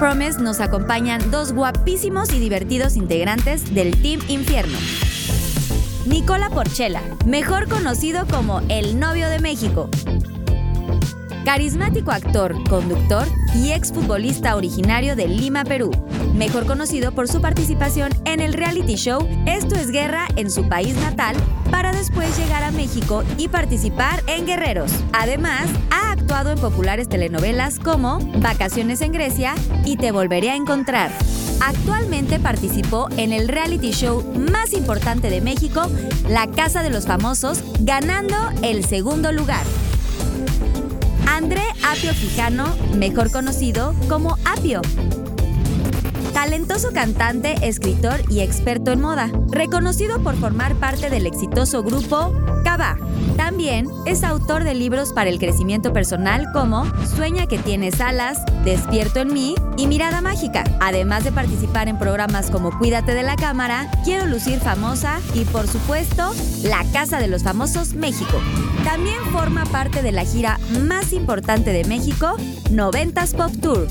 Promise nos acompañan dos guapísimos y divertidos integrantes del Team Infierno. Nicola Porchela, mejor conocido como el novio de México. Carismático actor, conductor y exfutbolista originario de Lima, Perú. Mejor conocido por su participación en el reality show Esto es Guerra en su país natal, para después llegar a México y participar en Guerreros. Además, ha actuado en populares telenovelas como Vacaciones en Grecia y Te Volveré a Encontrar. Actualmente participó en el reality show más importante de México, La Casa de los Famosos, ganando el segundo lugar. André Apio Quijano, mejor conocido como Apio. Talentoso cantante, escritor y experto en moda, reconocido por formar parte del exitoso grupo Cava. También es autor de libros para el crecimiento personal como Sueña que tienes alas, Despierto en mí y Mirada Mágica, además de participar en programas como Cuídate de la cámara, Quiero lucir famosa y por supuesto La Casa de los Famosos México. También forma parte de la gira más importante de México, 90s Pop Tour.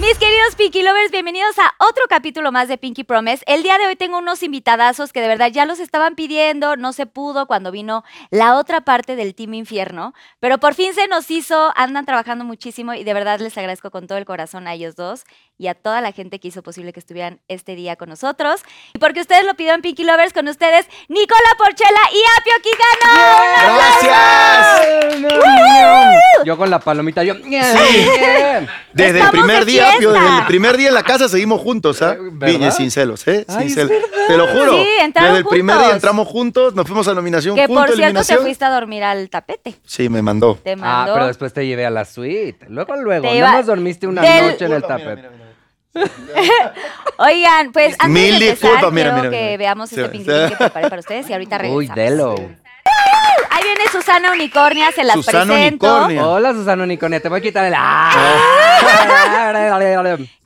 Mis queridos Pinky Lovers, bienvenidos a otro capítulo más de Pinky Promise. El día de hoy tengo unos invitadazos que de verdad ya los estaban pidiendo, no se pudo cuando vino la otra parte del Team Infierno, pero por fin se nos hizo, andan trabajando muchísimo y de verdad les agradezco con todo el corazón a ellos dos y a toda la gente que hizo posible que estuvieran este día con nosotros. Y porque ustedes lo pidieron Pinky Lovers con ustedes, Nicola Porchela y Apio Quijano. ¡Gracias! Yo con la palomita, yo. Desde el primer de día, Pio, fiesta. desde el primer día en la casa seguimos juntos, ¿ah? ¿Verdad? Viñe, sin celos, ¿eh? Sin Ay, celos. Te lo juro. Sí, entraron desde el primer día entramos juntos, nos fuimos a nominación Que juntos, por cierto te fuiste a dormir al tapete. Sí, me mandó. Te Ah, mandó. pero después te llevé a la suite. Luego, luego. Te Nada iba- más dormiste una del- noche en el mira, tapete. mira, mira. Oigan, pues antes Mil de empezar, disculpas, mira, quiero mira, que mira. veamos este sí. que preparé para ustedes y ahorita regresamos. Uy, Delo. Ahí viene Susana Unicornia, se las Susana presento. Unicornia. Hola, Susana Unicornia. Te voy a quitar el. ¡Ah!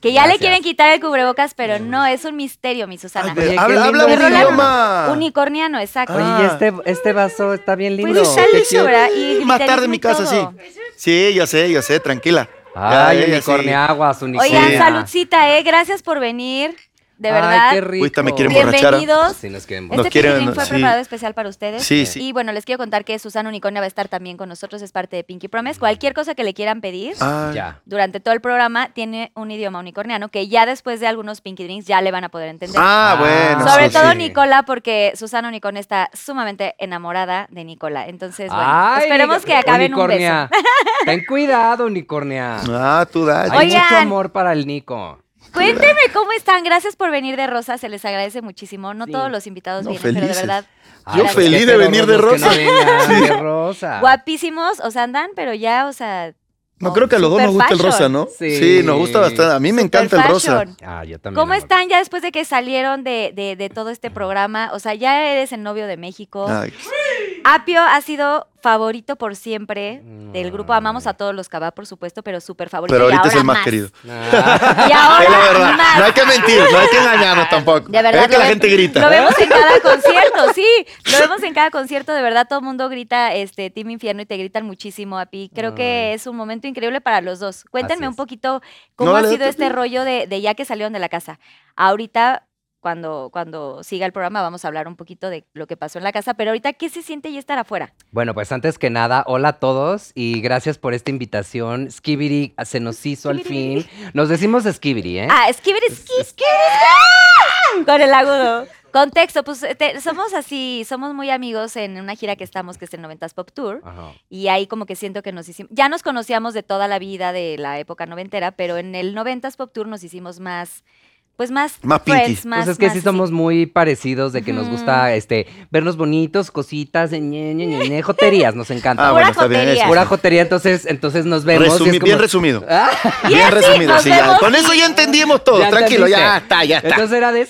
Que ya le quieren quitar el cubrebocas, pero no, es un misterio, mi Susana. Ay, Oye, qué habla, habla lindo un idioma. Unicorniano, exacto. Oye, y este, este vaso está bien Pues lindo. está Qué. ¿verdad? Y Más tarde en mi casa, sí. todo. Sí, ya sé, ya sé, tranquila. Ay, unicornia sí. aguas, unicornia. Oigan, saludcita, eh. Gracias por venir. De verdad. Qué rico. Ahorita me quieren emborrachar, ¿ah? Bienvenidos. Sí, nos quieren Este Nos quieren- Pinky Drink fue sí. preparado especial para ustedes. Sí, sí. Y bueno, les quiero contar que Susana Unicornia va a estar también con nosotros, es parte de Pinky Promise. Cualquier cosa que le quieran pedir Ay, Ya. durante todo el programa tiene un idioma unicorniano que ya después de algunos Pinky Drinks ya le van a poder entender. Ah, Ah. bueno. Sobre sí, todo sí. Nicola, porque Susana Unicornia está sumamente enamorada de Nicola. Entonces, bueno, Ay, esperemos que acaben unicornia. un beso. Ten cuidado, unicornia. Ah, tú da. Hay Oigan. mucho amor para el Nico. Cuéntenme cómo están. Gracias por venir de Rosa, se les agradece muchísimo. No Sí. todos los invitados No, vienen, pero de verdad. Ay, Yo feliz de venir de rosa. no vengan de rosa. Guapísimos, o sea, andan, pero ya, o sea. No, creo que a los dos nos gusta el rosa, ¿no? Sí. Sí, nos gusta bastante. A mí me Super encanta el rosa. Ah, yo también. ¿Cómo están ya después de que salieron de, de- de todo este programa? O sea, ya eres el novio de México. Ay, Apio ha sido favorito por siempre del grupo. Mm. Amamos a todos los Cabá, por supuesto, pero súper favorito. pero y ahorita es ahora el más querido. Ah, Y ahora Es la verdad. más. No hay que mentir, no hay que engañarnos tampoco. De verdad. es que la ve- gente grita. Lo vemos en cada concierto, sí. Lo vemos en cada concierto, de verdad, todo el mundo grita este Team Infierno y te gritan muchísimo a Pi. Creo que es un momento increíble para los dos. Cuéntenme un es. poquito cómo No, ha sido este rollo de, de ya que salieron de la casa. Ahorita, cuando, cuando siga el programa, vamos a hablar un poquito de lo que pasó en la casa, pero ahorita, ¿qué se siente ya estar afuera? Bueno, pues antes que nada, hola a todos y gracias por esta invitación. Skibidi se nos hizo al fin. Nos decimos Skibidi, ¿eh? Ah, skibidi, ski, skibidi, ski. Con el agudo. Contexto, pues te- somos así, somos muy amigos en una gira que estamos, que es el 90s Pop Tour. Ajá. Y ahí como que siento que nos hicimos, ya nos conocíamos de toda la vida de la época noventera, pero en el 90s Pop Tour nos hicimos más, pues más, Más friends, pinky. más, pues es que más sí somos muy parecidos de que nos gusta este vernos bonitos, cositas, ñe, ñe, ñe, ñe, joterías, nos encanta. Ah, Pura bueno, está bien. eso. Pura jotería, entonces, entonces nos vemos. y Resumi- es como- Bien resumido. Ah, Y Bien así resumido. nos sí, ya. Con eso ya entendimos todo. ya Tranquilo, ya está, ya está. Entonces era de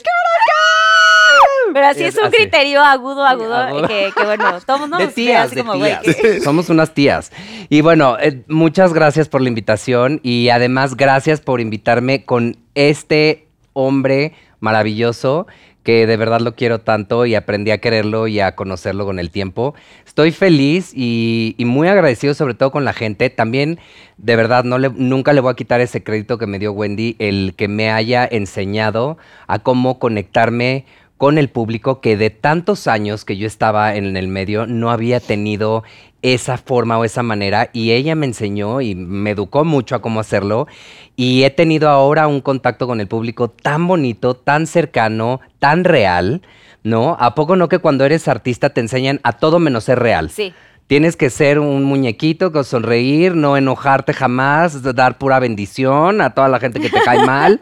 Pero así es es un así. criterio agudo, agudo, agudo. Que, que bueno, todo mundo de nos tías, así de como, güey, tías. Somos unas tías. Y bueno, eh, muchas gracias por la invitación y además gracias por invitarme con este hombre maravilloso que de verdad lo quiero tanto y aprendí a quererlo y a conocerlo con el tiempo. Estoy feliz y, muy agradecido sobre todo con la gente. También, de verdad, no le, nunca le voy a quitar ese crédito que me dio Wendy, el que me haya enseñado a cómo conectarme con el público que de tantos años que yo estaba en el medio no había tenido esa forma o esa manera y ella me enseñó y me educó mucho a cómo hacerlo y he tenido ahora un contacto con el público tan bonito, tan cercano, tan real, ¿no? ¿A poco no que cuando eres artista te enseñan a todo menos ser real? Sí. Tienes que ser un muñequito, sonreír, no enojarte jamás, dar pura bendición a toda la gente que te cae mal.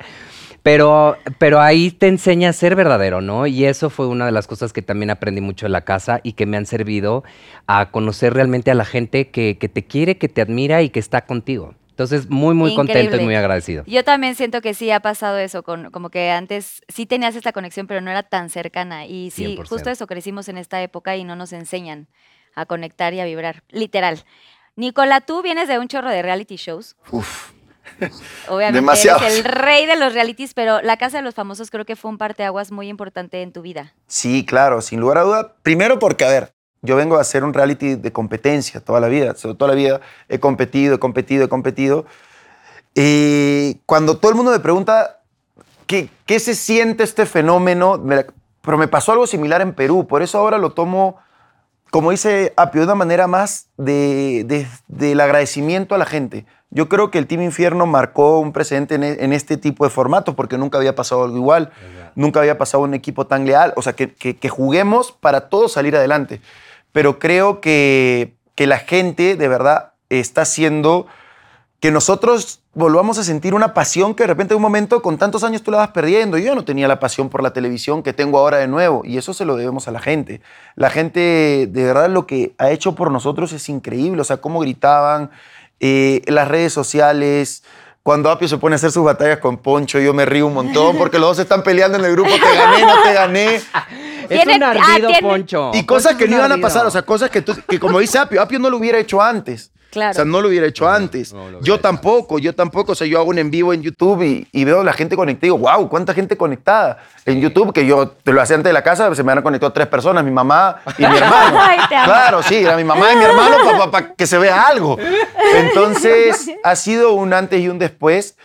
Pero, pero ahí te enseña a ser verdadero, ¿no? Y eso fue una de las cosas que también aprendí mucho en la casa y que me han servido a conocer realmente a la gente que, que te quiere, que te admira y que está contigo. Entonces, muy, muy contento y muy agradecido. Yo también siento que sí ha pasado eso, con, como que antes sí tenías esta conexión, pero no era tan cercana. Y sí, 100%. justo eso, crecimos en esta época y no nos enseñan a conectar y a vibrar, literal. Nicola, tú vienes de un chorro de reality shows. Uf. Obviamente Demasiados. eres el rey de los realities, pero La Casa de los Famosos creo que fue un parteaguas muy importante en tu vida. Sí, claro, sin lugar a duda. Primero porque, a ver, yo vengo a hacer un reality de competencia toda la vida. O sea, Toda la vida he competido, he competido, he competido. Y cuando todo el mundo me pregunta qué, qué se siente este fenómeno, me- pero me pasó algo similar en Perú. Por eso ahora lo tomo, como dice Apio, de una manera más de, de- del agradecimiento a la gente. Yo creo que el Team Infierno marcó un precedente en, e- este tipo de formatos porque nunca había pasado algo igual. Nunca había pasado un equipo tan leal. O sea, que, que- que juguemos para todos salir adelante. Pero creo que, que la gente de verdad está haciendo que nosotros volvamos a sentir una pasión que de repente en un momento con tantos años tú la vas perdiendo. Yo no tenía la pasión por la televisión que tengo ahora de nuevo y eso se lo debemos a la gente. La gente de verdad lo que ha hecho por nosotros es increíble, o sea, cómo gritaban, eh, las redes sociales. Cuando Apio se pone a hacer sus batallas con Poncho, yo me río un montón porque los dos están peleando en el grupo, te gané, no te gané. Es un ardido, Poncho. Y cosas Poncho que no iban a pasar, o sea, cosas que, tú, que como dice Apio, Apio no lo hubiera hecho antes. Claro. O sea, no lo hubiera hecho antes. no hubiera yo hecho tampoco, yo tampoco. O sea, yo hago un en vivo en YouTube y, y veo a la gente conectada y digo, wow, cuánta gente conectada. En YouTube, que yo te lo hacía antes de la casa, se me han conectado tres personas, mi mamá y mi hermano. Ay, claro, sí, era mi mamá y mi hermano para que se vea algo. Entonces, ha sido un antes y un después.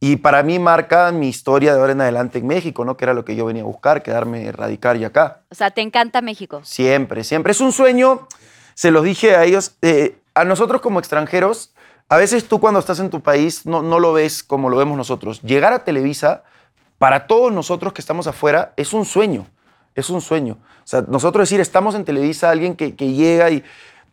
Y para mí marca mi historia de ahora en adelante en México, ¿no? Que era lo que yo venía a buscar, quedarme, radicar y acá. O sea, te encanta México. Siempre, siempre. Es un sueño, se los dije a ellos, eh, a nosotros como extranjeros, a veces tú cuando estás en tu país no, no lo ves como lo vemos nosotros. Llegar a Televisa, para todos nosotros que estamos afuera, es un sueño, es un sueño. O sea, nosotros decir, estamos en Televisa, alguien que, que llega y,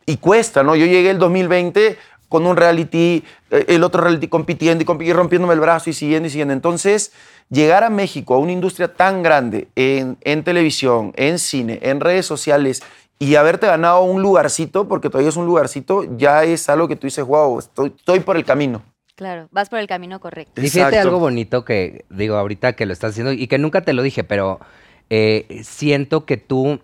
y cuesta, ¿no? Yo llegué el 2020 con un reality, eh, el otro reality compitiendo y rompiéndome el brazo y siguiendo y siguiendo. Entonces, llegar a México, a una industria tan grande en, en televisión, en cine, en redes sociales y haberte ganado un lugarcito, porque todavía es un lugarcito, ya es algo que tú dices, wow, estoy, estoy por el camino. Claro, vas por el camino correcto. Exacto. algo bonito que digo ahorita que lo estás haciendo y que nunca te lo dije, pero eh, siento que tú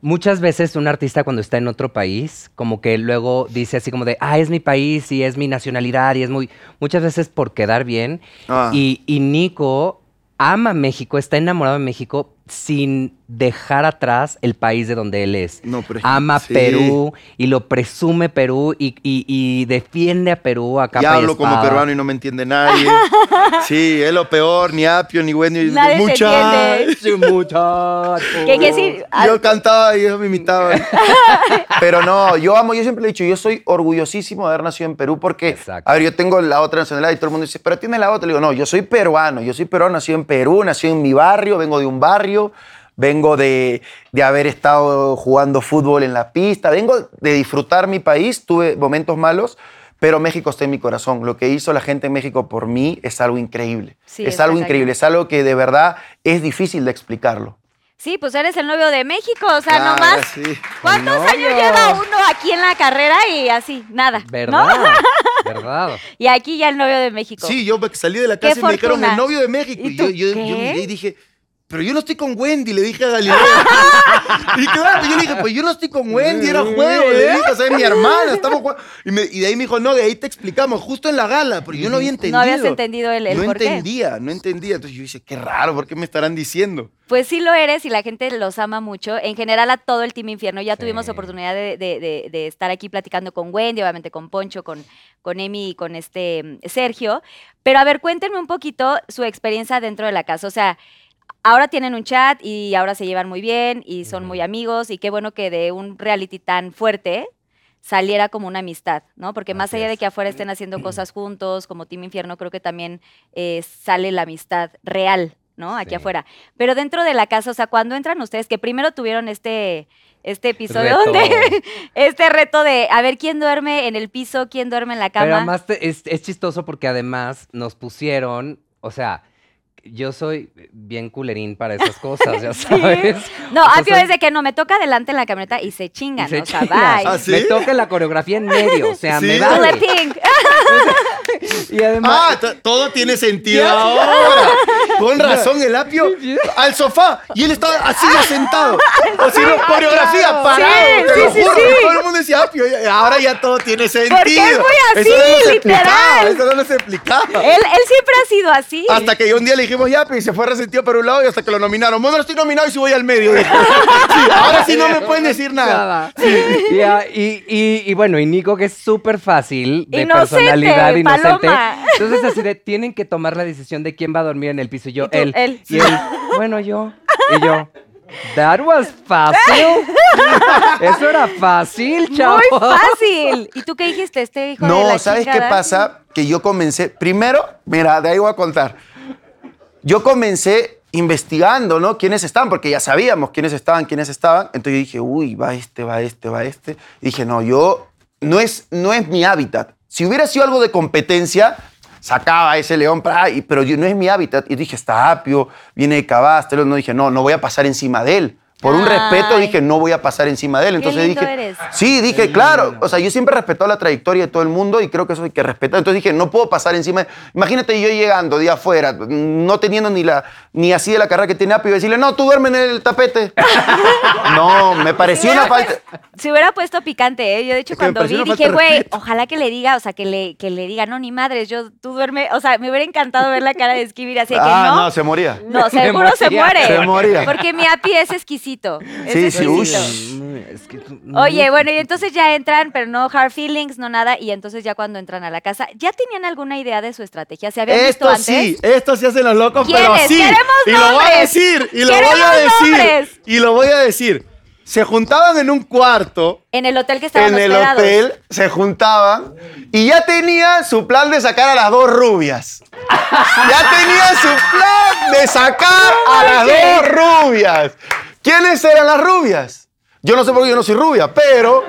muchas veces un artista cuando está en otro país, como que luego dice así como de, ah, es mi país y es mi nacionalidad y es muy, muchas veces por quedar bien. Ah. Y, y Nico ama México, está enamorado de México sin dejar atrás el país de donde él es. No, pero- ama sí. Perú y lo presume Perú y, y- y defiende a Perú a capa y hablo como espada. peruano y no me entiende nadie. Sí, es lo peor, ni Apio, ni Wendy. Nadie mucha. entiende. Sí, muchacho. ¿Qué quiere decir? Ah, Yo cantaba y ellos me imitaban. Pero no, yo amo, yo siempre le he dicho, yo soy orgullosísimo de haber nacido en Perú porque, Exacto. a ver, yo tengo la otra nacionalidad y todo el mundo dice, pero tiene la otra. Le digo, no, yo soy peruano, yo soy peruano, nacido en Perú, nacido en mi barrio, vengo de un barrio, vengo de, de haber estado jugando fútbol en la pista, vengo de disfrutar mi país, tuve momentos malos, pero México está en mi corazón. Lo que hizo la gente en México por mí es algo increíble. Sí, es es algo verdad. increíble, es algo que de verdad es difícil de explicarlo. Sí, pues eres el novio de México, o sea, Claro, nomás. sí. ¿Cuántos novio. años lleva uno aquí en la carrera y así? Nada. ¿no? ¿Verdad? ¿Verdad? Y aquí ya el novio de México. Sí, yo salí de la ¡Qué casa y me dijeron fortuna! el novio de México. ¿Y Y, yo, tú yo, yo qué? miré y dije, pero yo no estoy con Wendy, le dije a Galilea. y claro, yo le dije, pues yo no estoy con Wendy, era juego. Le dije, o sea, es mi hermana, estamos jugando. Y, me- y de ahí me dijo, no, de ahí te explicamos, justo en la gala, pero yo no había entendido. No habías entendido el, el no por qué. entendía, no entendía. Entonces yo dije, qué raro, ¿por qué me estarán diciendo? Pues sí lo eres y la gente los ama mucho. En general a todo el Team Infierno. Ya tuvimos Sí. oportunidad de, de- de- de estar aquí platicando con Wendy, obviamente con Poncho, con, con Emi y con este mm, Sergio. Pero a ver, cuéntenme un poquito su experiencia dentro de la casa. O sea, ahora tienen un chat y ahora se llevan muy bien y son muy amigos y qué bueno que de un reality tan fuerte saliera como una amistad, ¿no? Porque más Así allá de que afuera estén haciendo cosas juntos, como Team Infierno, creo que también eh, sale la amistad real, ¿no? Aquí Sí. afuera. Pero dentro de la casa, o sea, cuando entran ustedes, que primero tuvieron este, este episodio Reto. donde, este reto de a ver quién duerme en el piso, quién duerme en la cama. Pero además te- es, es chistoso porque además nos pusieron, o sea, yo soy bien culerín para esas cosas, ya sabes. no, O sea, Apio soy- es de que no, me toca adelante en la camioneta y se chingan, y se o sea, bye. ¿Ah, sí? Me toca la coreografía en medio, o sea, Sí. me vale. Y además, Ah, todo tiene sentido ahora. Con razón, el apio al sofá y él estaba así ya sentado. O si no, coreografía, parado. te sí, lo sí, juro, sí. Todo el mundo decía apio. y Ahora ya todo tiene sentido. Porque es muy así, eso no se literal. Eso no se explicaba. él, él siempre ha sido así. Hasta que un día le dijimos ya, apio, y se fue resentido por un lado y hasta que lo nominaron. Bueno, estoy nominado y si voy al medio. Sí, ahora sí no me pueden decir nada. Y, ah, y- y- y bueno, y Nico, que es súper fácil, de Inocente, personalidad inocente. paloma. Entonces, así de, tienen que tomar la decisión de quién va a dormir en el piso. Y yo, Y tú, él. él. Y él, bueno, yo. Y yo, that was fácil. Eso era fácil, chavo. Muy fácil. ¿Y tú qué dijiste? Este hijo de No, la ¿sabes qué pasa? Que yo comencé, primero, mira, de ahí voy a contar. Yo comencé investigando, ¿no? ¿Quiénes estaban? Porque ya sabíamos quiénes estaban, quiénes estaban. Entonces yo dije, uy, va este, va este, va este. Y dije, no, yo, no es, no es mi hábitat. Si hubiera sido algo de competencia, sacaba ese león, pero no es mi hábitat. Y dije, está apio, viene de Cabastelo. No dije, no, no voy a pasar encima de él. Por un respeto dije, no voy a pasar encima de él. Qué Entonces lindo dije, eres. Sí, dije, claro. O sea, yo siempre he respetado la trayectoria de todo el mundo y creo que eso hay que respetar. Entonces dije, no puedo pasar encima. de- Imagínate yo llegando de afuera, no teniendo ni la ni así de la carrera que tiene Apio y decirle, no, tú duerme en el tapete. no, me pareció una falta. Se hubiera puesto picante, ¿eh? Yo, de hecho, Es que me cuando vi, dije, güey, ojalá que le diga, o sea, que le, que le diga, no, ni madres, yo, tú duerme, o sea, me hubiera encantado ver la cara de Esquivir así que ah, no. no, se moría. No, seguro se moría. muere. Se moría. Porque mi api es exquisito. Es Sí, sí, uy. Es que tú- Oye, bueno, y entonces ya entran, pero no hard feelings, no nada, y entonces ya cuando entran a la casa, ¿ya tenían alguna idea de su estrategia? ¿Se habían visto Esto antes? sí, esto sí hacen los locos, pero sí. ¡Queremos y lo voy a decir, y lo voy ¡Queremos a decir. nombres! Y lo voy a decir. Se juntaban en un cuarto En el hotel que estaban En el hospedados. hotel se juntaban y ya tenía su plan de sacar a las dos rubias. Ya tenía su plan de sacar a las dos rubias. ¿Quiénes eran las rubias? Yo no sé por qué yo no soy rubia, pero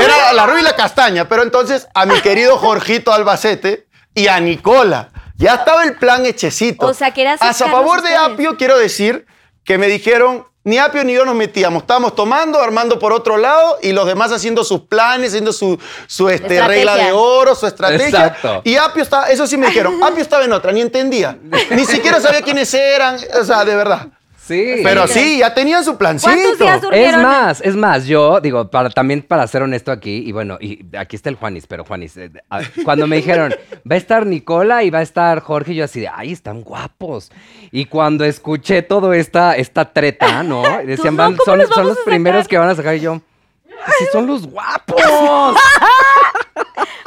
era la rubia y la castaña. Pero entonces a mi querido Jorgito Albacete y a Nicola. Ya estaba el plan hechecito. O sea, que era A favor de ustedes. Apio, quiero decir que me dijeron, ni Apio ni yo nos metíamos. Estábamos tomando, armando por otro lado y los demás haciendo sus planes, haciendo su, su este, Estrategia. regla de oro, su estrategia. Exacto. Y Apio estaba, eso sí me dijeron, Apio estaba en otra, ni entendía. Ni siquiera sabía quiénes eran, o sea, de verdad. Sí. Pero sí, ya tenían su plancito. ¿Cuántos días Es más, es más, yo digo, para, también para ser honesto aquí, y bueno, y aquí está el Juanis, pero Juanis, eh, a- cuando me dijeron, va a estar Nicola y va a estar Jorge, yo así de, ay, están guapos. Y cuando escuché todo esta, esta treta, ¿no? Decían, no, van, ¿cómo son, los son vamos los a primeros sacar? que van a sacar y yo. "Pues sí, son los guapos.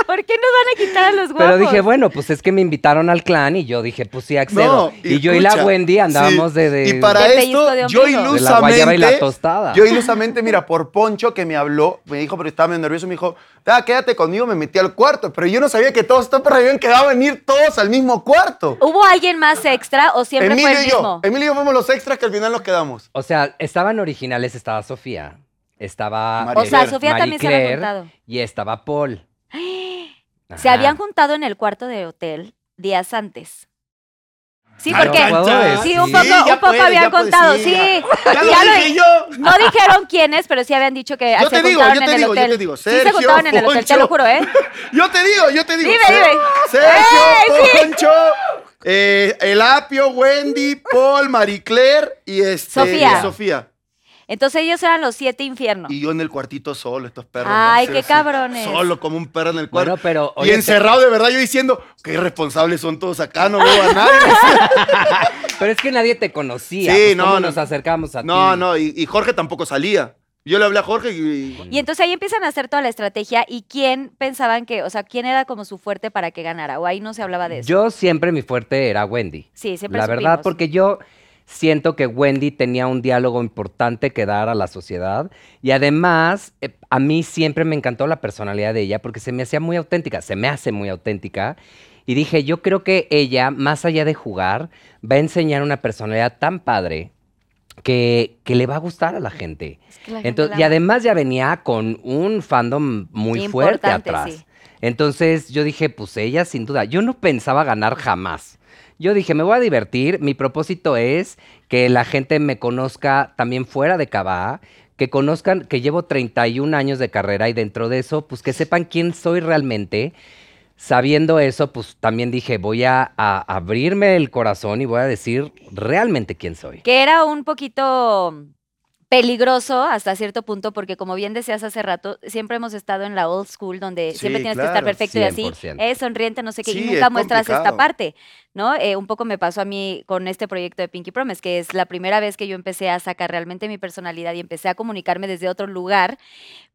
¿Por qué nos van a quitar a los guapos? Pero dije, bueno, pues es que me invitaron al clan y yo dije, pues sí, accedo. No, y, yo y la Wendy andábamos sí, de, de- Y para De esto, de yo ombligo. de la guayaba y la ilusamente. tostada. Yo ilusamente, mira, por Poncho que me habló, me dijo, pero estaba medio nervioso, me dijo, "Ah, quédate conmigo, me metí al cuarto. Pero yo no sabía que todos estos perros habían quedado a venir todos al mismo cuarto. ¿Hubo alguien más extra o siempre Emilio fue el y yo. Emilio y yo fuimos los extras que al final nos quedamos. O sea, estaban originales, estaba Sofía, estaba Marie O sea, Claire. Sofía Marie también se había juntado. y estaba Paul. Se Ajá. habían juntado en el cuarto de hotel días antes. Sí, Ah, porque no sí, un Sí, poco, ya un poco puedes, habían ya contado, sí, sí. ya. Ya lo dije yo. No dijeron quiénes, pero sí habían dicho que Yo se te digo, yo te digo, yo hotel. te digo, sí se Sergio, juntaron en el hotel, te lo Poncho. juro, ¿eh? Yo te digo, yo te digo. Dime, Ser- dime. Sergio, ¡Eh, Poncho, eh, El Apio, Wendy, Paul, Marie Claire y este, Sofía. y Sofía. Entonces ellos eran los siete infiernos. Y yo en el cuartito solo, estos perros. Ay, ¿no? qué cabrones. Solo como un perro en el cuarto. Bueno, pero, y oye, encerrado de verdad, yo diciendo, qué irresponsables son todos acá, no veo a nadie. Pero es que nadie te conocía. Sí, pues, no, ¿cómo no. nos acercamos a ti? no, no, y, y Jorge tampoco salía. Yo le hablé a Jorge y... Y entonces ahí empiezan a hacer toda la estrategia y quién pensaban que, o sea, quién era como su fuerte para que ganara, o ahí no se hablaba de eso. Yo siempre mi fuerte era Wendy. sí, siempre La verdad, porque yo siento que Wendy tenía un diálogo importante que dar a la sociedad y además eh, a mí siempre me encantó la personalidad de ella porque se me hacía muy auténtica, se me hace muy auténtica y dije, yo creo que ella, más allá de jugar, va a enseñar una personalidad tan padre que, que le va a gustar a la gente. Es que la gente Entonces, la y además ya venía con un fandom muy fuerte atrás. sí. Entonces yo dije, pues ella sin duda. Yo no pensaba ganar jamás. Yo dije, me voy a divertir. Mi propósito es que la gente me conozca también fuera de Cabá, que conozcan que llevo 31 años de carrera y dentro de eso, pues que sepan quién soy realmente. Sabiendo eso, pues también dije, voy a, a abrirme el corazón y voy a decir realmente quién soy. Que era un poquito peligroso hasta cierto punto, porque como bien decías hace rato, siempre hemos estado en la old school, donde Sí, siempre tienes que estar perfecto y así, 100%. es sonriente, no sé qué, Sí, y nunca muestras esta parte, ¿no? Eh, un poco me pasó a mí con este proyecto de Pinky Promise, que es la primera vez que yo empecé a sacar realmente mi personalidad y empecé a comunicarme desde otro lugar,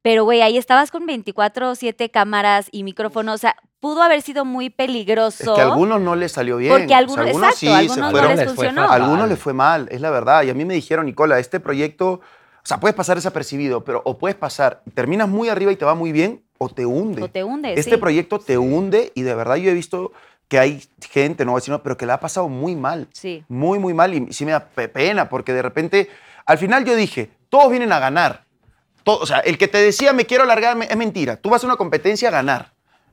pero güey, ahí estabas con 24 o 7 cámaras y micrófonos, o sea, pudo haber sido muy Es peligroso. que a algunos no les salió bien. Porque O sea, algunos, exacto, sí, se algunos no fueron- les les funcionó. A algunos les fue mal, es la verdad. Y a mí me dijeron, Nicola, este proyecto, o sea, puedes pasar desapercibido, pero o puedes pasar, terminas muy arriba y te va muy bien, o te hunde. O te hunde, Este sí. proyecto te hunde y de verdad yo he visto que hay gente, no voy a decir no, pero que la ha pasado muy mal. Sí. Muy, muy mal. Y sí me da pe- pena porque de repente, al final yo dije, todos vienen a ganar. To- o sea, el que te decía me quiero largar es mentira. Tú vas a una competencia a ganar.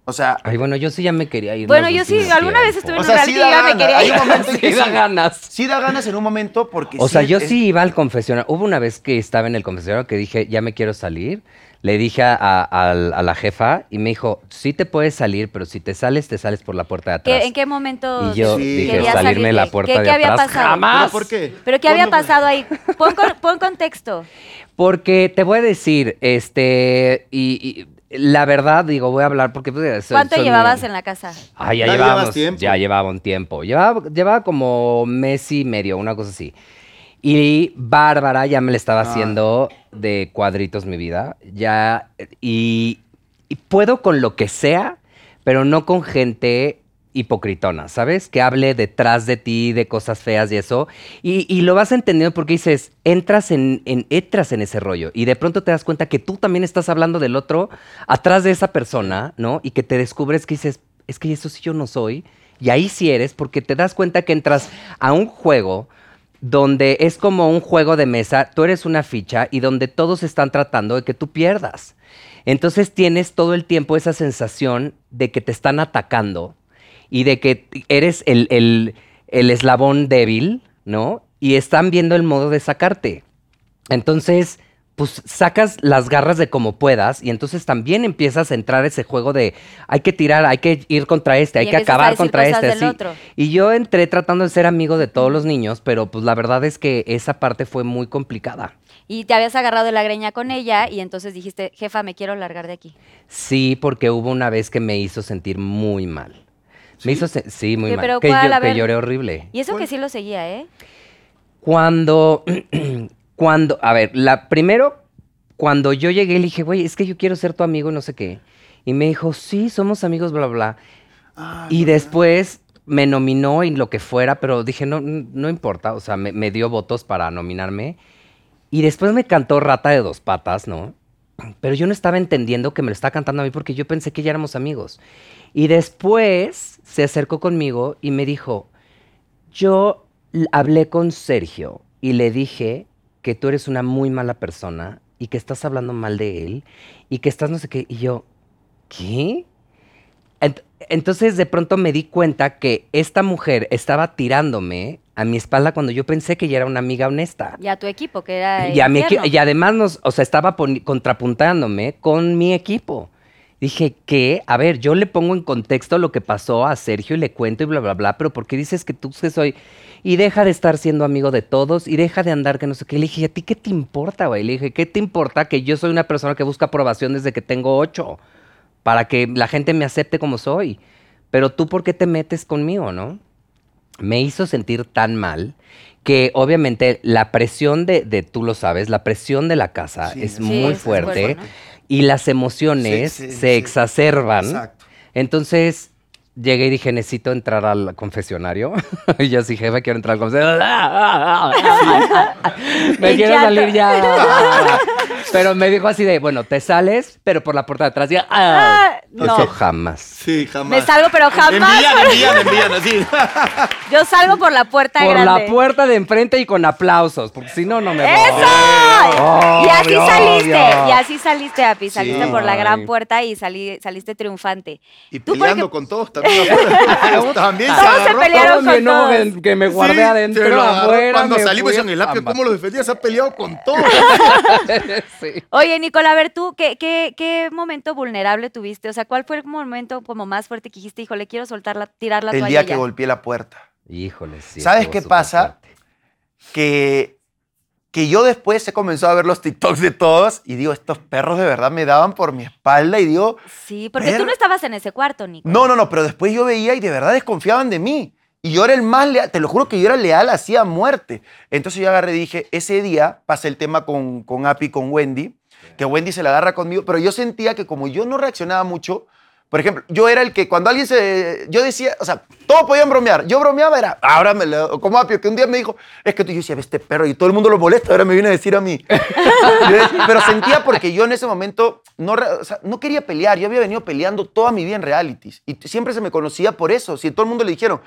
O sea, Ay, bueno, yo sí ya me quería ir. Bueno, yo sí, alguna vez estuve en O un sea, reality sí y ya me quería Hay ir. un momento en que Sí da sí- ganas. Sí da ganas en un momento porque O sí sea, yo es- sí iba al confesionario. Hubo una vez que estaba en el confesionario que dije, ya me quiero salir. Le dije a, a- a la jefa y me dijo, sí te puedes salir, pero si te sales, te sales por la puerta de atrás. ¿Qué- ¿En qué momento Y yo Sí. dije, salirme salirte? la puerta ¿Qué, de qué había atrás. pasado? ¡Jamás! ¿Pero por qué? ¿Pero qué había pasado ahí? Pon, con- pon contexto. Porque te voy a decir, este, y, y la verdad, digo, voy a hablar porque... pues, ¿Cuánto llevabas en la casa? Ah, ya Ya llevábamos tiempo. Ya llevaba un tiempo. Llevaba, llevaba como mes y medio, una cosa así. Y Bárbara ya me le estaba Ah. haciendo de cuadritos mi vida. Ya. Y, y puedo con lo que sea, pero no con gente hipocritona, ¿sabes? Que hable detrás de ti de cosas feas y eso. Y, lo vas entendiendo porque dices, entras en, en, entras en ese rollo y de pronto te das cuenta que tú también estás hablando del otro atrás de esa persona, ¿no? Y que te descubres que dices, es que eso sí yo no soy. Y ahí sí eres porque te das cuenta que entras a un juego donde es como un juego de mesa, tú eres una ficha y donde todos están tratando de que tú pierdas. Entonces tienes todo el tiempo esa sensación de que te están atacando y de que eres el, el- el eslabón débil, ¿no? Y están viendo el modo de sacarte. Entonces, pues sacas las garras de como puedas y entonces también empiezas a entrar ese juego de hay que tirar, hay que ir contra este, Y hay que acabar contra este. así. Y yo entré tratando de ser amigo de todos los niños, pero pues la verdad es que esa parte fue muy complicada. Y te habías agarrado de la greña con ella y entonces dijiste, jefa, me quiero largar de aquí. Sí, porque hubo una vez que me hizo sentir muy mal. Me hizo se- sí, muy mal. Pero que, ¿cuál? yo- que lloré horrible. Y eso que sí lo seguía, ¿eh? Cuando, cuando, a ver, la primero, cuando yo llegué le dije, güey, es que yo quiero ser tu amigo y no sé qué. Y me dijo, sí, somos amigos, bla, bla. Ah, y después me nominó y lo que fuera, pero dije, no, no importa, o sea, me, me dio votos para nominarme. Y después me cantó Rata de dos patas, ¿no? Pero yo no estaba entendiendo que me lo estaba cantando a mí porque yo pensé que ya éramos amigos. Y después se acercó conmigo y me dijo, yo hablé con Sergio y le dije que tú eres una muy mala persona y que estás hablando mal de él y que estás no sé qué. Y yo, ¿qué? Ent- entonces de pronto me di cuenta que esta mujer estaba tirándome a mi espalda cuando yo pensé que ella era una amiga honesta. Y a tu equipo, que era. Y, a mi y además nos, o sea, estaba contrapuntándome con mi equipo. Dije que, a ver, yo le pongo en contexto lo que pasó a Sergio y le cuento y bla, bla, bla, pero ¿por qué dices que tú que soy? Y deja de estar siendo amigo de todos y deja de andar que no sé qué. Le dije, ¿y a ti qué te importa, güey? Le dije, ¿qué te importa que yo soy una persona que busca aprobación desde que tengo ocho? Para que la gente me acepte como soy. Pero tú, ¿por qué te metes conmigo, no? me hizo sentir tan mal que obviamente la presión de, de- tú lo sabes, la presión de la casa Sí, es sí, muy es fuerte fuerte, ¿no? Y las emociones Sí, sí, se sí. exacerban. Exacto. Entonces llegué y dije, necesito entrar al confesionario. y yo sí, jefe, quiero entrar al confesionario. me quiero salir ya. pero me dijo así de, bueno, te sales, pero por la puerta de atrás. Y, ah, Ah, no. Eso jamás. Sí, jamás. Me salgo, pero jamás. Envían, envían, envían, así. Yo salgo por la puerta Por grande. la puerta de enfrente y con aplausos, porque si no, no me voy. ¡Eso! y así Obvio, saliste, obvio. y así saliste, Api. Saliste Sí. por la gran puerta y salí, saliste triunfante. Y Tú, peleando porque- con todos también también Todos se agarró. pelearon con todos. que, que me guardé Sí, adentro, se afuera. Cuando salimos en el apio. ¿cómo lo defendías? Se ha peleado con todos. Sí. Oye, Nicola, a ver tú, ¿qué, qué, ¿qué momento vulnerable tuviste? O sea, ¿cuál fue el momento como más fuerte que dijiste, híjole, quiero soltar la, tirar la El toalla día que ya"? golpeé la puerta. Híjole, sí. ¿Sabes qué pasa? fuerte. que, que yo después he comenzado a ver los TikToks de todos y digo, estos perros de verdad me daban por mi espalda y digo, Sí, porque tú no estabas en ese cuarto, Nico. no, no, no, pero después yo veía y de verdad desconfiaban de mí. Y yo era el más leal, te lo juro que yo era leal así a muerte. Entonces yo agarré y dije, ese día pasé el tema con, con Api con Wendy, que Wendy se la agarra conmigo, pero yo sentía que como yo no reaccionaba mucho, por ejemplo, yo era el que cuando alguien se... Yo decía, o sea, todos podían bromear. Yo bromeaba, era, ahora me lo... Como Apio, que un día me dijo, es que tú yo decía, este perro, y todo el mundo lo molesta, ahora me viene a decir a mí. Pero sentía porque yo en ese momento no, o sea, no quería pelear. Yo había venido peleando toda mi vida en realities. Y siempre se me conocía por eso. Si todo el mundo le dijeron,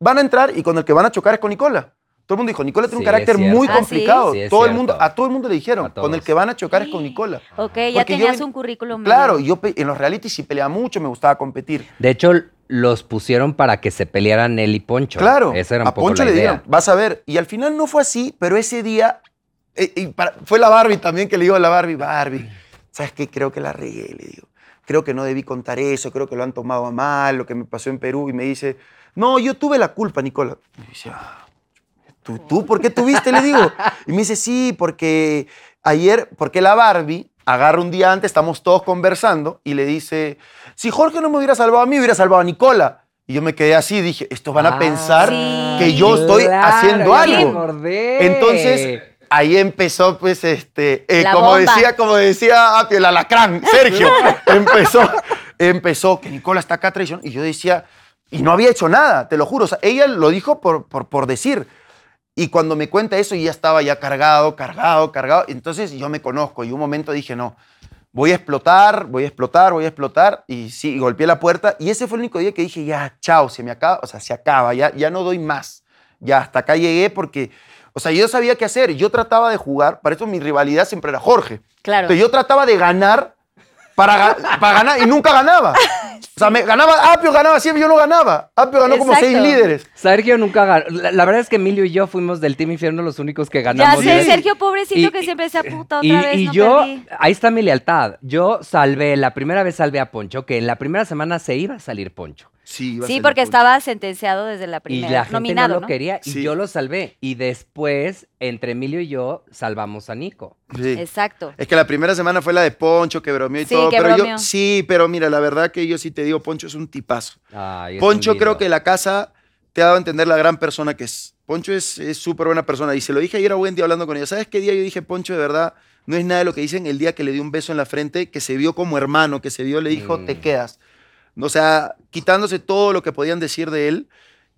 van a entrar y con el que van a chocar es con Nicola. Todo el mundo dijo, Nicola tiene un Sí, carácter muy ¿Ah, sí? complicado. Sí, todo el mundo, a todo el mundo le dijeron, con el que van a chocar es con Nicola. Ok, ya Porque tenías un currículum. Claro, medio- yo en los realities sí peleaba mucho, me gustaba competir. De hecho, los pusieron para que se pelearan él y Poncho. Claro, Esa era un a poco Poncho la le idea. dieron, vas a ver. Y al final no fue así, pero ese día, eh, y para- fue la Barbie también que le digo a la Barbie, Barbie, ¿sabes qué? Creo que la regué, le digo. Creo que no debí contar eso, creo que lo han tomado a mal, lo que me pasó en Perú. Y me dice, no, yo tuve la culpa, Nicola. Y dice, "Ah, ¿tú, ¿tú por qué tuviste? Le digo. Y me dice, sí, porque ayer, porque la Barbie agarra un día antes, estamos todos conversando y le dice, si Jorge no me hubiera salvado a mí, hubiera salvado a Nicola. Y yo me quedé así, dije, estos van a Ah, pensar Sí. que yo estoy claro, haciendo algo. Entonces, ahí empezó, pues, este, eh, como bomba. decía, como decía Apio, el alacrán, Sergio, empezó, empezó, que Nicola está acá traición, y yo decía, y no había hecho nada, te lo juro, o sea, ella lo dijo por, por, por decir, y cuando me cuenta eso, ya estaba ya cargado, cargado, cargado, entonces yo me conozco, y un momento dije, no, voy a explotar, voy a explotar, voy a explotar, y sí, golpeé la puerta, y ese fue el único día que dije, ya, chao, se me acaba, o sea, se acaba, ya, ya no doy más, ya hasta acá llegué porque, o sea, yo sabía qué hacer, yo trataba de jugar, para eso mi rivalidad siempre era Jorge, Claro. entonces yo trataba de ganar para, para ganar y nunca ganaba. O sea, me ganaba, Apio ganaba siempre, yo no ganaba. Apio ganó como seis líderes. Sergio nunca ganó. La, la verdad es que Emilio y yo fuimos del Team Infierno los únicos que Ya ganamos. sé, ¿sí? Sergio, pobrecito, Y- que siempre decía, puta, otra Y, vez y no yo, perdí. ahí está mi lealtad. Yo salvé, la primera vez salvé a Poncho, que en la primera semana se iba a salir Poncho. Sí, iba a Sí, salir porque estaba sentenciado desde la Y primera. la gente nominado, no lo ¿no? quería y Sí. yo lo salvé. Y después, entre Emilio y yo, salvamos a Nico. Sí. Exacto. Es que la primera semana fue la de Poncho, que bromeó y Sí, todo. que pero bromeó. yo, sí, pero mira, la verdad que yo sí te digo, Poncho es un tipazo. Ay, es Poncho un creo que la casa te ha dado a entender la gran persona que es. Poncho es es súper buena persona. Y se lo dije ayer a Wendy hablando con ella. ¿Sabes qué día yo dije, Poncho, de verdad, no es nada de lo que dicen el día que le dio un beso en la frente, que se vio como hermano, que se vio, le dijo, Mm. te quedas. O sea, quitándose todo lo que podían decir de él.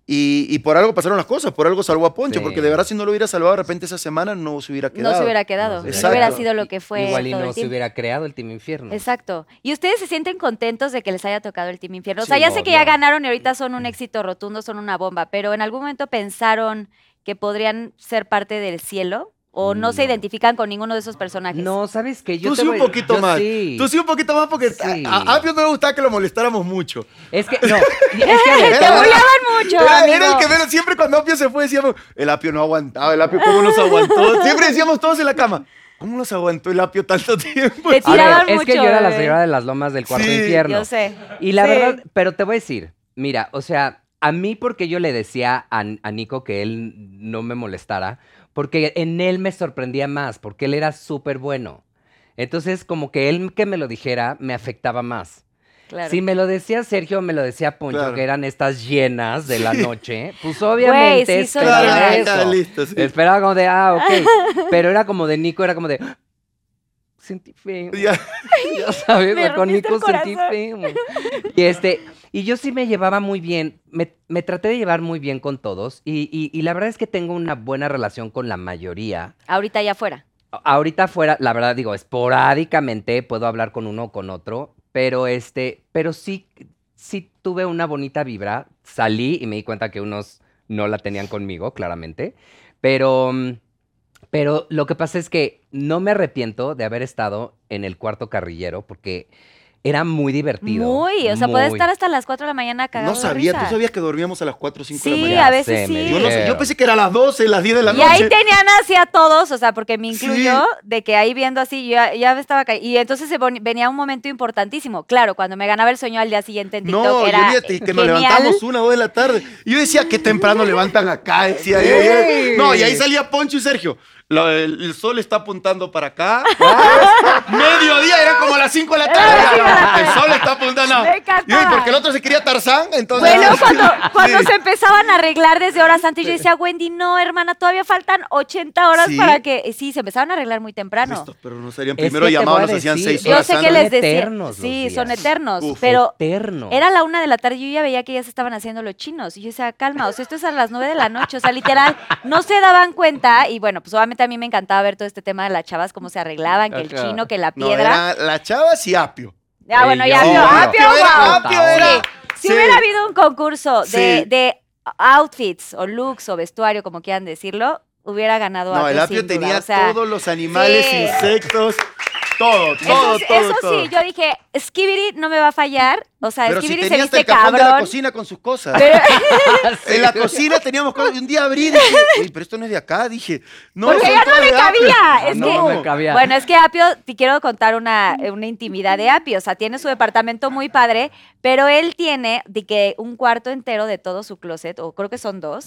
Y, y por algo pasaron las cosas, por algo salvó a Poncho, Sí. porque de verdad si no lo hubiera salvado de repente esa semana no se hubiera quedado. No se hubiera quedado. No hubiera sido lo que fue. Igual y todo no el se hubiera creado el Team Infierno. Exacto. ¿Y ustedes se sienten contentos de que les haya tocado el Team Infierno? O sea, Sí, ya sé que ya ganaron y ahorita son un éxito rotundo, son una bomba, pero ¿en algún momento pensaron que podrían ser parte del cielo? ¿O no, se identifican con ninguno de esos personajes? No, ¿sabes qué? Yo Tú te sí un poquito yo más. sí. Tú sí un poquito más porque Sí. a, Apio no le gustaba que lo molestáramos mucho. Es que, no, es que ver, Te Era- buleaban mucho, Era, era el amigo. que menos, siempre cuando Apio se fue decíamos, el Apio no aguantaba, el Apio cómo nos aguantó. Siempre decíamos todos en la cama, ¿cómo nos aguantó el Apio tanto tiempo? Te a ver, tiraban es que mucho, yo era la señora de las lomas del cuarto Sí, infierno. Yo sé. Y la Sí. verdad, pero te voy a decir, mira, o sea, a mí porque yo le decía a, a Nico que él no me molestara, porque en él me sorprendía más, porque él era súper bueno. Entonces, como que él que me lo dijera me afectaba más. Claro. Si me lo decía Sergio, me lo decía Poncho, Claro. que eran estas llenas de la noche, pues obviamente sí son esperaba eso. Listo, sí. Esperaba como de, ah, ok. Pero era como de Nico, era como de, "Ah, sentí feo. Ya. Ya sabes, Me con Nico sentí feo. Y este, y yo sí me llevaba muy bien, me, me traté de llevar muy bien con todos. Y, y- y la verdad es que tengo una buena relación con la mayoría. Ahorita ya afuera. Ahorita fuera, la verdad digo, esporádicamente puedo hablar con uno o con otro, pero este, pero sí, sí tuve una bonita vibra. Salí y me di cuenta que unos no la tenían conmigo, claramente. Pero, mm, pero lo que pasa es que no me arrepiento de haber estado en el cuarto carrillero porque era muy divertido. Muy. O sea, puede muy. estar hasta las 4 de la mañana cagado No de sabía, risa. tú sabías que dormíamos a las 4 o 5 de la Sí, mañana. a veces sí. Yo, no sé, yo dijeron. pensé que era a las 12, las 10 de la Y noche. ahí tenían así a todos, o sea, porque me incluyó, Sí. de que ahí viendo así, yo ya, estaba ca- Y entonces se venía un momento importantísimo. Claro, cuando me ganaba el sueño al día siguiente en TikTok No, era yo olvídate, que nos levantamos una o dos de la tarde. Y yo decía, qué temprano levantan acá. Decía, yo, yo. Sí. No, y ahí salía Poncho y Sergio. Lo- el, el sol está apuntando para acá. Mediodía, era como a las 5 de la Era las tarde. cinco de la El tarde. sol está apuntando. Me encantaba. Y yo, ¿y porque el otro se quería Tarzán, entonces. Bueno, cuando, cuando Sí. se empezaban a arreglar desde horas antes, yo decía, Wendy, no, hermana, todavía faltan 80 horas Sí. para que... Sí, se empezaban a arreglar muy temprano. Estos, pero no serían Es primero que te llamados, voy a nos hacían decir, 6 Yo horas sé que antes. les decía... eternos los Sí, días. son eternos, Uf. pero... Eterno. Era la una de la tarde y yo ya veía que ya se estaban haciendo los chinos. Y yo decía, calma, o sea, esto es a las nueve de la noche. O sea, literal, no se daban cuenta. Y bueno, pues obviamente a mí me encantaba ver todo este tema de las chavas, cómo se arreglaban, que el Ajá. chino, que la No, piedra. era la chavas y Apio. Ah, bueno, ya Apio, Apio, Apio era-. Apio. Si sí. hubiera habido un concurso de, Sí. de outfits o looks o vestuario, como quieran decirlo, hubiera ganado No, el Apio Apio sin duda, tenía o sea, todos los animales, sí. insectos, todo, todo, todo. eso todo. sí, yo dije, Skibidi no me va a fallar. O sea, Pero si Skibidi se tenía hasta viste el cajón de la cabrón. cocina con sus cosas. Pero- En la cocina teníamos cosas. Y un día abrí y dije, Uy, pero esto no es de acá. Dije, no, Porque ya no Apio". cabía. Es No, que, me cabía. Bueno, es que Apio, te quiero contar una, una intimidad de Apio. O sea, tiene su departamento muy padre, pero él tiene de que un cuarto entero de todo su closet, o creo que son dos,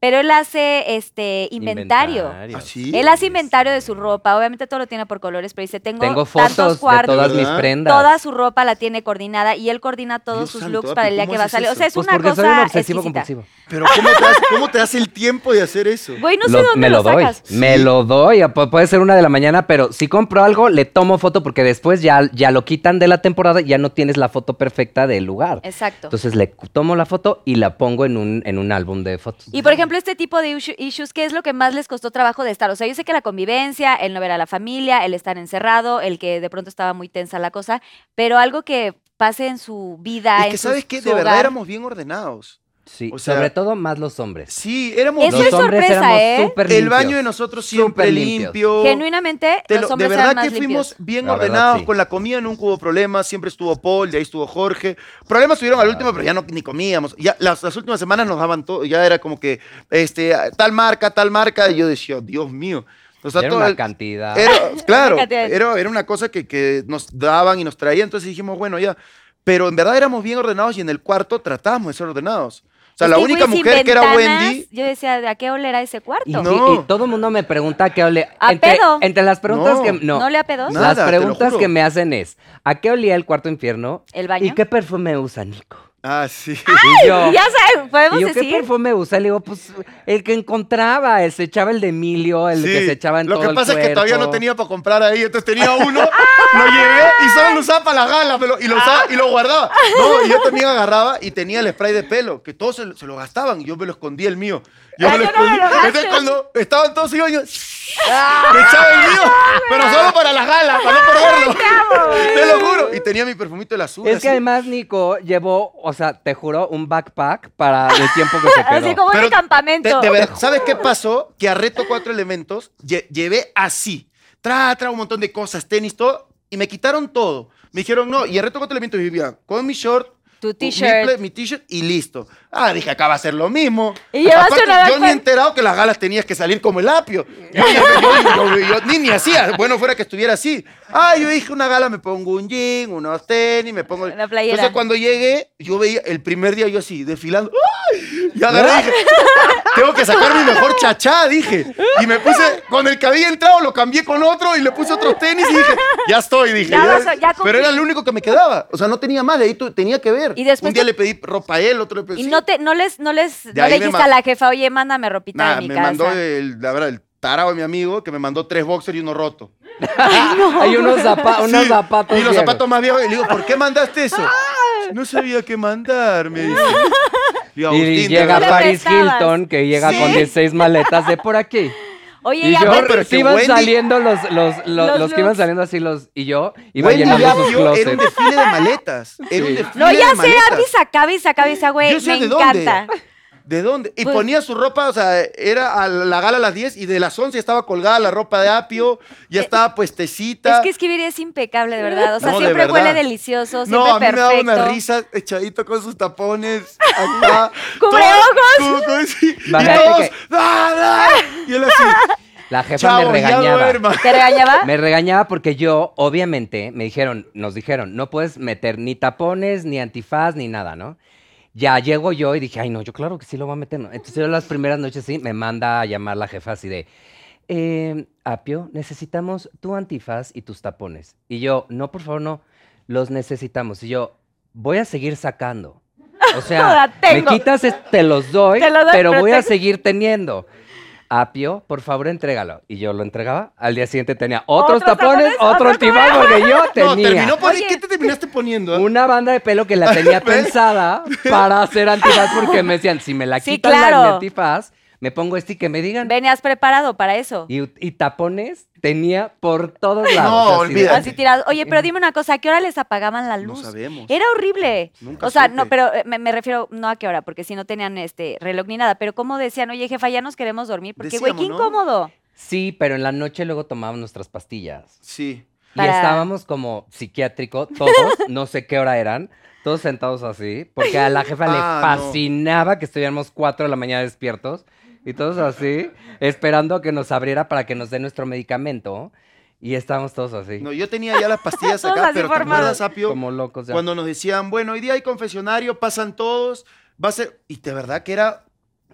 pero él hace este inventario. ¿Ah, sí? Él hace inventario de su ropa, obviamente todo lo tiene por colores, pero dice, tengo, Tengo tantos fotos de todas mis prendas. toda su ropa la tiene coordinada y él coordina todos Dios sus santo, looks para el día ¿cómo que va a salir. O sea, es Pues una porque cosa soy un obsesivo exquisita. compulsivo. Pero ¿cómo te, das, ¿cómo te das el tiempo de hacer eso? Güey, no sé dónde me lo, lo, doy, sacas. me lo doy. Puede ser una de la mañana, pero si compro algo, le tomo foto porque después ya, ya lo quitan de la temporada y ya no tienes la foto perfecta del lugar. Exacto. Entonces le tomo la foto y la pongo en un, en un álbum de fotos. Y por ejemplo, este tipo de issu- issues, ¿qué es lo que más les costó trabajo de estar? O sea, yo sé que la convivencia, el no ver a la familia, el estar encerrado, el que de pronto estaba muy tensa la cosa, pero algo que pase en su vida, Es en que, su- ¿sabes qué? su De verdad hogar. éramos bien ordenados. Sí, o sea- sobre todo más los hombres. Sí, éramos Eso los es hombres sorpresa, éramos ¿eh? súper El limpios. baño de nosotros siempre limpios. limpio. Genuinamente, Te los lo- de hombres verdad eran más que fuimos limpios. bien La verdad, ordenados sí. con la comida, nunca hubo problemas, siempre estuvo Paul, de ahí estuvo Jorge. Problemas tuvieron al último, pero ya no ni comíamos. Ya las, las últimas semanas nos daban todo, ya era como que este tal marca, tal marca, y yo decía, Dios mío. O sea, Era una cantidad. era- claro, cantidad. era, era una cosa que, que nos daban y nos traían, entonces dijimos, bueno, ya. Pero en verdad éramos bien ordenados y en el cuarto tratábamos de ser ordenados. O sea, Es la única mujer que era Wendy, Yo decía, ¿de a qué olerá ese cuarto? Y, No. y- y todo el mundo me pregunta a qué ole. ¿A entre, pedo? entre las preguntas No. que. No. ¿No le a pedos? Nada, las preguntas que me hacen es: ¿a qué olía el cuarto infierno? ¿El baño? ¿Y qué perfume usa Nico? Ah, sí. Y yo, Ya sabes, podemos ¿y yo qué decir. perfume usa? Le digo, pues el que encontraba, el- se echaba el de Emilio, el Sí. que se echaba en Lo todo que el pasa es que todavía no tenía para comprar ahí, entonces tenía uno, lo llevé y solo lo usaba para la gala me lo- y, lo usaba, y lo guardaba. No, y yo también agarraba y tenía el spray de pelo, que todos se, se lo gastaban y yo me lo escondía el mío. Yo Ay, me lo escondí. gasto. Entonces cuando estaban todos ellos, yo me echaba el mío, pero solo para la gala, para no perderlo. Te lo juro. Y tenía mi perfumito de la azul. Es que además Nico llevó, o sea, te juro, un backpack para el tiempo que se quedó. Así como de campamento. de- de verdad, ¿Sabes qué pasó? Que a Reto Cuatro Elementos lle- llevé así. Tra, tra, un montón de cosas, tenis, todo. Y me quitaron todo. Me dijeron, no. Y a Reto Cuatro Elementos vivía con mi short. Tu t-shirt. Mi t-shirt y listo. Ah, dije, acá va a ser lo mismo. Y Aparte, una Yo ni he enterado que las galas tenías que salir como el apio. Yo, yo- yo- yo- yo ni ni hacía. Bueno, fuera que estuviera así. Ah, yo dije una gala, me pongo un jean, unos tenis, me pongo... Una playera. Entonces cuando llegué, yo veía el primer día yo así, desfilando. ¡Ay! Y agarré y dije, tengo que sacar mi mejor chachá, dije. Y me puse, con el que había entrado, lo cambié con otro y le puse otros tenis y dije, ya estoy, dije. Ya vas a- ya cumplí. pero era el único que me quedaba. O sea, no tenía más, de ahí tenía que ver. Y después un día te- le pedí ropa a él, otro le pedí... Y sí. no, te, no les, no les, no ahí le me dijiste a la jefa, oye, mándame ropita Nada, de mi me casa. mandó el, la verdad, el tarao de mi amigo que me mandó tres boxers y uno roto. Hay unos, zapa- unos Sí, zapatos. Y los viejos. zapatos más viejos. Y le digo, ¿por qué mandaste eso? No sabía qué mandar, me dice. Y, llega Paris. Hilton, que llega Sí. con 16 maletas de por aquí. Oye, Y yo, pero que iban Wendy- saliendo los, los, los, Los los que iban saliendo así, los, y yo iba Wendy llenando sus Apio era un closets. desfile de maletas. Era un Sí. desfile no, ya de sé, sacaba y sacaba y decía, güey, me dónde. ¿De dónde? Y Pues- ponía su ropa, o sea, era a la gala a las 10 y de las 11 estaba colgada la ropa de Apio, ya estaba puestecita. Es que escribir es impecable, de verdad. O sea, No, de siempre huele delicioso, siempre no, a mí me perfecto. daba una risa echadito con sus tapones acá. ¡Cubre así, y todos, que- ¡ah, ah! Y él así, La jefa chavo, me regañaba. ¿Te regañaba? Me regañaba porque yo, obviamente, me dijeron, nos dijeron, no puedes meter ni tapones, ni antifaz, ni nada, ¿no? Ya llego yo y dije, ay, no, yo claro que sí lo voy a meter. ¿no? Entonces yo las primeras noches sí, me manda a llamar la jefa así de, eh, Apio, necesitamos tu antifaz y tus tapones. Y yo, no, por favor, no, los necesitamos. Y yo, voy a seguir sacando. O sea, me quitas, te los doy, Te los doy, pero pero voy a seguir teniendo. Apio, por favor, entrégalo. Y yo lo entregaba. Al día siguiente tenía otros, ¿Otros tapones, tapones? otro ¿Otro antifaz, porque yo tenía No, terminó por Oye. ¿Qué te terminaste poniendo? eh? una banda de pelo que la tenía pensada para hacer antifaz porque me decían, si me la Sí, quitan la claro. antifaz, me pongo este y que me digan. Venías preparado para eso. Y, y tapones tenía por todos lados. No, olvídate. Así tirado. Oye, pero dime una cosa, ¿a qué hora les apagaban la No luz? sabemos. Era horrible. Nunca o sea, supe. no, pero eh, me, me refiero no a qué hora, porque si no tenían este reloj ni nada, pero cómo decían, oye, jefa, ya nos queremos dormir, porque güey, qué ¿no? incómodo. Sí, pero en la noche luego tomábamos nuestras pastillas. Sí. Y Para- estábamos como psiquiátrico, todos, no sé qué hora eran, todos sentados así, porque a la jefa Ah, le no. fascinaba que estuviéramos cuatro de la mañana despiertos y todos así, esperando a que nos abriera para que nos dé nuestro medicamento. Y estábamos todos así, No, yo tenía ya las pastillas acá, pero ¿te formados. acuerdas, Apio? como locos. ya. Cuando nos decían, bueno, hoy día hay confesionario, pasan todos, va a ser... Y de verdad que era...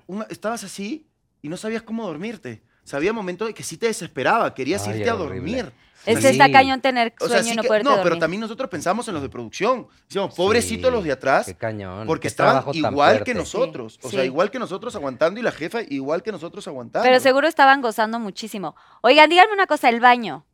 una- Estabas así y no sabías cómo dormirte. O sea, había momentos que sí te desesperaba, querías Ay, irte a horrible. Es que está cañón tener O sueño sea, sí y no que- poderte no, pero también nosotros pensamos en los de producción. Decíamos, pobrecitos Sí, los de atrás, Qué cañón. porque qué estaban igual que nosotros. O Sí, sea, sí. igual que nosotros aguantando y la jefa igual que nosotros aguantando. Pero seguro estaban gozando muchísimo. Oigan, díganme una cosa, el baño.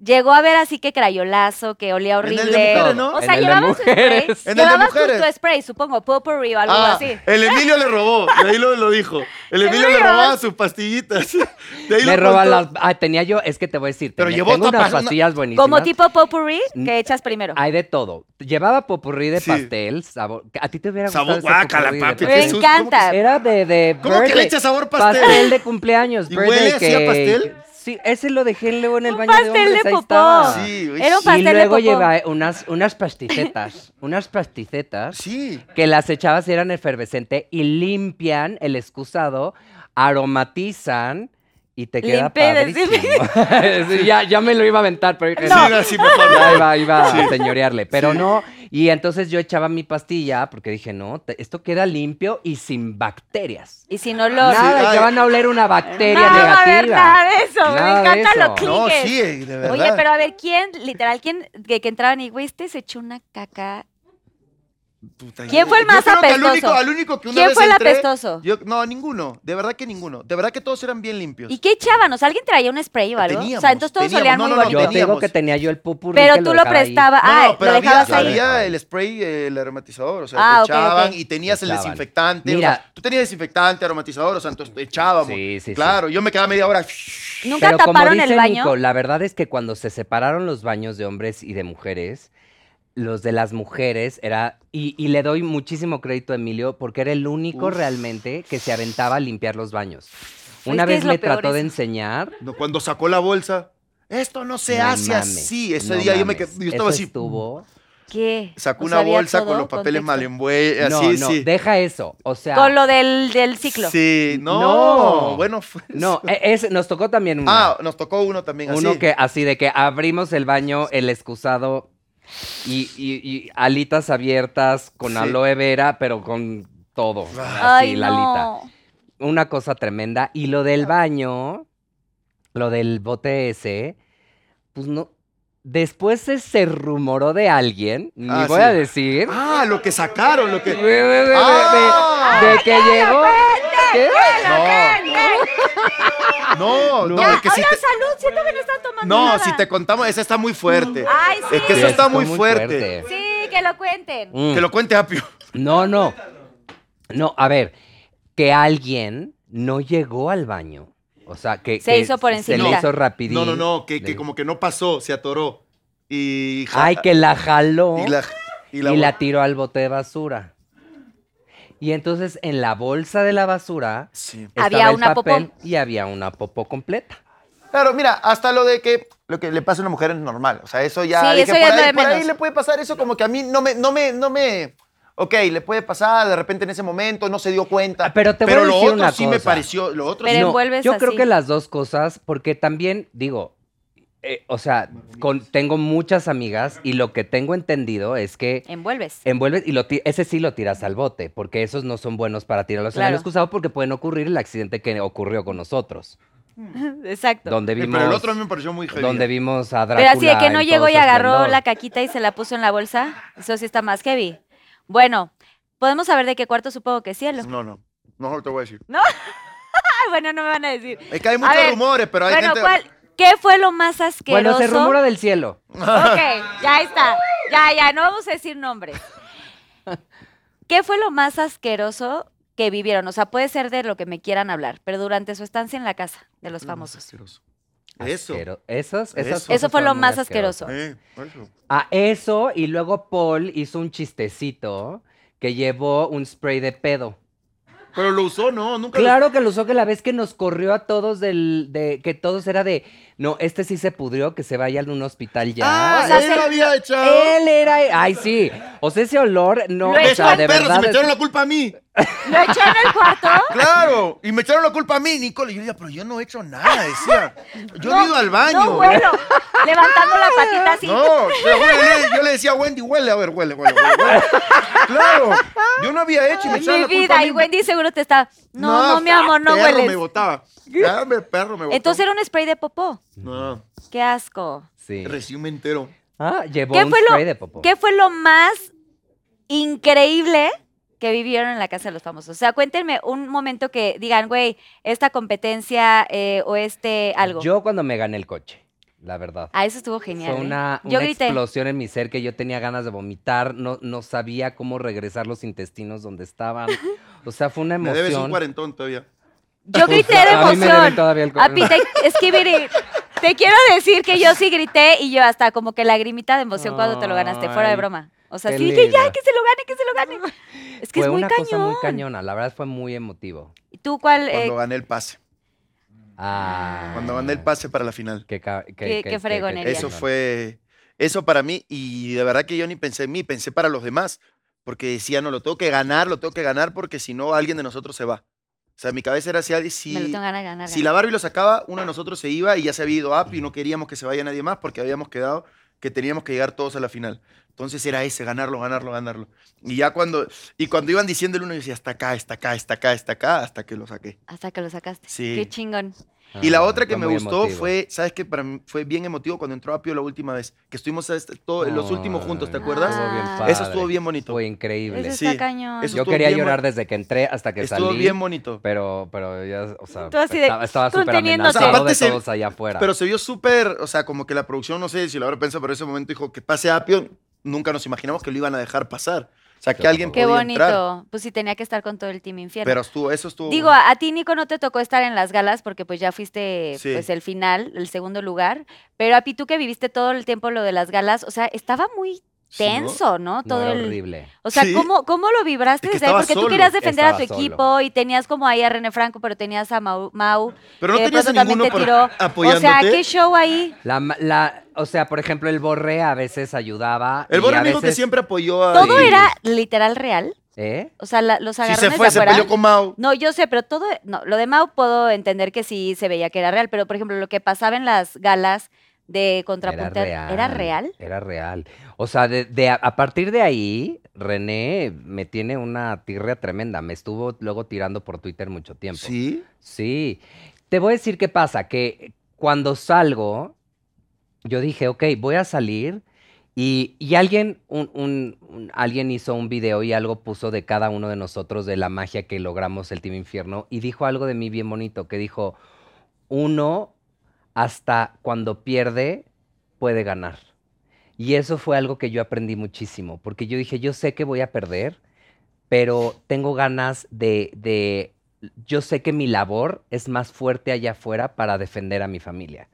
Llegó a ver así que crayolazo, que olía En el de horrible. mujeres, ¿no? O En sea, llevabas tu spray. mujeres. En Llevabas tu- spray, supongo, potpourri o algo Ah, así. el Emilio le robó, de ahí lo, lo dijo. El Emilio le robaba sus pastillitas. De ahí roban contó. las. Ah, tenía yo, es que te voy a decir. Pero tenía- llevó tengo unas una- pastillas buenísimas. Como tipo potpourri que echas primero. Hay de todo. Llevaba popurrí de Sí. pastel, sabor. A ti te hubiera Sabor gustado popurrí de papi, Me encanta. Era de, de ¿Cómo que le echa sabor pastel? Pastel de cumpleaños. ¿Y huele así a pastel? Sí, ese lo dejé luego en el Un baño de pastel hombres, de ahí popó. estaba. Sí, Era un pastel y de luego popó. lleva unas, unas pasticetas, unas pasticetas Sí. que las echabas y eran efervescente y limpian el excusado, aromatizan y te queda padrísimo. Sí, ya, ya me lo iba a aventar, pero dije, Sí, así mejor. ya iba, iba a señorearle, pero no. Y entonces yo echaba mi pastilla porque dije, no, te- esto queda limpio y sin bacterias. Y si no lo... Nada que van a oler una bacteria no va a negativa. nada de eso. Nada me encantan eso. los No, cliques. sí, de verdad. Oye, pero a ver, ¿quién, literal, quién que, que entraban y, güey, este se echó una caca Puta, ¿Quién yo- fue el yo más creo que al único, al único que una ¿Quién vez fue el entré, apestoso? yo- no, ninguno. De verdad que ninguno. De verdad que todos eran bien limpios. ¿Y qué echaban? O sea, ¿alguien traía un spray o algo? o sea, entonces todos teníamos. olían No, muy no, no, bonito. Yo te digo teníamos. que tenía yo el pupurrí Pero que tú lo dejaba ahí. prestabas. No, Ah, no, pero lo había, dejabas ahí. había el spray, eh, el aromatizador, o sea, Ah, ok, echaban ok. y tenías el Echaban. desinfectante. Mira. o sea, tú tenías desinfectante, aromatizador, o sea, entonces echábamos. Sí, sí, sí. Claro, yo me quedaba media hora. ¿Nunca Pero como taparon dice el baño? Nico, la verdad es que cuando se separaron los baños de hombres y de mujeres, los de las mujeres era, y, y le doy muchísimo crédito a Emilio, porque era el único Uf. realmente que se aventaba a limpiar los baños. Una vez peor trató de enseñar. No, cuando sacó la bolsa, esto no se no hace mames, así. Ese no día yo me quedé, yo estaba Eso así. estuvo. ¿Qué? Sacó una bolsa con los papeles mal envueltos. No, Así, no, sí. deja eso. O sea, Con lo del, del ciclo. Sí, no. No. Bueno, fue no, eso. e- es, nos tocó también una. Ah, nos tocó uno también así. Uno que así de que abrimos el baño, el excusado y, y- y alitas abiertas con Sí. aloe vera, pero con todo. Ay, Así, la alita. Una cosa tremenda. Y lo del baño, lo del bote ese, pues no. Después se, rumoró de alguien, ni Ah, voy sí. a decir, Ah, lo que sacaron, lo que. de, de- de- de- Ah. de que llegó. ¿Qué? No, no, Ya, es que si te, salud, siento que no están tomando no, nada. si te contamos, esa está muy fuerte. Ay, sí. Es que Sí, eso está muy muy fuerte. fuerte. Sí, que lo cuenten. Mm. Que lo cuente Apio. No, no. No, a ver, que alguien no llegó al baño. O sea, que. Se que hizo por Se le hizo rapidito. No, no, no, que, que como que no pasó, se atoró. Y. ja- Ay, que la jaló Y la, y y la, la, tiró al bote de basura. Y entonces en la bolsa de la basura Sí. estaba Había el una popó. papel y había una popó completa. Claro, mira, hasta lo de que lo que le pasa a una mujer es normal. O sea, eso ya. Sí, dije, eso ya por lo ahí, por le puede pasar eso como que a mí no me, no me, no me. Ok, le puede pasar de repente en ese momento, no se dio cuenta. Ah, Pero te Pero voy a lo decir otro una sí me cosa. pareció. Lo otro Pero sí. envuelves yo creo que las dos cosas, porque también, digo, eh, o sea, con- tengo muchas amigas y lo que tengo entendido es que Envuelves. envuelves y lo ese sí lo tiras al bote, porque esos no son buenos para tirarlos en Claro. el excusado porque pueden ocurrir el accidente que ocurrió con nosotros, Exacto. donde vimos, pero el otro a mí me pareció muy heavy. donde vimos a Drácula. Pero así de que no llegó y agarró esplendor. la caquita y se la puso en la bolsa, eso sí está más heavy. Bueno, podemos saber de qué cuarto, supongo que cielo. No, no. No, no te voy a decir. Ay, bueno, no me van a decir. Es que hay muchos ver, rumores, pero hay bueno, gente. ¿cuál- ¿qué fue lo más asqueroso? Bueno, se rumora del cielo. Ok, ya está. Ya, ya, no vamos a decir nombres. ¿Qué fue lo más asqueroso que vivieron? O sea, puede ser de lo que me quieran hablar, pero durante su estancia en la casa de los famosos. Asqueroso. Eso. Asquero- Esos, esas Eso. fue lo más asqueroso. Eh, eso. A eso, y luego Paul hizo un chistecito que llevó un spray de pedo. Pero lo usó, no, nunca lo- Claro que lo usó que la vez que nos corrió a todos del, de, que todos era de, no, este sí se pudrió, que se vaya a un hospital ya. Ah, O sea, él se- lo había echado. Él era, ay sí, o sea, ese olor, no, Lo o sea, de perro, verdad. si me echaron la culpa a mí. ¿Lo echó en el cuarto? Claro, y me echaron la culpa a mí, Nicole. Y yo decía, pero yo no he hecho nada, decía. Yo no he ido al baño. No, bueno. Levantando la patita así. No, pero huele, yo le decía a Wendy, huele, a ver, huele, huele, huele. huele. Claro, yo no había hecho y me echaron Mi la culpa vida, a mí. y Wendy seguro te está. No, no, mi amor, no perro me hueles. botaba. Ya, me perro me botaba. Entonces era un spray de popó. No, Qué asco. Sí. recién me entero. Ah, llevó ¿Qué un fue, spray de lo, popó. ¿Qué fue lo más increíble que vivieron en la Casa de los Famosos? O sea, cuéntenme un momento que digan, güey, esta competencia eh, o este algo. Yo cuando me gané el coche, la verdad. Ah, eso estuvo genial. Fue ¿eh? una, una explosión en mi ser que yo tenía ganas de vomitar, no, no sabía cómo regresar los intestinos donde estaban. O sea, fue una Me debes un emoción. cuarentón todavía. Yo grité de A mí me deben emoción. todavía el A es que mire, te quiero decir que yo sí grité y yo hasta como que lagrimita de emoción cuando te lo ganaste, fuera de broma. O sea, qué sí dije, ya, que se lo gane, que se lo gane. Es que fue es muy una cañón. cosa muy cañona, la verdad fue muy emotivo. ¿Y tú cuál? eh, Cuando gané el pase. Ah, Cuando gané el pase para la final. Qué, ca- qué, Qué- qué fregonería. Eso cañón. fue, eso para mí, y de verdad que yo ni pensé en mí, pensé para los demás, porque decía, no, lo tengo que ganar, lo tengo que ganar, porque si no, alguien de nosotros se va. O sea, mi cabeza era así, me lo si, tengo ganas de ganar. si la Barbie lo sacaba, uno de nosotros se iba y ya se había ido up y no queríamos que se vaya nadie más porque habíamos quedado que teníamos que llegar todos a la final. Entonces era ese, ganarlo, ganarlo, ganarlo. Y ya cuando, y cuando iban diciendo el uno, yo decía, hasta acá, está acá, está acá, está acá, hasta que lo saqué. Hasta que lo sacaste. Sí. Qué chingón. y la Ah, otra que me gustó emotivo. fue, ¿sabes qué? Para mí fue bien emotivo cuando entró Apio la última vez, que estuvimos todo- los últimos juntos, ¿te acuerdas? estuvo bien Ah. padre. Eso estuvo bien bonito. Fue increíble. Eso Sí. está cañón. Eso Yo estuvo quería llorar desde que entré hasta que Estuvo salí. bien bonito. Pero, pero ya, o sea, Tú así de, estaba, súper amenazado O sea, aparte de se- todos allá afuera. Pero se vio súper, o sea, como que la producción, no sé si lo habrá pensado, pero en ese momento dijo que pase Apio, nunca nos imaginamos que lo iban a dejar pasar. O sea, que Yo alguien Qué podía bonito. entrar. Pues sí, tenía que estar con todo el team infierno. Pero estuvo, eso estuvo. Digo, a, a ti, Nico, no te tocó estar en las galas porque pues ya fuiste Sí. pues el final, el segundo lugar. Pero a ti, tú que viviste todo el tiempo lo de las galas, o sea, estaba muy. Tenso, ¿no? No, Todo era el... horrible. O sea, Sí. ¿cómo, ¿cómo lo vibraste Es que desde ahí? Porque tú querías defender a tu solo. equipo y tenías como ahí a René Franco, pero tenías a Mau, Mau Pero no que tenías a ninguno te por- tiró. O sea, ¿qué show ahí? La, ma- la, o sea, por ejemplo, el Borre a veces ayudaba. El me dijo que veces- siempre apoyó a. Todo Sí. era literal real. ¿Eh? O sea, la- los Sí agarrones se fue, de se peleó con Mau. No, yo sé, pero todo, no, lo de Mau puedo entender que sí se veía que era real, pero por ejemplo, lo que pasaba en las galas de contrapunta ¿era real? Era real. O sea, de, de a, a partir de ahí, René me tiene una tirria tremenda. Me estuvo luego tirando por Twitter mucho tiempo. Sí. Sí. Te voy a decir qué pasa, que cuando salgo, yo dije, ok, voy a salir y, y alguien, un, un- un- alguien hizo un video y algo puso de cada uno de nosotros de la magia que logramos el Team Infierno y dijo algo de mí bien bonito, que dijo, uno hasta cuando pierde puede ganar. Y eso fue algo que yo aprendí muchísimo, porque yo dije, yo sé que voy a perder, pero tengo ganas de, de, yo sé que mi labor es más fuerte allá afuera para defender a mi familia.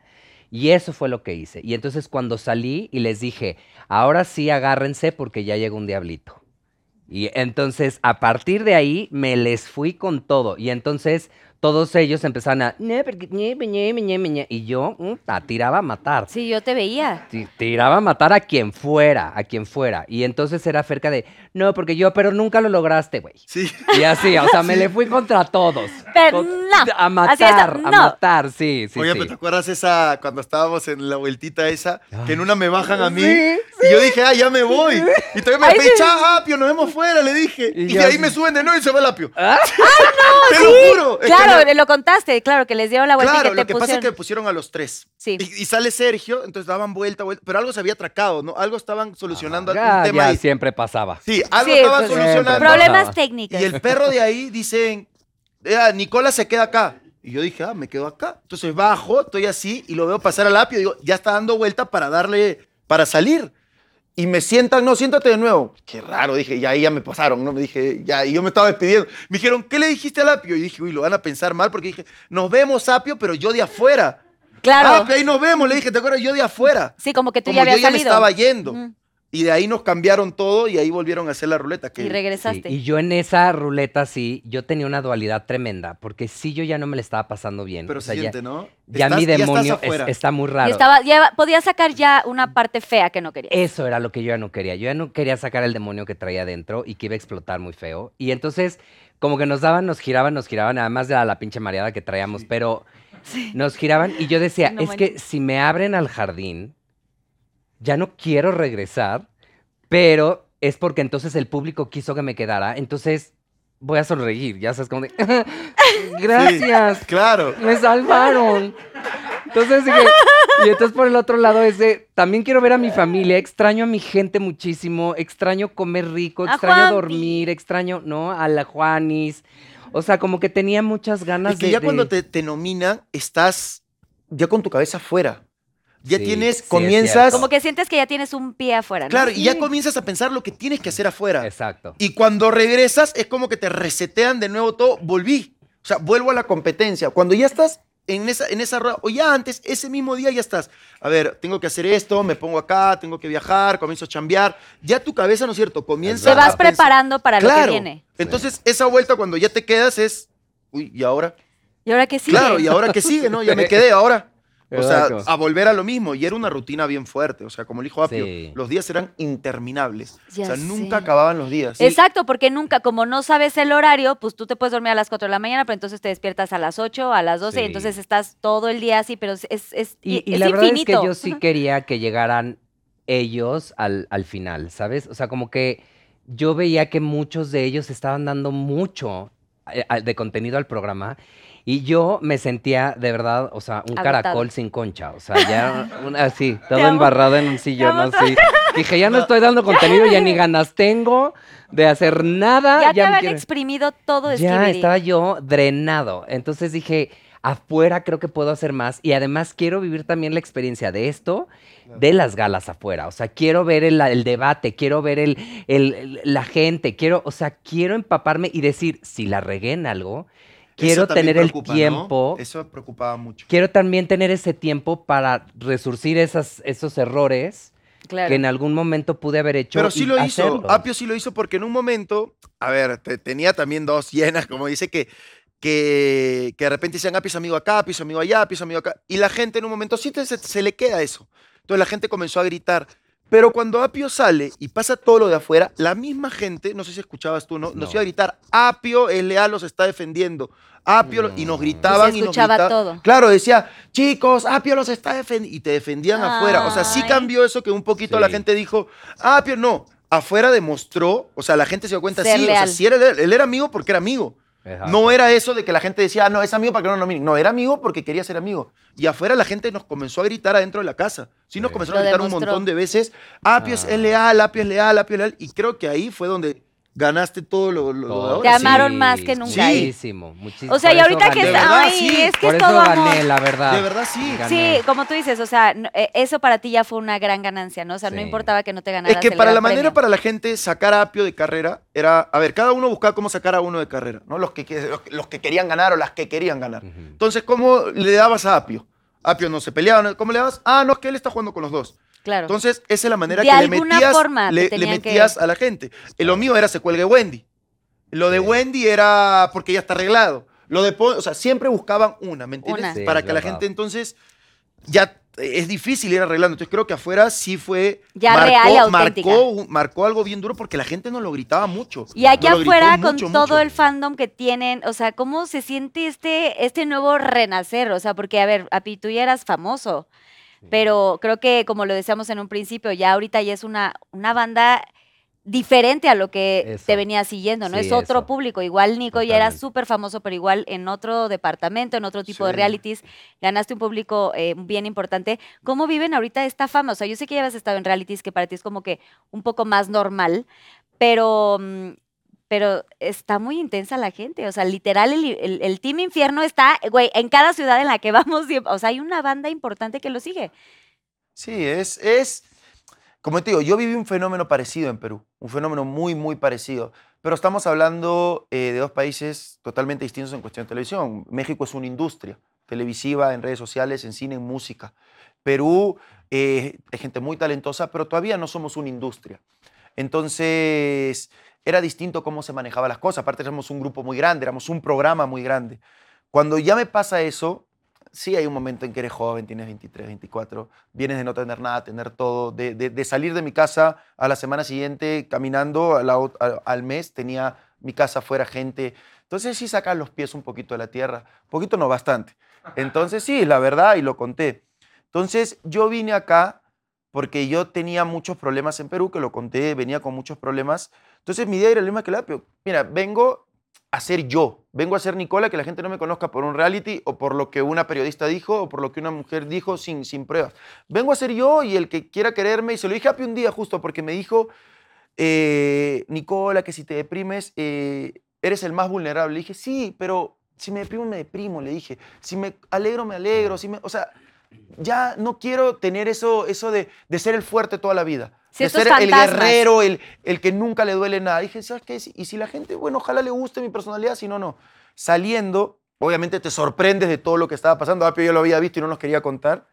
Y eso fue lo que hice. Y entonces cuando salí y les dije, ahora sí agárrense porque ya llegó un diablito. Y entonces a partir de ahí me les fui con todo. Y entonces todos ellos empezaron a... Y yo mm, tiraba a matar. Sí, yo te veía. Ti- Tiraba a matar a quien fuera, a quien fuera. Y entonces era cerca de, no, porque yo, pero nunca lo lograste, güey. Sí. Y así, o sea, me le fui contra todos. Pero Con- no, A matar, a no. matar, sí, sí, Oye, sí. pero ¿te acuerdas esa, cuando estábamos en la vueltita esa, que en Ay. una me bajan a mí? Sí, Y yo dije, ah, ya me voy. Y todavía me Ay, chao, Apio, nos vemos fuera, le dije. Y de ahí me suben de nuevo y se va el Apio. Ah, Te lo juro. Que Claro, lo contaste, claro, que les dieron la vuelta Claro, y que lo te que pasa es que pusieron a los tres. Sí. Y, y sale Sergio, entonces daban vuelta, vuelta, pero algo se había atracado, ¿no? Algo estaban solucionando Ah, ya, algún tema ya ahí. siempre pasaba. Sí, algo Sí, estaban pues, solucionando. Problemas técnicos. Y el perro de ahí dicen, "Ah, Nicola se queda acá. Y yo dije, ah, me quedo acá. Entonces bajo, estoy así y lo veo pasar al apio. Digo, ya está dando vuelta para darle, para salir. Y me sientan, no, siéntate de nuevo. Qué raro, dije, y ahí ya me pasaron, ¿no? Me dije, ya, y yo me estaba despidiendo. Me dijeron, ¿qué le dijiste al apio? Y dije, uy, lo van a pensar mal porque dije, nos vemos, apio, pero yo de afuera. Claro. Ah, ok, ahí nos vemos, le dije, ¿te acuerdas? Yo de afuera. Sí, como que tú Como ya habías yo ya me salido. estaba yendo. Y de ahí nos cambiaron todo y ahí volvieron a hacer la ruleta. Que Y regresaste. Sí, y yo en esa ruleta sí, yo tenía una dualidad tremenda, porque sí yo ya no me le estaba pasando bien. Pero o se sea, ya- ¿no? Ya, Estás- mi demonio es- está muy Y raro. estaba, ya podía sacar ya una parte fea que no querías. Eso era lo que yo ya no quería. Yo ya no quería sacar el demonio que traía adentro y que iba a explotar muy feo. Y entonces, como que nos daban, nos giraban, nos giraban, además de la, la pinche mareada que traíamos, pero nos giraban y yo decía, No es que si me abren al jardín, ya no quiero regresar, pero es porque entonces el público quiso que me quedara, entonces voy a sonreír, ya sabes, como de, gracias. Claro. Me salvaron. Entonces dije, y entonces por el otro lado es de, también quiero ver a mi familia, extraño a mi gente muchísimo, extraño comer rico, extraño dormir, extraño, ¿no? A la Juanis. O sea, como que tenía muchas ganas Es que de... ya de- cuando te, te nominan, estás ya con tu cabeza afuera. Ya Sí, tienes, sí, comienzas. Como que sientes que ya tienes un pie afuera, ¿no? Claro, y ya comienzas a pensar lo que tienes que hacer afuera. Exacto. Y cuando regresas, es como que te resetean de nuevo todo. Volví. O sea, vuelvo a la competencia. Cuando ya estás en esa, en esa rueda, O ya antes, ese mismo día ya estás. A ver, tengo que hacer esto, me pongo acá, tengo que viajar, comienzo a chambear. Ya tu cabeza, ¿no es cierto? Comienza Te vas a preparando para lo que Claro. viene. Entonces, esa vuelta cuando ya te quedas es. Uy, ¿y ahora? ¿Y ahora qué sigue? Claro, ¿y ahora qué sigue, no? Ya me quedé ahora. O sea, a volver a lo mismo. Y era una rutina bien fuerte. O sea, como le dijo Apio, Sí. los días eran interminables. Ya o sea, sé. nunca acababan los días. Exacto, porque nunca, como no sabes el horario, pues tú te puedes dormir a las 4 de la mañana, pero entonces te despiertas a las 8, a las 12, y entonces estás todo el día así, pero es, es, es, Y, y es la verdad es que yo sí quería que llegaran ellos al, al final, ¿sabes? O sea, como que yo veía que muchos de ellos estaban dando mucho eh, de contenido al programa y yo me sentía de verdad, o sea, un Agotado. caracol sin concha, o sea, ya así, todo amo. embarrado en un sillón, así. Dije, ya no estoy dando contenido, ya ni ganas tengo de hacer nada. Ya te me habían quiero- exprimido todo ya Skibidi. estaba yo drenado. Entonces dije, afuera creo que puedo hacer más. Y además quiero vivir también la experiencia de esto, de las galas afuera. O sea, quiero ver el, el debate, quiero ver el, el- el- la gente, quiero, o sea, quiero empaparme y decir, si la regué en algo, quiero tener el preocupa, ¿no? tiempo. Eso preocupaba mucho. Quiero también tener ese tiempo para resurcir esas, esos errores Claro. que en algún momento pude haber hecho. Pero sí y lo hizo. Apio sí lo hizo porque en un momento, a ver, te- tenía también dos llenas, como dice que, que, que de repente decían Apio es amigo acá, Apio es amigo allá, Apio es amigo acá. Y la gente en un momento sí te- se, se le queda eso. Entonces la gente comenzó a gritar. Pero cuando Apio sale y pasa todo lo de afuera, la misma gente, no sé si escuchabas tú, ¿no? Nos No. iba a gritar, Apio es leal, los está defendiendo. Apio, y nos gritaban y, nos escuchaba gritaban. todo. Claro, decía, chicos, Apio los está defendiendo. Y te defendían afuera. O sea, sí cambió eso que un poquito la gente dijo, Apio no. Afuera demostró, o sea, la gente se dio cuenta, Ser sí, o sea, sí era, él era amigo porque era amigo. Exacto. No era eso de que la gente decía, ah, no, es amigo para que no lo nominen. No, era amigo porque quería ser amigo. Y afuera la gente nos comenzó a gritar adentro de la casa. Sí, nos Sí. comenzaron a Lo gritar un montón de veces, Apio es Ah. es leal, Apio es leal, Apio es leal. Y creo que ahí fue donde ganaste todo lo, lo- lo de Todo. ahora. Te amaron más que nunca. Sí. Muchísimo, muchísimo. O sea, y eso ahorita que está. sí. es que Por es eso todo amor. gané, la verdad. De verdad, sí. Gané. Sí, como tú dices, o sea, eh, eso para ti ya fue una gran ganancia, ¿no? O sea, no importaba que no te ganaras Es que el para gran la manera premio. para la gente sacar a Apio de carrera era, a ver, cada uno buscaba cómo sacar a uno de carrera. ¿no? Los, que, los, los que querían ganar o las que querían ganar. Entonces, ¿cómo le dabas a Apio? Apio no se peleaba, ¿no? ¿cómo le dabas? Ah, no, es que él está jugando con los dos. Claro. Entonces, esa es la manera De que le metías, forma te le, le tenían que- metías a la gente. Eh, Lo mío era se cuelgue Wendy. Lo de Sí. Wendy era porque ya está arreglado. Lo de, o sea, siempre buscaban una, ¿me entiendes? Una. Sí, Para que la verdad. gente entonces ya eh, es difícil ir arreglando. Entonces creo que afuera sí fue Ya real y auténtica. marcó, marcó algo bien duro porque la gente nos lo gritaba mucho. Y aquí afuera, con mucho, todo mucho. el fandom que tienen, o sea, ¿cómo se siente este, este nuevo renacer? O sea, porque, a ver, Api, tú ya eras famoso, pero creo que, como lo decíamos en un principio, ya ahorita ya es una, una banda diferente a lo que Eso. te venía siguiendo, ¿no? Sí, es otro eso. público. Igual Nico ya era Totalmente. súper famoso, pero igual en otro departamento, en otro tipo de realities, ganaste un público eh, bien importante. ¿Cómo viven ahorita esta fama? O sea, yo sé que ya habías estado en realities que para ti es como que un poco más normal, pero, mm, pero está muy intensa la gente. O sea, literal, el, el- el Team Infierno está, güey, en cada ciudad en la que vamos. O sea, hay una banda importante que lo sigue. Sí, es, es, como te digo, yo viví un fenómeno parecido en Perú, un fenómeno muy, muy parecido, pero estamos hablando eh, de dos países totalmente distintos en cuestión de televisión. México es una industria televisiva, en redes sociales, en cine, en música. Perú eh, es gente muy talentosa, pero todavía no somos una industria. Entonces, era distinto cómo se manejaban las cosas. Aparte, éramos un grupo muy grande, éramos un programa muy grande. Cuando ya me pasa eso, sí hay un momento en que eres joven, tienes 23, 24, vienes de no tener nada, tener todo, de, de- de salir de mi casa a la semana siguiente caminando a la ot- a- al mes, tenía mi casa fuera gente. Entonces sí sacar los pies un poquito de la tierra, poquito no bastante. Entonces sí, la verdad, y lo conté. Entonces yo vine acá porque yo tenía muchos problemas en Perú, que lo conté, venía con muchos problemas. Entonces mi idea era el mismo que la Apio. Mira, vengo a ser yo, vengo a ser Nicola, que la gente no me conozca por un reality o por lo que una periodista dijo o por lo que una mujer dijo sin, sin pruebas. Vengo a ser yo y el que quiera quererme, y se lo dije a Apio un día justo porque me dijo, eh, Nicola, que si te deprimes, eh, eres el más vulnerable. Le dije, sí, pero si me deprimo, me deprimo, le dije. Si me alegro, me alegro. Si me, o sea, ya no quiero tener eso, eso de, de ser el fuerte toda la vida. Sí, de ser el fantasmas. guerrero, el, el que nunca le duele nada. Dije, ¿sabes qué? Si- Y si la gente, bueno, ojalá le guste mi personalidad, si no, no. Saliendo, obviamente te sorprendes de todo lo que estaba pasando. Apio yo lo había visto y no nos quería contar.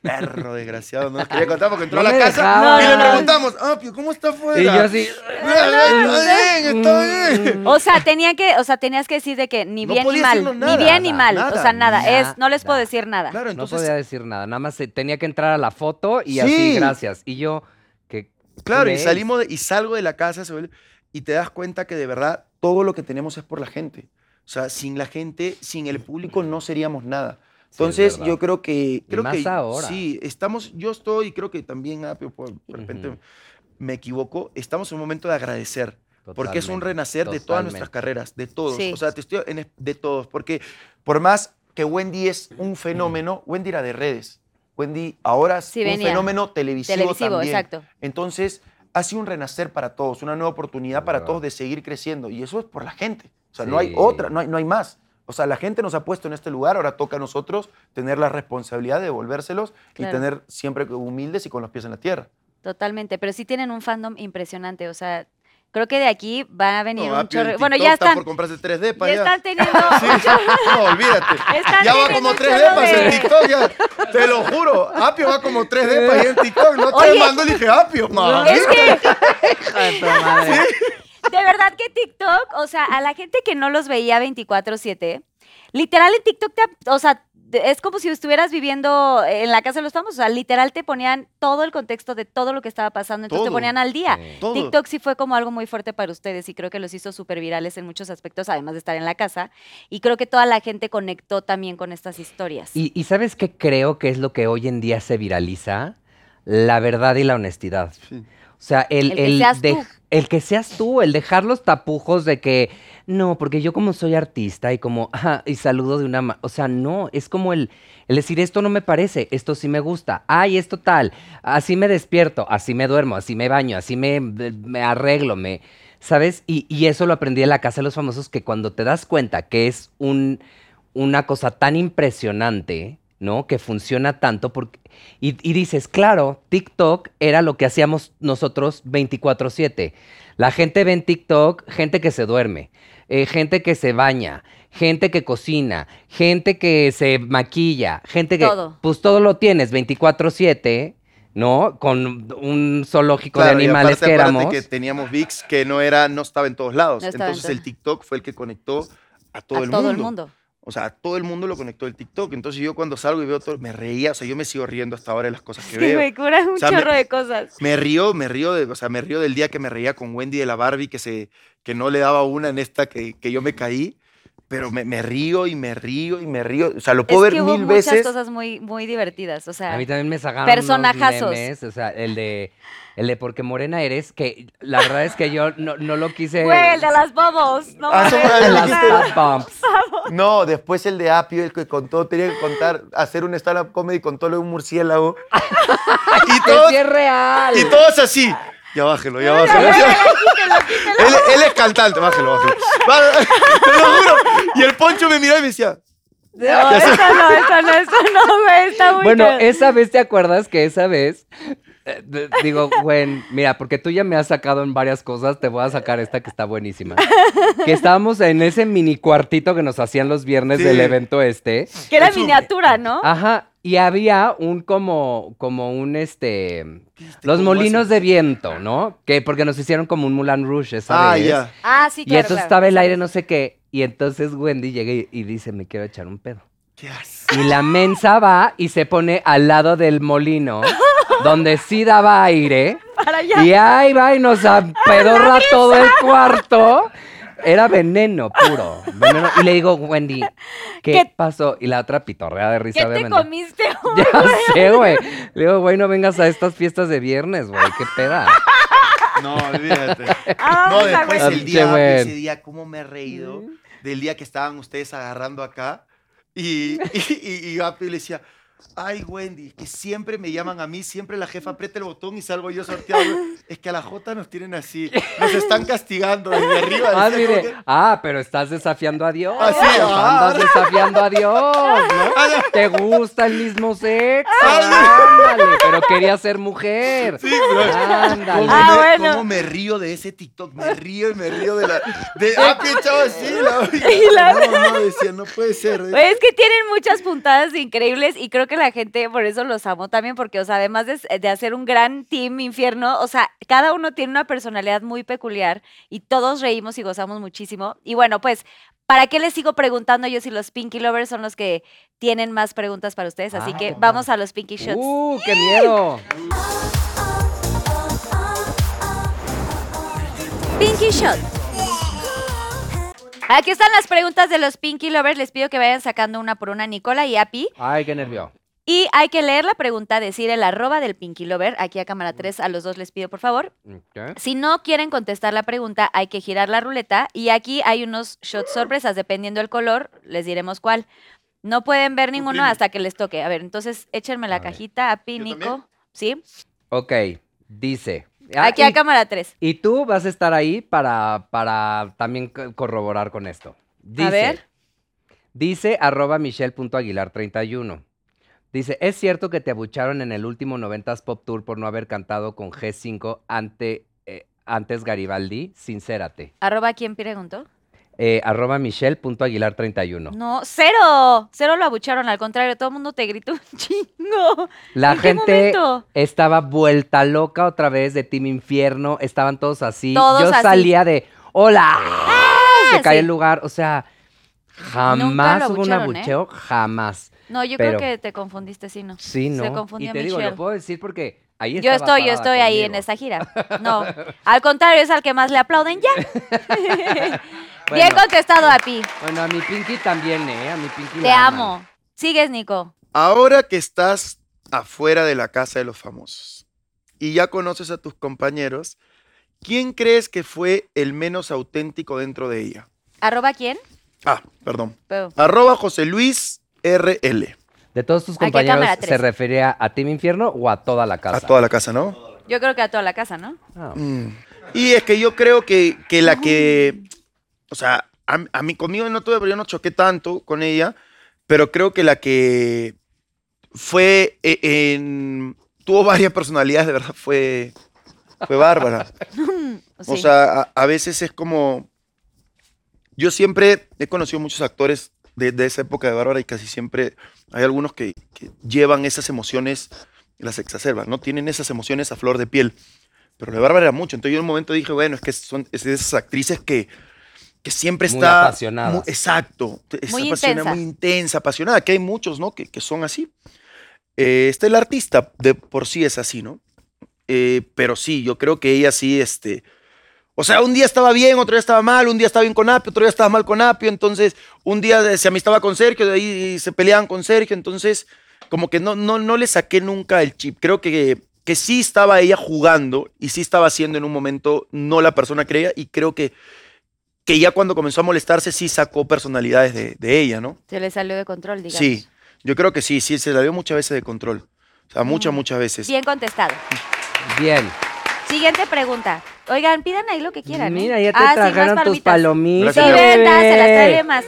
Perro desgraciado, no nos quería contar porque entró No a la casa dejaba. y le preguntamos, Apio, ¿cómo está afuera? Y yo así. Está bien, está bien. O sea, tenía que, o sea, tenías que decir de que ni No bien ni mal, ni nada, bien ni nada, mal, o sea, nada, nada. es, no les puedo decir nada. Claro, No podía decir nada, nada más se- tenía que entrar a la foto y Sí. así, gracias. Y yo, que claro, y salimos de- y salgo de la casa y te das cuenta que de verdad todo lo que tenemos es por la gente. O sea, sin la gente, sin el público no seríamos nada. Entonces, yo creo que... Creo más que ahora. Sí, estamos, yo estoy, creo que también, Apio, por- de repente me equivoco, estamos en un momento de agradecer. Porque es un Totalmente, renacer de todas nuestras carreras, de todos. Sí. O sea, te estoy en- de todos. Porque por más que Wendy es un fenómeno, Wendy era de redes. Wendy ahora es Sí, un venía. fenómeno televisivo, Televisivo, también. exacto. Entonces, ha sido un renacer para todos, una nueva oportunidad para todos de seguir creciendo. Y eso es por la gente. O sea, no hay otra, no hay, no hay más. O sea, la gente nos ha puesto en este lugar, ahora toca a nosotros tener la responsabilidad de devolvérselos Claro. y tener siempre humildes y con los pies en la tierra. Totalmente, pero sí tienen un fandom impresionante, o sea, creo que de aquí van a venir No, un chorro. Bueno, ya está están, por comprarse 3 depas ya ya. están teniendo Sí, no, olvídate. Están ya va como un 3 chorro depas de- en TikTok, ya. Te lo juro. Apio va como 3 depas ahí en TikTok. No te Oye. mando y dije, Apio, mami. Es que Hija de tu madre. De verdad que TikTok, o sea, a la gente que no los veía 24/7, literal en TikTok, te- o sea, es como si estuvieras viviendo en la casa de los famosos, o sea, literal te ponían todo el contexto de todo lo que estaba pasando, entonces te ponían al día. Todo. TikTok sí fue como algo muy fuerte para ustedes y creo que los hizo súper virales en muchos aspectos, además de estar en la casa. Y creo que toda la gente conectó también con estas historias. Y, y ¿sabes qué creo que es lo que hoy en día se viraliza? La verdad y la honestidad. Sí. O sea, el, El que el seas tú. el que seas tú, el dejar los tapujos de que, no, porque yo como soy artista y como, ajá, y saludo de una ma-". O sea, no, es como el, el decir, esto no me parece, esto sí me gusta, ay, esto tal, así me despierto, así me duermo, así me baño, así me, me arreglo, me, ¿sabes? Y, y eso lo aprendí en la casa de los famosos, que cuando te das cuenta que es un, una cosa tan impresionante, ¿no? Que funciona tanto porque... Y, y dices, claro, TikTok era lo que hacíamos nosotros 24/7. La gente ve en TikTok gente que se duerme, eh, gente que se baña, gente que cocina, gente que se maquilla, gente que... Todo. Pues todo lo tienes 24/7, ¿no? Con un zoológico Claro, de y animales aparte, que éramos. que teníamos VIX que no era, no estaba en todos lados. No estaba en Entonces todo- el TikTok fue el que conectó a todo, a el, todo mundo. el mundo. O sea, todo el mundo lo conectó el TikTok. Entonces yo cuando salgo y veo todo, me reía. O sea, yo me sigo riendo hasta ahora de las cosas que Sí, veo. me cura un O sea, me- chorro de cosas. Me río, me río, de, o sea, me río del día que me reía con Wendy de la Barbie, que, se, que no le daba una en esta que, que yo me caí. Pero me, me río y me río y me río. O sea, lo puedo Es ver que hubo mil muchas veces. cosas muy, muy divertidas, o sea, A mí también me sacaron Personajazos. unos memes, o sea, el de el de porque morena eres, que la verdad es que yo no, no lo quise. Güey, el de las bobos, no Ah, de las fat bumps. No, después el de Apio, el que contó, tenía que contar, hacer un stand-up comedy con todo lo de un murciélago. Y todos, es real. y todos así. Ya bájelo, ya bájelo. él, él es cantante, bájelo, bájelo. Te lo juro. Y el Poncho me miraba y me decía, No, eso no, eso no, eso no, güey, está muy Bueno, esa vez, ¿te acuerdas que esa vez? eh, digo, Gwen, mira, porque tú ya me has sacado en varias cosas, te voy a sacar esta que está buenísima. Que estábamos en ese mini cuartito que nos hacían los viernes Sí. del evento este. Que era miniatura, ¿no? Ajá, y había un como, como un este, los ¿cómo molinos de viento, ¿no? Que porque nos hicieron como un Mulan Rouge esa ah, vez. ya. Ah, sí, Y claro. entonces claro. estaba el aire, no sé qué, y entonces Wendy llega y, y dice, me quiero echar un pedo. ¿Qué haces? Y la mensa va y se pone al lado del molino, donde sí daba aire. Para allá. Y ahí va y nos apedorra todo el cuarto. Era veneno puro. veneno. Y le digo, Wendy, ¿qué, ¿Qué- pasó? Y la otra pitorrea de risa, ¿Qué te obviamente. comiste? Ya sé, güey. Le digo, güey, no vengas a estas fiestas de viernes, güey. ¿Qué peda? No, olvídate. Ah, No, después el día, ese día, cómo me he reído del día que estaban ustedes agarrando acá. Y, y, y, y Gapi le decía, ay, Wendy, que siempre me llaman a mí, siempre la jefa aprieta el botón y salgo yo sorteado. Es que a la J nos tienen así, nos están castigando desde arriba. Ah, mire. que- Ah, pero estás desafiando a Dios. Ah, sí, ah. Andas desafiando a Dios, ¿no? Ah. ¿Te gusta el mismo sexo? Ah, Ándale, pero quería ser mujer. Sí. Ándale. ¿Cómo, Ah, me, bueno. cómo me río de ese TikTok? Me río y me río de la... De, ah, que echado así. La, Y la- no, no, decía, no puede ser. Güey, Es que tienen muchas puntadas increíbles y creo que la gente por eso los amo también, porque, o sea, además de, de hacer un gran team infierno, o sea, cada uno tiene una personalidad muy peculiar y todos reímos y gozamos muchísimo. Y bueno, pues, ¿para qué les sigo preguntando yo si los Pinky Lovers son los que tienen más preguntas para ustedes? Así Ah. que vamos a los Pinky Shots. ¡Uh, qué miedo! Pinky Shot. Aquí están las preguntas de los Pinky Lovers. Les pido que vayan sacando una por una, Nicola y Api. Ay, qué nervio. Y hay que leer la pregunta, decir el arroba del Pinky Lover. Aquí a cámara 3, a los dos les pido, por favor. Si no quieren contestar la pregunta, hay que girar la ruleta. Y aquí hay unos shots sorpresas, dependiendo del color, les diremos cuál. No pueden ver ninguno hasta que les toque. A ver, entonces échenme la A cajita, Api, ¿Yo Nico. también? ¿Sí? Ok, dice. Ah, Aquí a y- cámara 3. Y tú vas a estar ahí para, para también co- corroborar con esto. Dice, ver. Dice arroba michelle.aguilar31. Dice, ¿es cierto que te abucharon en el último 90s Pop Tour por no haber cantado con G5 ante, eh, antes Garibaldi? Sincérate. ¿Arroba quién preguntó? Eh, arroba michelle.aguilar31. No, cero. Cero lo abucharon. Al contrario, todo el mundo te gritó un chingo. La ¿En qué gente estaba vuelta loca otra vez de Team Infierno. Estaban todos así. Todos Yo así. salía de, ¡Hola! Se cae sí. el lugar. O sea, jamás hubo un ¿eh? abucheo. Jamás. No, yo Pero- creo que te confundiste, sí, no. Sí, ¿no? Se confundió y te digo, lo puedo decir porque ahí Yo estoy, yo estoy ahí en esta gira. No, al contrario, es al que más le aplauden ya. Bien Bueno. contestado, Api. Bueno, a mi Pinky también, ¿eh? A mi Pinky Te la aman. amo. Sigues, Nico. Ahora que estás afuera de la casa de los famosos y ya conoces a tus compañeros, ¿quién crees que fue el menos auténtico dentro de ella? ¿Arroba quién? Ah, perdón. Pero- Arroba José Luis RL. De todos tus a compañeros, cámara ¿se refería a Team Infierno o a toda la casa? A toda la casa, ¿no? Yo creo que a toda la casa, ¿no? Ah, Mm. Y es que yo creo que, que la que, o sea, a, a mí conmigo no tuve, pero yo no choqué tanto con ella, pero creo que la que fue eh, en, tuvo varias personalidades, de verdad, fue, fue Bárbara. O sea, a, a veces es como, yo siempre he conocido muchos actores de, de esa época de Bárbara y casi siempre hay algunos que, que llevan esas emociones, las exacerban, ¿no? Tienen esas emociones a flor de piel. Pero de Bárbara era mucho. Entonces yo en un momento dije, bueno, es que son es de esas actrices que, que siempre Muy está... muy- exacto. Esa Muy pasión intensa. Muy intensa, apasionada, que hay muchos, ¿no? Que, que son así. Eh, este, el artista de por sí es así, ¿no? Eh, pero sí, yo creo que ella sí, este... O sea, un día estaba bien, otro día estaba mal, un día estaba bien con Apio, otro día estaba mal con Apio, entonces un día se amistaba con Sergio, de ahí se peleaban con Sergio, entonces como que no, no, no le saqué nunca el chip. Creo que, que sí estaba ella jugando y sí estaba siendo en un momento no la persona que creía y creo que, que ya cuando comenzó a molestarse sí sacó personalidades de, de ella, ¿no? Se le salió de control, digamos. Sí, yo creo que sí, sí, se la vio muchas veces de control. O sea, muchas, Mm. muchas veces. Bien contestado. Bien. Siguiente pregunta. Oigan, pidan ahí lo que quieran. ¿eh? Mira, ya te Ah, sí, más tus palomitas. palomitas. Sí, Gracias, bebé. dáselas, tráele más.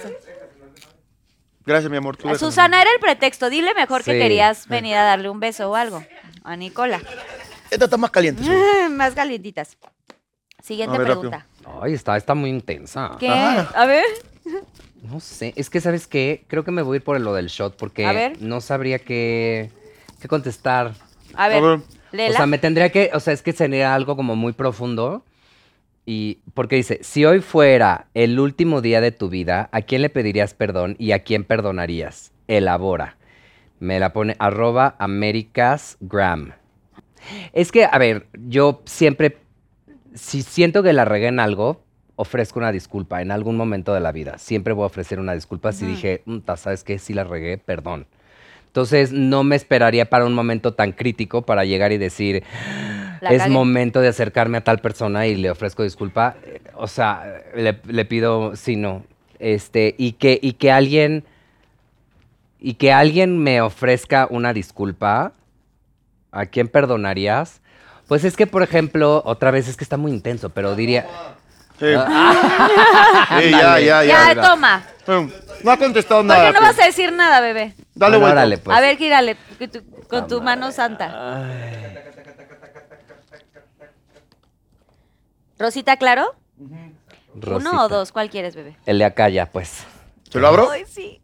Gracias, mi amor. tú A déjame. Susana era el pretexto. Dile mejor que Sí. querías venir a darle un beso o algo. A Nicola. Esta está más caliente. Susana. más calientitas. Siguiente A ver, rápido. pregunta. Ay, está, está muy intensa. ¿Qué? Ah. A ver. No sé, es que ¿sabes qué? Creo que me voy a ir por lo del shot porque no sabría qué, qué contestar. A ver. O sea, me tendría que, o sea, es que sería algo como muy profundo. Y porque dice, si hoy fuera el último día de tu vida, ¿a quién le pedirías perdón y a quién perdonarías? Elabora. Me la pone arroba americasgram. Es que, a ver, yo siempre, si siento que la regué en algo, ofrezco una disculpa en algún momento de la vida. Siempre voy a ofrecer una disculpa si dije, "Mm, ¿sabes qué? Si la regué, perdón. Entonces, no me esperaría para un momento tan crítico para llegar y decir, La es momento de acercarme a tal persona y le ofrezco disculpa. O sea, le, le pido, sí, no. Este, y que, y que alguien, y que alguien me ofrezca una disculpa, ¿a quién perdonarías? Pues es que, por ejemplo, otra vez es que está muy intenso, pero diría, Sí. Sí, ya, ya, ya. Ya, toma. No ha contestado Porque nada. no tío. vas a decir nada, bebé. Dale Bueno, vuelta. órale, pues. a ver, gírale con tu, con tu mano santa. Rosita, ¿claro? ¿Uno Rosita. o dos? ¿Cuál quieres, bebé? El de acá ya, pues. ¿Se lo abro? Ay, sí.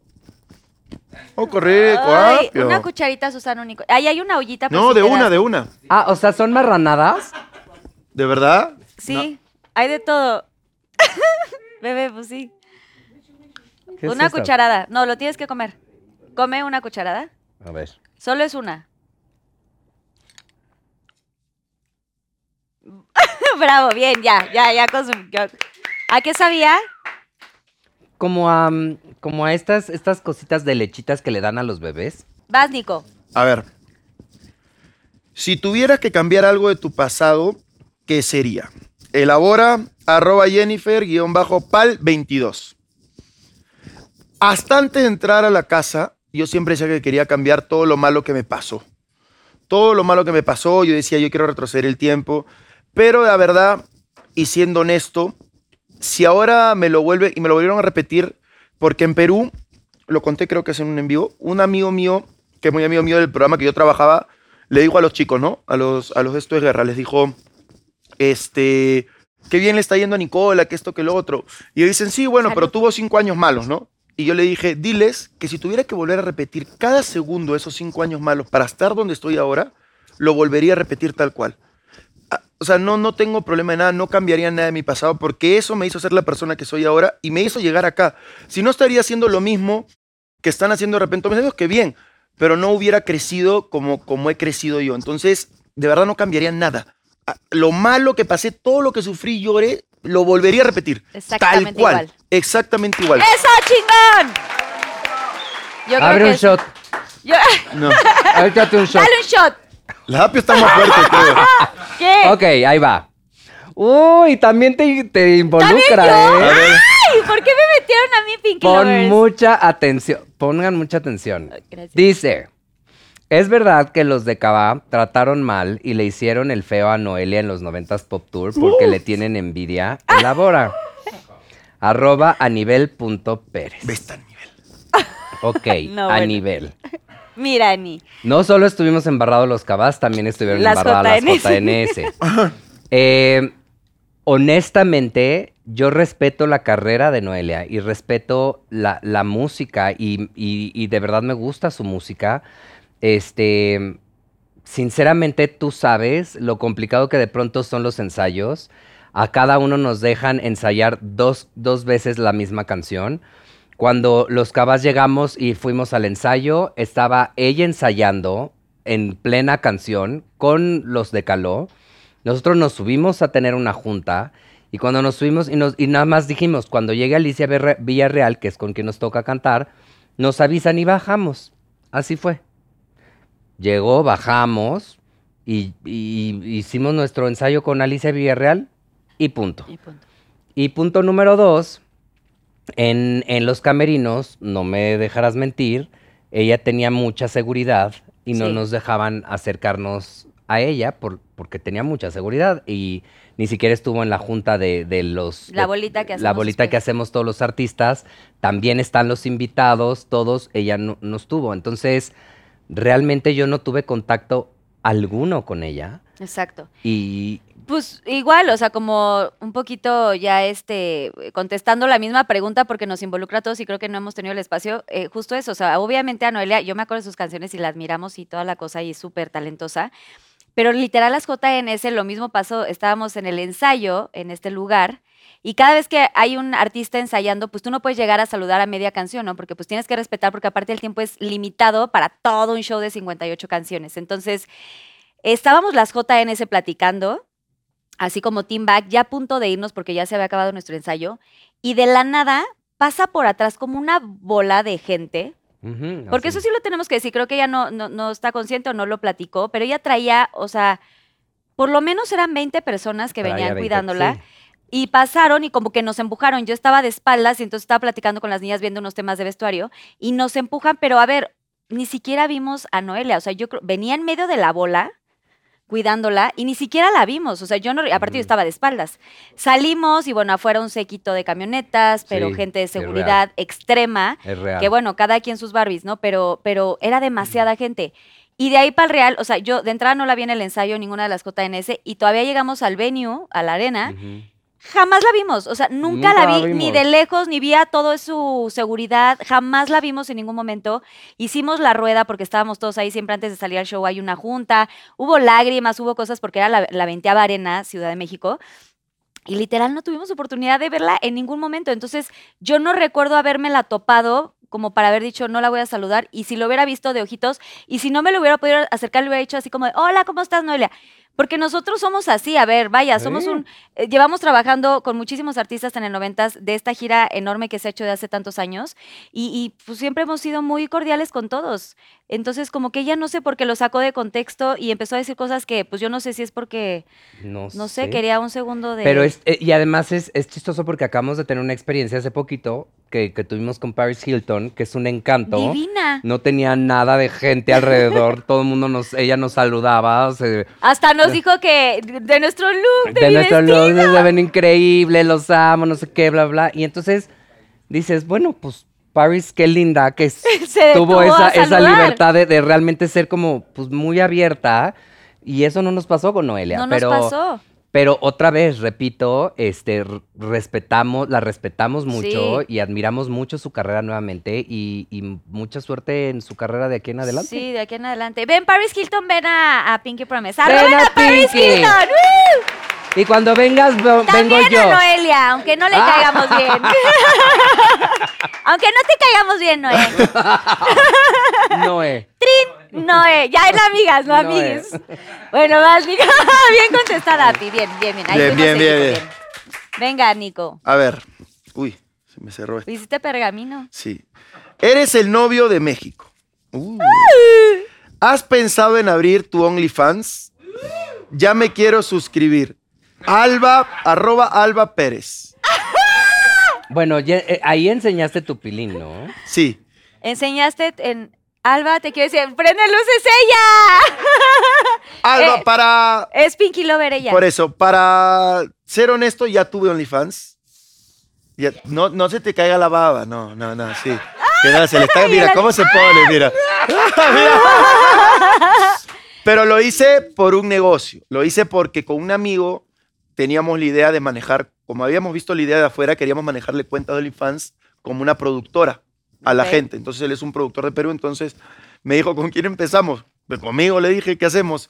Oh, qué rico, Ay, apio. una cucharita, Susana, único. Ahí hay una ollita. No, de una, de una. Ah, o sea, ¿son marranadas? ¿De verdad? Sí, hay de todo. bebé, pues sí. ¿Qué es Una cucharada. No, lo tienes que comer. Come una cucharada. A ver. Solo es una. Bravo, bien, ya, ya, ya consum- ya. ¿A qué sabía? Como a, mm, como a estas, estas cositas de lechitas que le dan a los bebés. Vas, Nico. A ver. Si tuvieras que cambiar algo de tu pasado, ¿qué sería? Elabora arroba Jennifer guion bajo pal 22. Hasta antes de entrar a la casa, yo siempre decía que quería cambiar todo lo malo que me pasó. Todo lo malo que me pasó, yo decía, yo quiero retroceder el tiempo. Pero la verdad, y siendo honesto, si ahora me lo vuelve y me lo volvieron a repetir, porque en Perú, lo conté creo que es en un en vivo, un amigo mío, que es muy amigo mío del programa que yo trabajaba, le dijo a los chicos, ¿no? A los, a los de esto de guerra, les dijo, este, qué bien le está yendo a Nicola, que esto, que lo otro. Y dicen, sí, bueno, pero tuvo cinco años malos, ¿no? Y yo le dije, diles que si tuviera que volver a repetir cada segundo esos cinco años malos para estar donde estoy ahora, lo volvería a repetir tal cual. O sea, no, no tengo problema de nada, no cambiaría nada de mi pasado, porque eso me hizo ser la persona que soy ahora y me hizo llegar acá. Si no estaría haciendo lo mismo que están haciendo de repente mis amigos, que bien, pero no hubiera crecido como, como he crecido yo. Entonces, de verdad no cambiaría nada. Ah, Lo malo que pasé, todo lo que sufrí y lloré, lo volvería a repetir. Exactamente tal cual. igual. Exactamente igual. ¡Eso, chingón! Yo creo Abre que un es- shot. yo- No. Échate un shot. Dale un shot. La apio está más fuerte, creo. ¿Qué? Ok, ahí va. Uy, también te, te involucra, yo? ¿eh? Ay, ¿por qué me metieron a mí, Pinky Pon Lovers? mucha atención. Pongan mucha atención. Gracias. Dice, es verdad que los de Cabá trataron mal y le hicieron el feo a Noelia en los 90s Pop Tour porque le tienen envidia. Elabora. Arroba a nivel punto Pérez. Ve está a nivel. Ok, No, a bueno. nivel. Mira, Ani. No solo estuvimos embarrados los Cabás, también estuvieron Las embarradas las JNS. JNS. Eh, honestamente, yo respeto la carrera de Noelia y respeto la, la música y, y- y de verdad me gusta su música. Este, sinceramente, tú sabes lo complicado que de pronto son los ensayos. A cada uno nos dejan ensayar dos, dos veces la misma canción. Cuando los cabas llegamos y fuimos al ensayo, estaba ella ensayando en plena canción con los de Caló. Nosotros nos subimos a tener una junta y cuando nos subimos y, nos, y nada más dijimos, cuando llegue Alicia Villarreal, que es con quien nos toca cantar, nos avisan y bajamos. Así fue. Llegó, bajamos y, y hicimos nuestro ensayo con Alicia Villarreal y punto. Y punto. Y punto número dos, en, en los camerinos, no me dejarás mentir, ella tenía mucha seguridad y no Sí. nos dejaban acercarnos a ella por- porque tenía mucha seguridad y ni siquiera estuvo en la junta de, de los... La bolita que La hacemos bolita que hacemos todos los artistas, también están los invitados, todos, ella no, no estuvo. Entonces, realmente yo no tuve contacto alguno con ella Exacto. y... Pues igual, o sea, como un poquito ya este, contestando la misma pregunta porque nos involucra a todos y creo que no hemos tenido el espacio, eh, justo eso, o sea, obviamente a Noelia, yo me acuerdo de sus canciones y la admiramos y toda la cosa y es súper talentosa, pero literal las JNS lo mismo pasó, estábamos en el ensayo en este lugar y cada vez que hay un artista ensayando, pues tú no puedes llegar a saludar a media canción, ¿no? Porque pues tienes que respetar porque aparte el tiempo es limitado para todo un show de 58 canciones. Entonces, estábamos las JNS platicando así como Team Back, ya a punto de irnos porque ya se había acabado nuestro ensayo, y de la nada pasa por atrás como una bola de gente, porque así. eso sí lo tenemos que decir, creo que ella no, no, no está consciente o no lo platicó, pero ella traía, o sea, por lo menos eran 20 personas que Traía venían 20, cuidándola. sí. Y pasaron y como que nos empujaron. Yo estaba de espaldas y entonces estaba platicando con las niñas viendo unos temas de vestuario y nos empujan, pero a ver, ni siquiera vimos a Noelia. O sea, yo creo, venía en medio de la bola cuidándola y ni siquiera la vimos. O sea, yo no, aparte yo Ujú. estaba de espaldas. Salimos y bueno, afuera un séquito de camionetas, pero Sí, gente de seguridad extrema. Es real. Que bueno, cada quien sus Barbies, ¿no? Pero, pero era demasiada gente. Y de ahí para el Real, o sea, yo de entrada no la vi en el ensayo ninguna de las JNS y todavía llegamos al venue, a la arena. Jamás la vimos. O sea, nunca, Nunca la la vi ni de lejos, ni vi a todo su seguridad, jamás la vimos en ningún momento. Hicimos la rueda porque estábamos todos ahí, siempre antes de salir al show hay una junta, hubo lágrimas, hubo cosas porque era la, la Venteaba Arena, Ciudad de México. Y literal no tuvimos oportunidad de verla en ningún momento. Entonces, yo no recuerdo habérmela topado como para haber dicho, no la voy a saludar. Y si lo hubiera visto de ojitos, y si no me lo hubiera podido acercar, le hubiera dicho así como, de, hola, ¿cómo estás, Noelia? Porque nosotros somos así, a ver, vaya, somos Sí. un... eh, llevamos trabajando con muchísimos artistas en el 90 de esta gira enorme que se ha hecho de hace tantos años y, y, pues siempre hemos sido muy cordiales con todos. Entonces como que ella no sé por qué lo sacó de contexto y empezó a decir cosas que pues yo no sé si es porque, No, no sé, quería un segundo de... Pero es, eh, y además es, es chistoso porque acabamos de tener una experiencia hace poquito que, que tuvimos con Paris Hilton, que es un encanto. Divina. No tenía nada de gente alrededor, todo el mundo nos, ella nos saludaba, se- Hasta nos dijo que de nuestro look, de, de mi nuestro look se ven increíbles, los amo, no sé qué, bla, bla. Y entonces dices, bueno, pues Paris, qué linda, que tuvo esa, esa libertad de, de realmente ser como pues muy abierta. Y eso no nos pasó con Noelia. No nos pasó. Pero otra vez, repito, este, respetamos, la respetamos mucho Sí. y admiramos mucho su carrera nuevamente y, y mucha suerte en su carrera de aquí en adelante. Sí, de aquí en adelante. Ven, Paris Hilton, ven a, a Pinky Promise. Ven ¡Arroben a a Paris. Hilton! ¡Woo! Y cuando vengas, ve- vengo También yo. a Noelia, aunque no le Ah. caigamos bien. aunque no te caigamos bien, Noé. Noé. Noé, ya es amigas, no amigues. Bueno, vas, Nico. bien contestada, Pi. Bien, bien, bien. Ahí Bien, bien, bien, equipo, bien. Venga, Nico. A ver. Uy, se me cerró esto. ¿Hiciste pergamino? Sí. Eres el novio de México. Uh. ¿Has pensado en abrir tu OnlyFans? Ya me quiero suscribir. Alba, arroba Alba Pérez. Bueno, ya, eh, ahí enseñaste tu pilín, ¿no? Sí. Enseñaste en... Alba, te quiero decir, prende luces ella. Alba, Eh, para. Es Pinky Lover ella. Por eso, para ser honesto, ya tuve OnlyFans. Ya- no, no se te caiga la baba, no, no, no, sí. Que nada, se le está, mira cómo se pone, mira. Mira. Pero lo hice por un negocio. Lo hice porque con un amigo teníamos la idea de manejar, como habíamos visto la idea de afuera, queríamos manejarle cuentas de OnlyFans como una productora a la gente. Entonces él es un productor de Perú, entonces me dijo, ¿con quién empezamos? Pues conmigo le dije, ¿qué hacemos?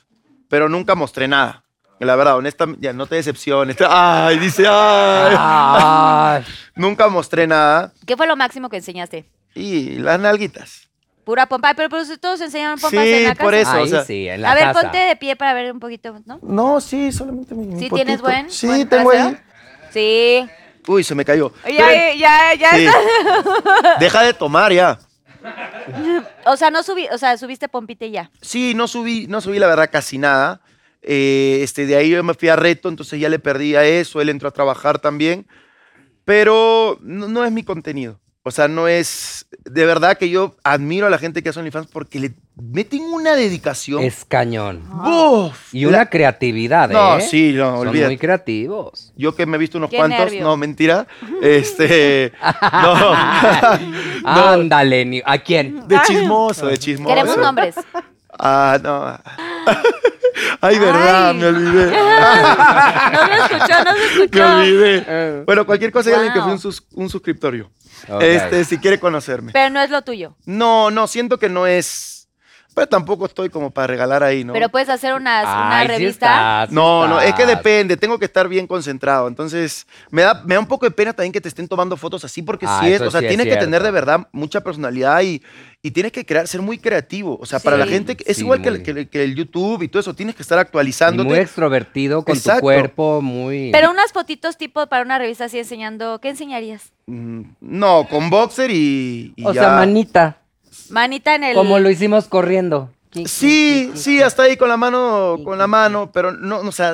Pero nunca mostré nada. La verdad, honestamente, ya no te decepciones. Ay, dice, ay. Ay. Nunca mostré nada. ¿Qué fue lo máximo que enseñaste? Y las nalguitas. Pura pompa. Pero, pero todos enseñaron pompas Sí, en la casa. por eso. Ahí o sea- sí, en la A ver, casa. ponte de pie para ver un poquito, ¿no? No, sí, solamente mi. mi ¿Sí tienes buen? Sí, buen tengo ahí. Sí. Uy, se me cayó. Ya, Pero- ya, ya. Sí. Deja de tomar ya. O sea, no subí, o sea, subiste pompita y ya. Sí, no subí, no subí la verdad casi nada. Eh, este, de ahí yo me fui a reto, entonces ya le perdí a eso. Él entró a trabajar también. Pero no, no es mi contenido. O sea, no es. De verdad que yo admiro a la gente que hace OnlyFans porque le meten una dedicación. Es cañón. ¡Buf! Y una La- creatividad, ¿eh? No, sí, no, Son olvídate. muy creativos. Yo que me he visto unos Qué cuantos. nervio. No, mentira. Este. no. no. Ándale, ni- ¿a quién? De chismoso, de chismoso. Queremos nombres. Ah, no. Ay, verdad, Ay. me olvidé. No se escuchó, no se Me escuchó. olvidé. Bueno, cualquier cosa, díganle que Wow. fui un, sus- un suscriptorio. Ok. Este, si quiere conocerme. Pero no es lo tuyo. No, no, siento que no es. Pero tampoco estoy como para regalar ahí, ¿no? Pero puedes hacer unas, una Ay, sí revista. estás, sí No, no, es que estás. depende, tengo que estar bien concentrado. Entonces, me da, me da un poco de pena también que te estén tomando fotos así, porque Ah, sí es, eso o sea, sí es tienes que tener cierto. de verdad mucha personalidad y, y tienes que crear, ser muy creativo. O sea, para la Sí. gente, que- es Sí, igual que, muy. el- que el- que el YouTube y todo eso, tienes que estar Y actualizándote. muy extrovertido con Exacto. tu cuerpo, muy... Pero unas fotitos tipo para una revista así enseñando. ¿Qué enseñarías? Mm, No, con boxer y, y o ya. sea, manita, Manita en el. como lo hicimos corriendo. Sí, sí, hasta ahí con la mano, con la mano, pero no, o sea,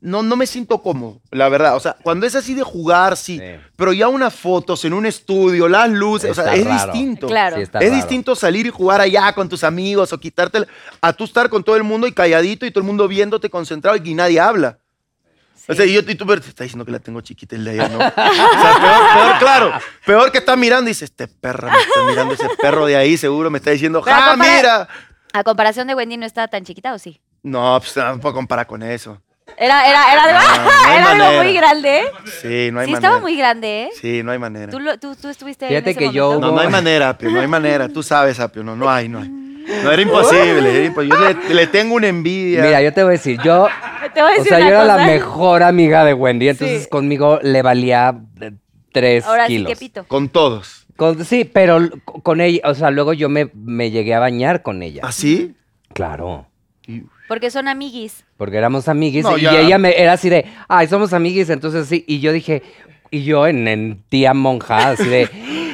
no, no me siento cómodo, la verdad. O sea, cuando es así de jugar, sí, Sí. pero ya unas fotos en un estudio, las luces, o sea, es raro. distinto. Claro. Sí, está es raro. distinto salir y jugar allá con tus amigos o quitarte el- a tú estar con todo el mundo y calladito y todo el mundo viéndote concentrado y nadie habla. O sea, y, yo, y tú pero te está diciendo que la tengo chiquita el de allá, ¿no? o sea, peor, peor, claro. Peor que está mirando y dice, este perro me está mirando, ese perro de ahí seguro me está diciendo, ¡ah, compara- mira! A comparación de Wendy no estaba tan chiquita, ¿o sí? No, pues no puedo comparar con eso. Era, era, era, No, no era algo muy grande, ¿eh? Sí, no hay sí, manera. estaba muy grande, ¿eh? Sí, no hay manera. Tú, lo- tú, tú estuviste Fíjate en ese que yo-? No, no hay manera, Apio, no hay manera. Tú sabes, Apio, no, no hay, no hay. No, era imposible, era imposible. Yo le, le tengo una envidia. Mira, yo te voy a decir, yo... Te voy a O decir sea, yo era la mejor amiga de Wendy, entonces Sí. conmigo le valía eh, tres Ahora kilos. sí que pito. Con todos. Con- sí, pero con ella, o sea, luego yo me, me llegué a bañar con ella. ¿Así? Claro. Porque son amiguis. porque éramos amiguis No, y ya. ella me era así de, ay, somos amiguis, entonces sí, y yo dije, y yo en, en tía monja, así de,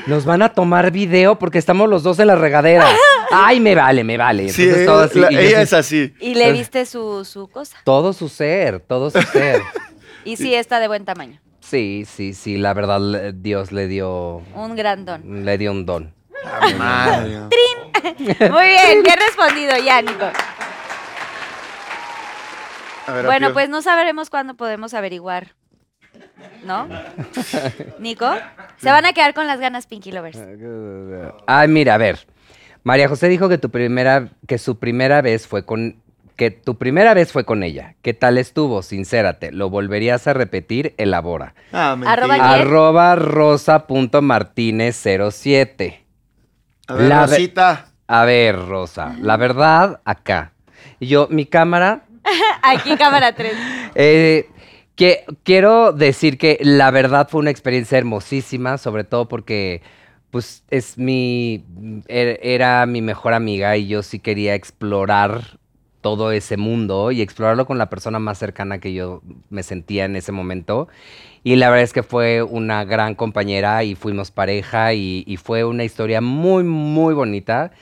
nos van a tomar video porque estamos los dos en la regadera. Ay, me vale, me vale. Sí, Entonces todo así, la- y yo ella así, es así. Y le viste su, su cosa. todo su ser, todo su ser. Y sí está de buen tamaño. Sí, sí, sí, la verdad Dios le dio, Un gran don. le dio un don. Madre. Muy bien, bien respondido ya, Nico. Ver, Bueno, Apio. pues no sabremos cuándo podemos averiguar. ¿No? Nico, se van a quedar con las ganas Pinky Lovers. Ay, mira, a ver. María José dijo que tu primera, que su primera vez fue con, que tu primera vez fue con ella. ¿Qué tal estuvo? Sincérate. ¿Lo volverías a repetir? Elabora. Ah, mentira. Arroba ¿Quién? Arroba rosa.martínez07. A ver, La ve- Rosita. A ver, Rosa, la verdad, acá. Yo, mi cámara, Aquí cámara 3. eh, que quiero decir que la verdad fue una experiencia hermosísima, sobre todo porque pues es mi er- era mi mejor amiga y yo sí quería explorar todo ese mundo y explorarlo con la persona más cercana que yo me sentía en ese momento. Y la verdad es que fue una gran compañera y fuimos pareja y, fue una historia muy, muy bonita.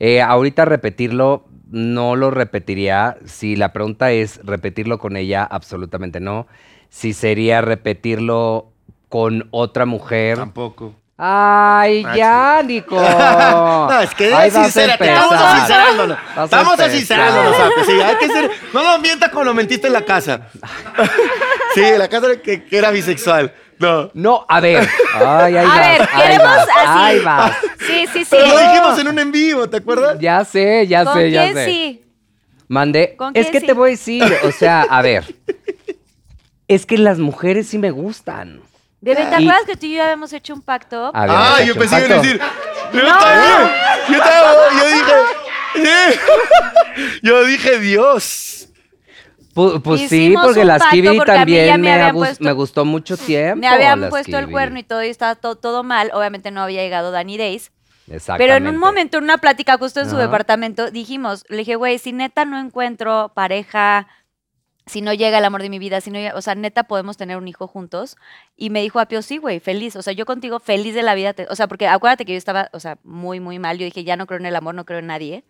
Eh, ahorita repetirlo, no lo repetiría. Si la pregunta es repetirlo con ella, absolutamente no. Si sería repetirlo con otra mujer. Tampoco. Ay, Ah, ya, Nico. No, es que Ahí vas a sincérate, empezar. estamos sincerándonos. Vas a Estamos empezar. sincerándonos, Ape, sí, hay que ser, no lo mientas como lo mentiste en la casa. Sí, en la casa que, que era bisexual. No. No, a ver. Ay, ahí A vas, ver, ahí queremos vas, así. Ahí vas. Sí, sí, sí. Pero lo dijimos en un en vivo, ¿te acuerdas? Ya sé, ya ¿Con sé, ya quién sé. sí? Mandé. ¿Con Es quién que sí? te voy a decir, o sea, a ver. Es que las mujeres sí me gustan. Bebé, ¿te acuerdas que tú y yo habíamos hecho un pacto? Habíamos Ah, hecho yo un pensé que iba a pacto. decir. Yo también. Yo, también, yo dije. Yo dije Dios. Pu- Pues, sí, porque las Kiwi también me me, puesto- me gustó mucho tiempo. Me habían puesto el cuerno y todo, y estaba to- todo mal. Obviamente no había llegado Danny Days. Pero en un momento, en una plática justo en su departamento, dijimos, le dije, güey, si neta no encuentro pareja, si no llega el amor de mi vida, si no o sea, neta podemos tener un hijo juntos. Y me dijo Apio, sí, güey, feliz. O sea, yo contigo feliz de la vida. te- o sea, porque acuérdate que yo estaba, o sea, muy, muy mal. Yo dije, ya no creo en el amor, no creo en nadie.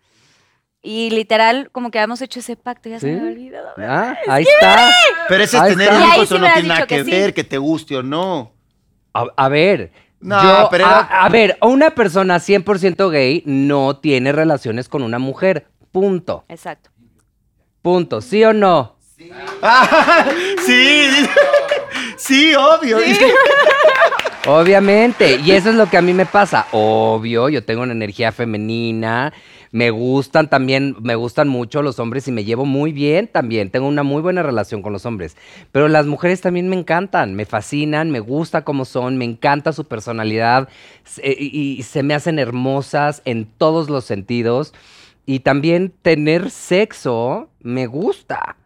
Y literal, como que habíamos hecho ese pacto, ya se ¿Sí? me había olvidado. Ah, ahí está. Pero ese Ahí tener está. Hijos sí no tiene nada que, que sí. ver, que te guste o no. A, a ver. No, yo- pero a, era- a ver, una persona 100% gay no tiene relaciones con una mujer. Punto. Exacto. Punto. ¿Sí o no? Ah, sí, sí, obvio. Obviamente. Y eso es lo que a mí me pasa. Obvio, yo tengo una energía femenina. Me gustan también, me gustan mucho los hombres y me llevo muy bien también. Tengo una muy buena relación con los hombres. Pero las mujeres también me encantan, me fascinan, me gusta cómo son, me encanta su personalidad se- y, y se me hacen hermosas en todos los sentidos. Y también tener sexo me gusta.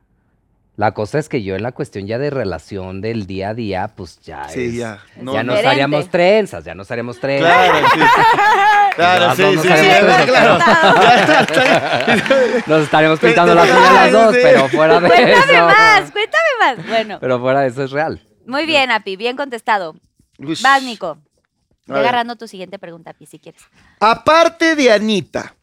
La cosa es que yo en la cuestión ya de relación del día a día, pues ya Sí, es- ya. No, ya no. nos haríamos trenzas, ya nos haríamos trenzas. Claro, sí. Claro, No, sí, no, sí, sí, claro. Nos estaremos pintando las uñas las dos, Sí. pero fuera de Cuéntame eso. más, cuéntame más. Bueno, Pero fuera de eso es real. muy bien, Api, bien contestado. Vas, Nico. Ve agarrando tu siguiente pregunta, Api, si quieres. Aparte de Anita,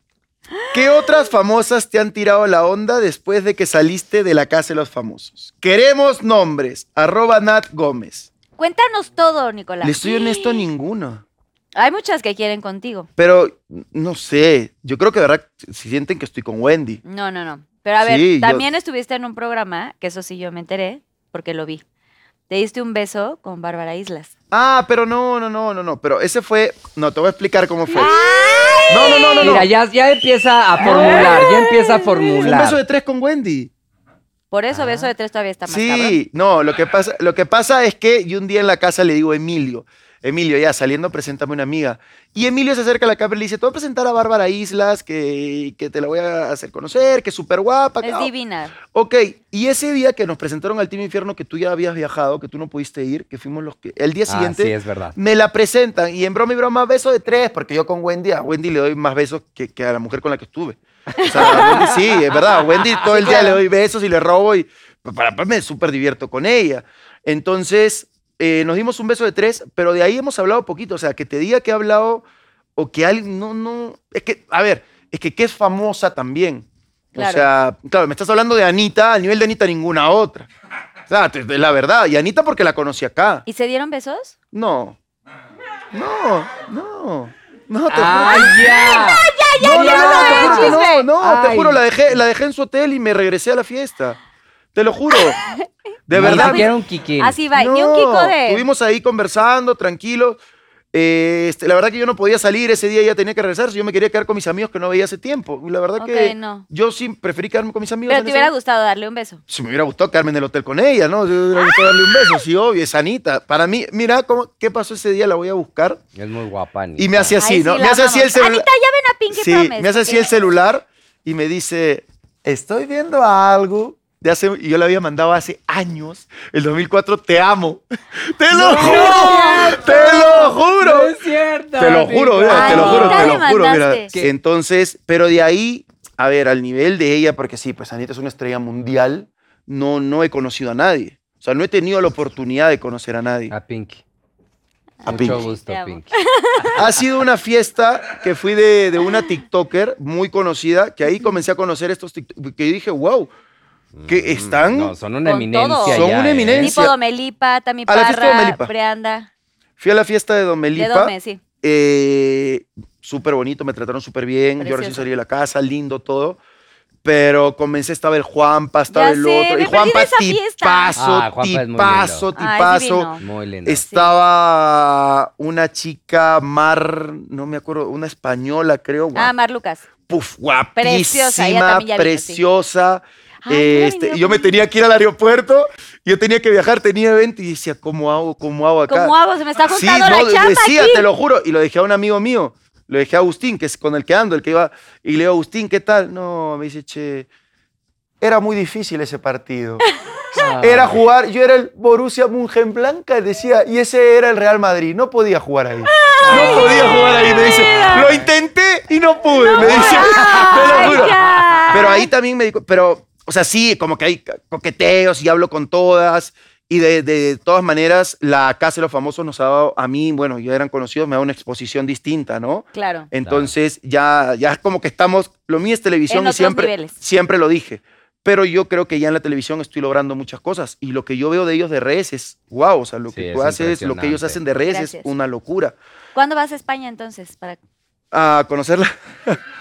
¿qué otras famosas te han tirado la onda después de que saliste de la casa de los famosos? Queremos nombres. Arroba Nat Gómez. Cuéntanos todo, Nicolás. Le estoy honesto, ninguno. Hay muchas que quieren contigo. Pero, no sé. Yo creo que de verdad si sienten que estoy con Wendy. No, no, no. Pero a ver, Sí, yo- también estuviste en un programa, que eso sí yo me enteré, porque lo vi. Te diste un beso con Bárbara Islas. Ah, pero no, no, no, no, no. Pero ese fue. No, te voy a explicar cómo fue. No, no, no, no. no. Mira, ya, ya empieza a formular, ya empieza a un formular. beso de tres con Wendy. Por eso beso de tres todavía está más cabrón. Sí, no, lo que pasa, lo que pasa es que yo un día en la casa le digo Emilio. Emilio, ya saliendo, preséntame una amiga. Y Emilio se acerca a la cámara y le dice, te voy a presentar a Bárbara Islas, que, que te la voy a hacer conocer, que es súper guapa. que- Es divina. Ok, y ese día que nos presentaron al Team Infierno, que tú ya habías viajado, que tú no pudiste ir, que fuimos los que... El día Ah, siguiente sí, es verdad. me la presentan y en broma y broma beso de tres, porque yo con Wendy, a Wendy le doy más besos que, que a la mujer con la que estuve. O sea, a Wendy sí, es verdad, a Wendy todo el día le doy besos y le robo y para, para me súper divierto con ella. Entonces, eh, nos dimos un beso de tres, pero de ahí hemos hablado poquito, o sea, que te diga que he hablado o que alguien, no, no, es que, a ver, es que que es famosa también. Claro. O sea, claro, me estás hablando de Anita, al nivel de Anita ninguna otra. O sea, te- la verdad. Y Anita porque la conocí acá. ¿Y se dieron besos? No. No, no. No, te ¡Ay, juro. ya! no, no, no, te juro que no, no, te Ay. juro, la dejé, la dejé en su hotel y me regresé a la fiesta. Te lo juro. De Ni verdad. siquiera un kikín. Así va. Ni un No, Kiko de. Estuvimos ahí conversando, tranquilos. Eh, este, la verdad que yo no podía salir, ese día ya tenía que regresar, yo me quería quedar con mis amigos que no veía hace tiempo. Y la verdad Ok, que no. yo sí preferí quedarme con mis amigos. Pero en te ese hubiera gustado darle un beso. Si me hubiera gustado quedarme en el hotel con ella, ¿no? Si me hubiera gustado darle un beso, sí, obvio, es Anita. Para mí, mira cómo, qué pasó ese día, la voy a buscar. Es muy guapa, Anita. Y me hace así, Ay, ¿no? sí, me hace así el celular. Anita, ya ven a Pinky Sí, Promise. me hace así el celular y me dice, estoy viendo algo. De hace, y yo le había mandado hace años, el 2004, te amo. ¡Te lo juro! ¡Te lo juro! es cierto. Te lo juro, mira, te lo juro, te lo juro. Mira. Entonces, pero de ahí, a ver, al nivel de ella, porque sí, pues Anita es una estrella mundial, no, no he conocido a nadie. O sea, no he tenido la oportunidad de conocer a nadie. A Pinky. A Mucho Pinky. gusto. Pinky. Ha sido una fiesta que fui de, de una TikToker muy conocida, que ahí comencé a conocer estos TikTokers, que dije, wow, que están... Mm, No, son una Con eminencia. todo. Son ya, una ¿eh? eminencia. Tipo Domelipa, Tami A la fiesta de Parra, Domelipa. Breanda. Fui a la fiesta de Don Melipa. De Dome, sí. eh, súper bonito, me trataron súper bien. Yo recién Precioso. salí de la casa, lindo todo. Pero comencé, estaba el Juanpa, estaba Ya el sé, otro. me Y Juanpa, de esa fiesta. tipazo, Ah, Juanpa es muy tipazo, lindo. Ay, tipazo. divino. Muy lindo. Estaba una chica, Mar, no me acuerdo, una española, creo. Ah, Mar Lucas. Puf, Preciosa, ella guapísima, también ya vino, sí. preciosa. Ay, hubiera Este, yo me conmigo. tenía que ir al aeropuerto, yo tenía que viajar, tenía evento y decía, ¿cómo hago? ¿Cómo hago acá? ¿Cómo hago? Se me está Sí, juntando no, la chamba decía, aquí. te lo juro, y lo dejé a un amigo mío, lo dejé a Agustín, que es con el que ando, el que iba, y le digo, Agustín, ¿qué tal? No, me dice, che, era muy difícil ese partido. Ah. Era jugar, yo era el Borussia Mönchengladbach, decía, y ese era el Real Madrid, no podía jugar ahí. No podía jugar ahí, me dice. Lo intenté y no pude, me dice. Te lo juro. Pero ahí también me dijo, pero, o sea, sí, como que hay coqueteos y hablo con todas. Y de, de todas maneras, la Casa de los Famosos nos ha dado, a mí, bueno, ya eran conocidos, me ha dado una exposición distinta, ¿no? Claro. Entonces, ya, ya es como que estamos, lo mío es televisión En y siempre, niveles. siempre lo dije. Pero yo creo que ya en la televisión estoy logrando muchas cosas. Y lo que yo veo de ellos de redes es, wow, o sea, lo Sí, que tú haces, lo que ellos hacen de redes Gracias. es una locura. ¿Cuándo vas a España entonces? Para... A conocerla.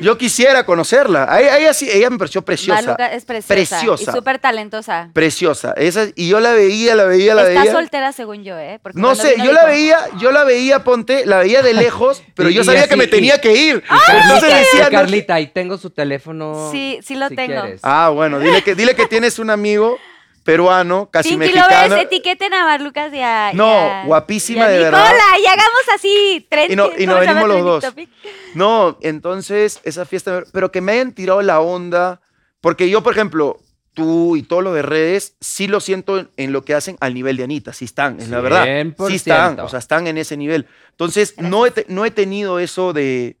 yo quisiera conocerla. A ella, a ella sí, ella me pareció preciosa. Maluca es preciosa. Preciosa. Y súper talentosa. Preciosa. Esa, y yo la veía, la veía, la Está veía. soltera según yo, ¿eh? Porque No sé, yo la veía, yo la veía, ponte, la veía de lejos, pero Y- yo y sabía que me y- tenía que ir. Carlita, Entonces decía, no, Carlita, ahí tengo su teléfono. Sí, sí lo si tengo. quieres. Ah, bueno, dile que, dile que tienes un amigo peruano, casi Pinky mexicano. Lovers, etiqueten a Marlucas y a. y No, a- guapísima y a de Nicola, verdad. y hagamos así. Trend, Y no- y ¿cómo nos venimos los dos. topic? No, entonces esa fiesta, pero que me hayan tirado la onda, porque yo, por ejemplo, tú y todos los de redes, sí lo siento en, en lo que hacen al nivel de Anita, sí están, es la verdad. 100%. Sí están, o sea, están en ese nivel. Entonces, no he, no he tenido eso de...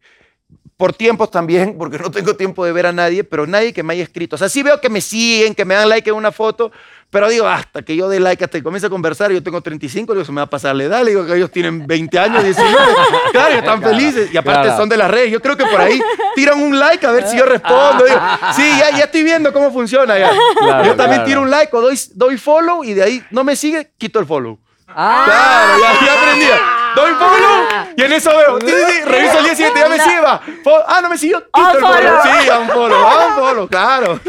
Por tiempos también, porque no tengo tiempo de ver a nadie, pero nadie que me haya escrito. O sea, sí veo que me siguen, que me dan like en una foto, pero digo, hasta que yo dé like, hasta que comience a conversar, yo tengo 35, digo, se me va a pasar la edad, le digo que ellos tienen 20 años, 19, claro, están Claro, felices, y aparte claro. son de las redes, yo creo que por ahí tiran un like a ver si yo respondo, digo, sí, ya, ya estoy viendo cómo funciona ya. Claro, yo también tiro un like o doy, doy follow y de ahí no me sigue, quito el follow. Ah, Claro, ya, ya aprendí. Doy follow y en eso veo. Sí, sí, sí, reviso el día siguiente, ya me sigue, va. Fo- Ah, no me siguió. Quito el follow. Unfollow. Sí, un follow, un follow, claro.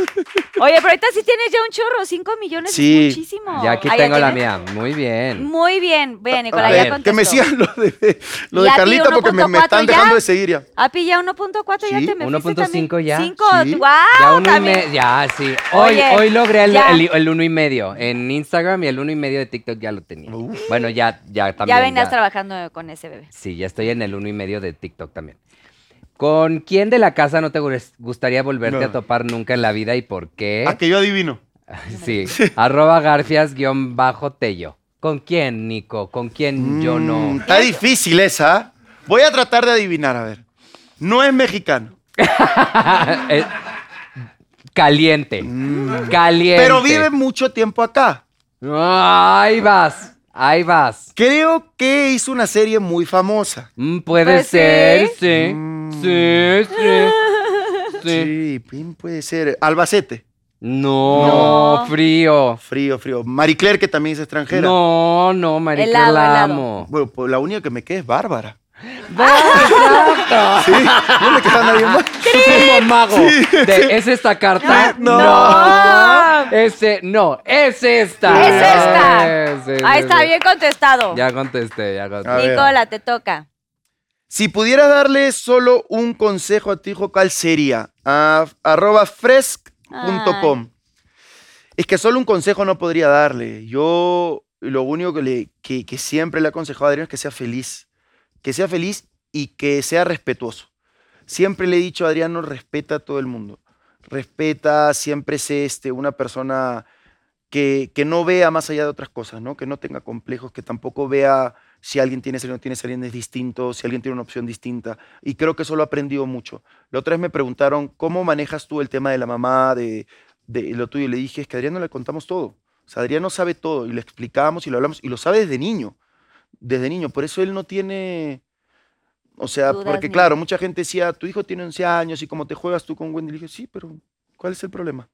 Oye, pero ahorita sí tienes ya un chorro, 5 millones Sí. es muchísimo. Ya aquí Ah, tengo la tienes. mía. Muy bien. Muy bien, bien, A Nicolás, ver, ya contestó. que me sigan lo de, lo de Carlita porque me, me 1.4 están ya. dejando de seguir ya. Api, ya 1.4 ya Sí, te me 1.5 ya. 5, Sí. wow, Ya uno y también. Ya, sí. Hoy, Oye, hoy logré el, ya. el- el uno y medio. En Instagram y el uno y medio de TikTok ya lo tenía. Bueno, ya, ya también. Ya venías ya. Con ese bebé. Sí, ya estoy en el uno y medio de TikTok también. ¿Con quién de la casa no te gus- gustaría volverte No. a topar nunca en la vida y por qué? A que yo adivino. Sí, arroba garfias guion bajo tello. ¿Con quién, Nico? ¿Con quién yo Mm, no? Está difícil esa. Voy a tratar de adivinar, a ver. No es mexicano. Caliente. Caliente. Mm. Pero vive mucho tiempo acá. Ahí vas. Ahí vas. Creo que hizo una serie muy famosa. Mm, puede Pues ser, sí. sí. Mm. Sí, sí. Sí. Sí, ¿quién puede ser? Albacete. No, No. frío. Frío, frío. Marie Claire, que también es extranjera. No, no, Marica, Helado, la helado. amo. Bueno, pues la única que me queda es Bárbara. Exacto. ¿Sí? ¿No me queda nadie más? Como mago. De, ¿Es esta carta? No. No. Ese, no, es esta. Es esta. Es, es, Ahí está, es. bien contestado. Ya contesté, ya contesté. Nicola, te toca. Si pudieras darle solo un consejo a tu hijo, ¿cuál sería? A, arroba fresc.com. Es que solo un consejo no podría darle. Yo lo único que, le, que, que siempre le he aconsejado a Adrián es que sea feliz. Que sea feliz y que sea respetuoso. Siempre le he dicho a Adriano, respeta a todo el mundo. Respeta, siempre sé este, una persona que, que no vea más allá de otras cosas, ¿no? Que no tenga complejos, que tampoco vea si alguien tiene serie o no tiene serie es distinto, si alguien tiene una opción distinta. Y creo que eso lo he aprendido mucho. La otra vez me preguntaron, ¿cómo manejas tú el tema de la mamá, de, de lo tuyo? Y le dije, es que Adriano le contamos todo. O sea, Adriano sabe todo y le explicamos y lo hablamos y lo sabe desde niño. Desde niño. Por eso él no tiene... O sea, Dudas porque ni- claro, mucha gente decía, tu hijo tiene 11 años y cómo te juegas tú con Wendy. Le dije, sí, pero ¿cuál es el problema?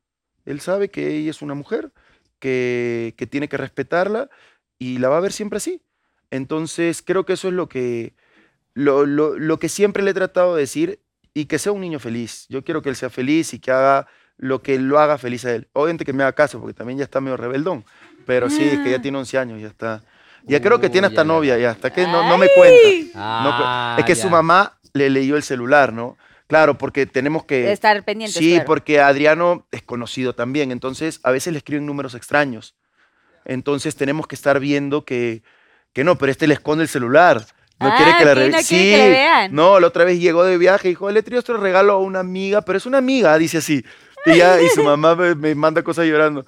Él sabe que ella es una mujer, que, que tiene que respetarla y la va a ver siempre así. Entonces, creo que eso es lo que, lo, lo- lo que siempre le he tratado de decir y que sea un niño feliz. Yo quiero que él sea feliz y que haga lo que lo haga feliz a él. Obviamente que me haga caso, porque también ya está medio rebeldón. Pero sí, es que ya tiene 11 años, ya está. Ya creo que tiene hasta ya, novia, ya hasta que no, no me cuenta. No Ah, es que su ya. mamá le leyó el celular, ¿no? Claro, porque tenemos que... Estar pendientes, Sí, claro. porque Adriano es conocido también, entonces a veces le escriben números extraños. Entonces tenemos que estar viendo que, que no, pero este le esconde el celular. No Ah, quiere que la ok, re- no sí, quiere que le vean. No, la otra vez llegó de viaje y dijo, le traído otro regalo a una amiga, pero es una amiga, dice así. Y, ya, y su mamá me, me manda cosas llorando.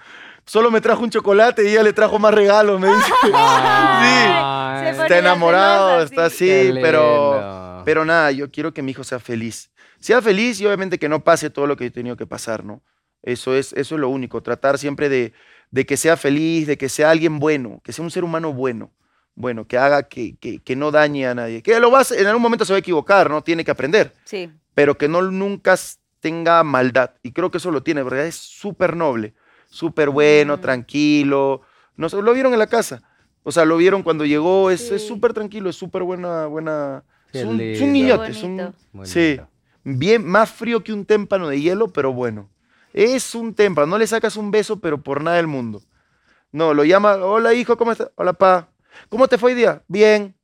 Solo me trajo un chocolate y ella le trajo más regalos, me dice. Ay, pone Está enamorado, está sí. así, pero, pero nada, yo quiero que mi hijo sea feliz. Sea feliz y obviamente que no pase todo lo que he tenido que pasar, ¿no? Eso es, eso es lo único, tratar siempre de, de que sea feliz, de que sea alguien bueno, que sea un ser humano bueno, bueno, que haga que, que, que no dañe a nadie. Que lo va a hacer- en algún momento se va a equivocar, ¿no? Tiene que aprender, Sí. pero que no nunca tenga maldad. Y creo que eso lo tiene, ¿verdad? Es súper noble, súper bueno, Mm. tranquilo. No sé, lo vieron en la casa. O sea, lo vieron cuando llegó, es es Sí. súper tranquilo, es súper buena, buena. Es un, es un niñote, es un- sí, bien, más frío que un témpano de hielo, pero bueno. Es un témpano, no le sacas un beso, pero por nada del mundo. No, lo llama, hola hijo, ¿cómo estás? Hola pa. ¿Cómo te fue hoy día? Bien.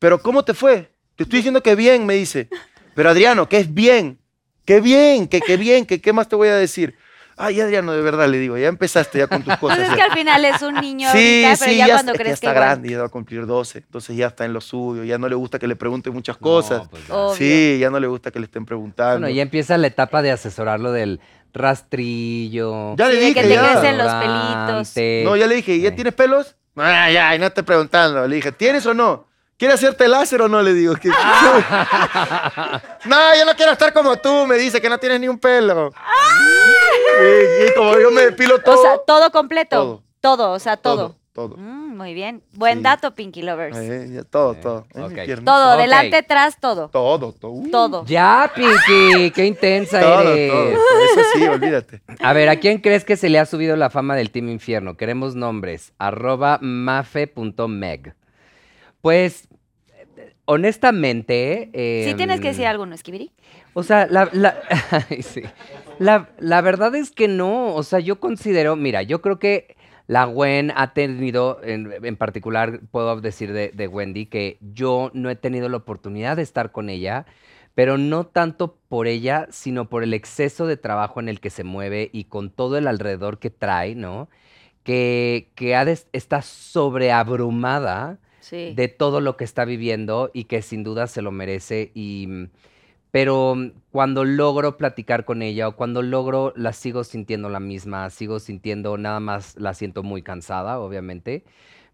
Pero ¿cómo te fue? Te estoy diciendo que bien, me dice. Pero Adriano, que es bien. Que bien, que, que bien, que qué más te voy a decir. Ay, Adriano, de verdad le digo, ya empezaste ya con tus cosas. Pues es ya. que al final es un niño Sí, ahorita, pero sí, ya, cuando está grande, ya va a cumplir 12, entonces ya está en lo suyo, ya no le gusta que le pregunten muchas cosas. No, pues sí, ya no le gusta que le estén preguntando. Bueno, ya empieza la etapa de asesorarlo del rastrillo. Ya le Sí, de dije, que te ya. crecen los pelitos. No, ya le dije, ¿ya Sí. tienes pelos? Ah, ya, y no estoy preguntando. Le dije, ¿tienes o no? ¿Quieres hacerte láser o no? Le digo. que- no, yo no quiero estar como tú, me dice que no tienes ni un pelo. Sí, y como yo me depilo todo. O sea, todo completo. Todo. Todo, o sea, todo. Todo, todo. Mm, muy bien. Buen Sí. dato, Pinky Lovers. Eh, todo, todo. Eh. Todo, Ok. delante, atrás, todo. Todo, todo. Uh, Todo. Ya, Pinky, qué intensa Todo, eres. todo. Eso sí, olvídate. A ver, ¿a quién crees que se le ha subido la fama del Team Infierno? Queremos nombres. Arroba mafe.meg. Pues, eh, honestamente... Sí tienes que decir em, algo, ¿no, Esquibiri? O sea, la, la- ay, sí. La, la verdad es que no, o sea, yo considero, mira, yo creo que la Gwen ha tenido, en, en particular puedo decir de, de Wendy, que yo no he tenido la oportunidad de estar con ella, pero no tanto por ella, sino por el exceso de trabajo en el que se mueve y con todo el alrededor que trae, ¿no? Que, que ha de- está sobreabrumada Sí. de todo lo que está viviendo y que sin duda se lo merece. Y, mm, pero mm, cuando logro platicar con ella o cuando logro, la sigo sintiendo la misma, sigo sintiendo, nada más la siento muy cansada, obviamente.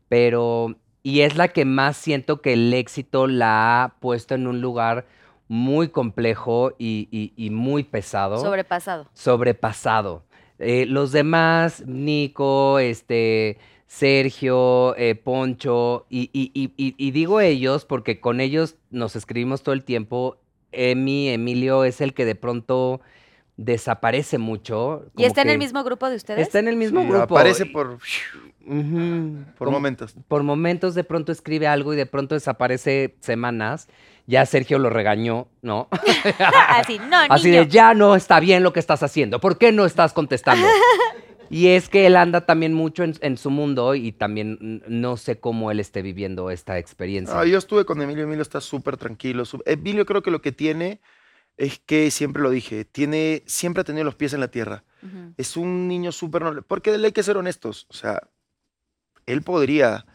Pero, y es la que más siento que el éxito la ha puesto en un lugar muy complejo y, y- y muy pesado Sobrepasado. sobrepasado. Eh, los demás, Nico, este, Sergio, eh, Poncho, y, y- y- y- y digo ellos porque con ellos nos escribimos todo el tiempo. Emi, Emilio es el que de pronto desaparece mucho. ¿Y está en el mismo grupo de ustedes? Está en el mismo Sí, grupo. Aparece por, por como- momentos. por momentos de pronto escribe algo y de pronto desaparece semanas. Ya Sergio lo regañó, ¿no? Así, no, Así niño. de, ya no está bien lo que estás haciendo. ¿Por qué no estás contestando? y es que él anda también mucho en, en su mundo y también no sé cómo él esté viviendo esta experiencia. Ah, yo estuve con Emilio, Emilio está súper tranquilo. su- Emilio creo que lo que tiene es que, siempre lo dije, tiene, siempre ha tenido los pies en la tierra. Es un niño súper noble. Porque hay que ser honestos. O sea, él podría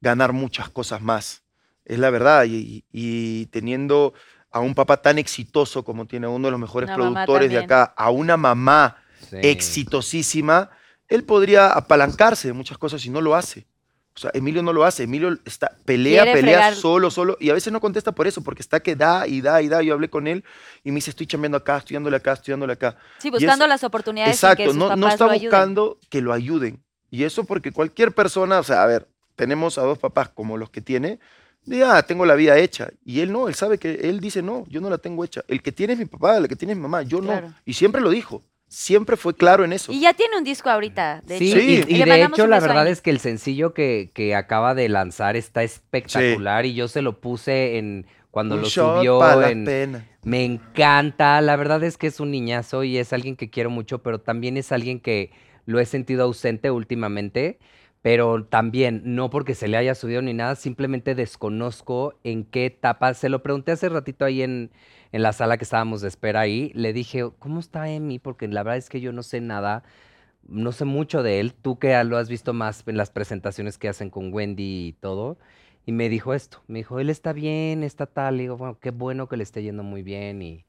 ganar muchas cosas más. Es la verdad. Y, y teniendo a un papá tan exitoso como tiene uno de los mejores Una productores de acá, a una mamá Sí. exitosísima, él podría apalancarse de muchas cosas y no lo hace. O sea, Emilio no lo hace. Emilio está, pelea, Quiere pelea fregar- solo, solo. Y a veces no contesta por eso, porque está que da y da y da. Yo hablé con él y me dice, estoy chambeando acá, estudiándole acá, estudiándole acá. Sí, buscando eso- las oportunidades sin que Exacto, sus no, no está lo ayuden. buscando que lo ayuden. Y eso porque cualquier persona, o sea, a ver, tenemos a dos papás como los que tiene, de, ah, tengo la vida hecha. Y él no, él sabe que, él dice, no, yo no la tengo hecha. El que tiene es mi papá, el que tiene es mi mamá, yo Claro. no. Y siempre lo dijo, siempre fue claro en eso. Y ya tiene un disco ahorita. De Sí, hecho. Sí. y, de hecho la verdad es que el sencillo que, que acaba de lanzar está espectacular y yo se lo puse en cuando Un lo shot subió en, pena. Me encanta, la verdad es que es un niñazo y es alguien que quiero mucho, pero también es alguien que lo he sentido ausente últimamente, pero también no porque se le haya subido ni nada, simplemente desconozco en qué etapa. Se lo pregunté hace ratito ahí en, en la sala que estábamos de espera ahí, le dije, ¿cómo está Emi? Porque la verdad es que yo no sé nada, no sé mucho de él, tú que lo has visto más en las presentaciones que hacen con Wendy y todo. Y me dijo esto, me dijo, él está bien, está tal. Le digo, bueno, qué bueno que le esté yendo muy bien. Y,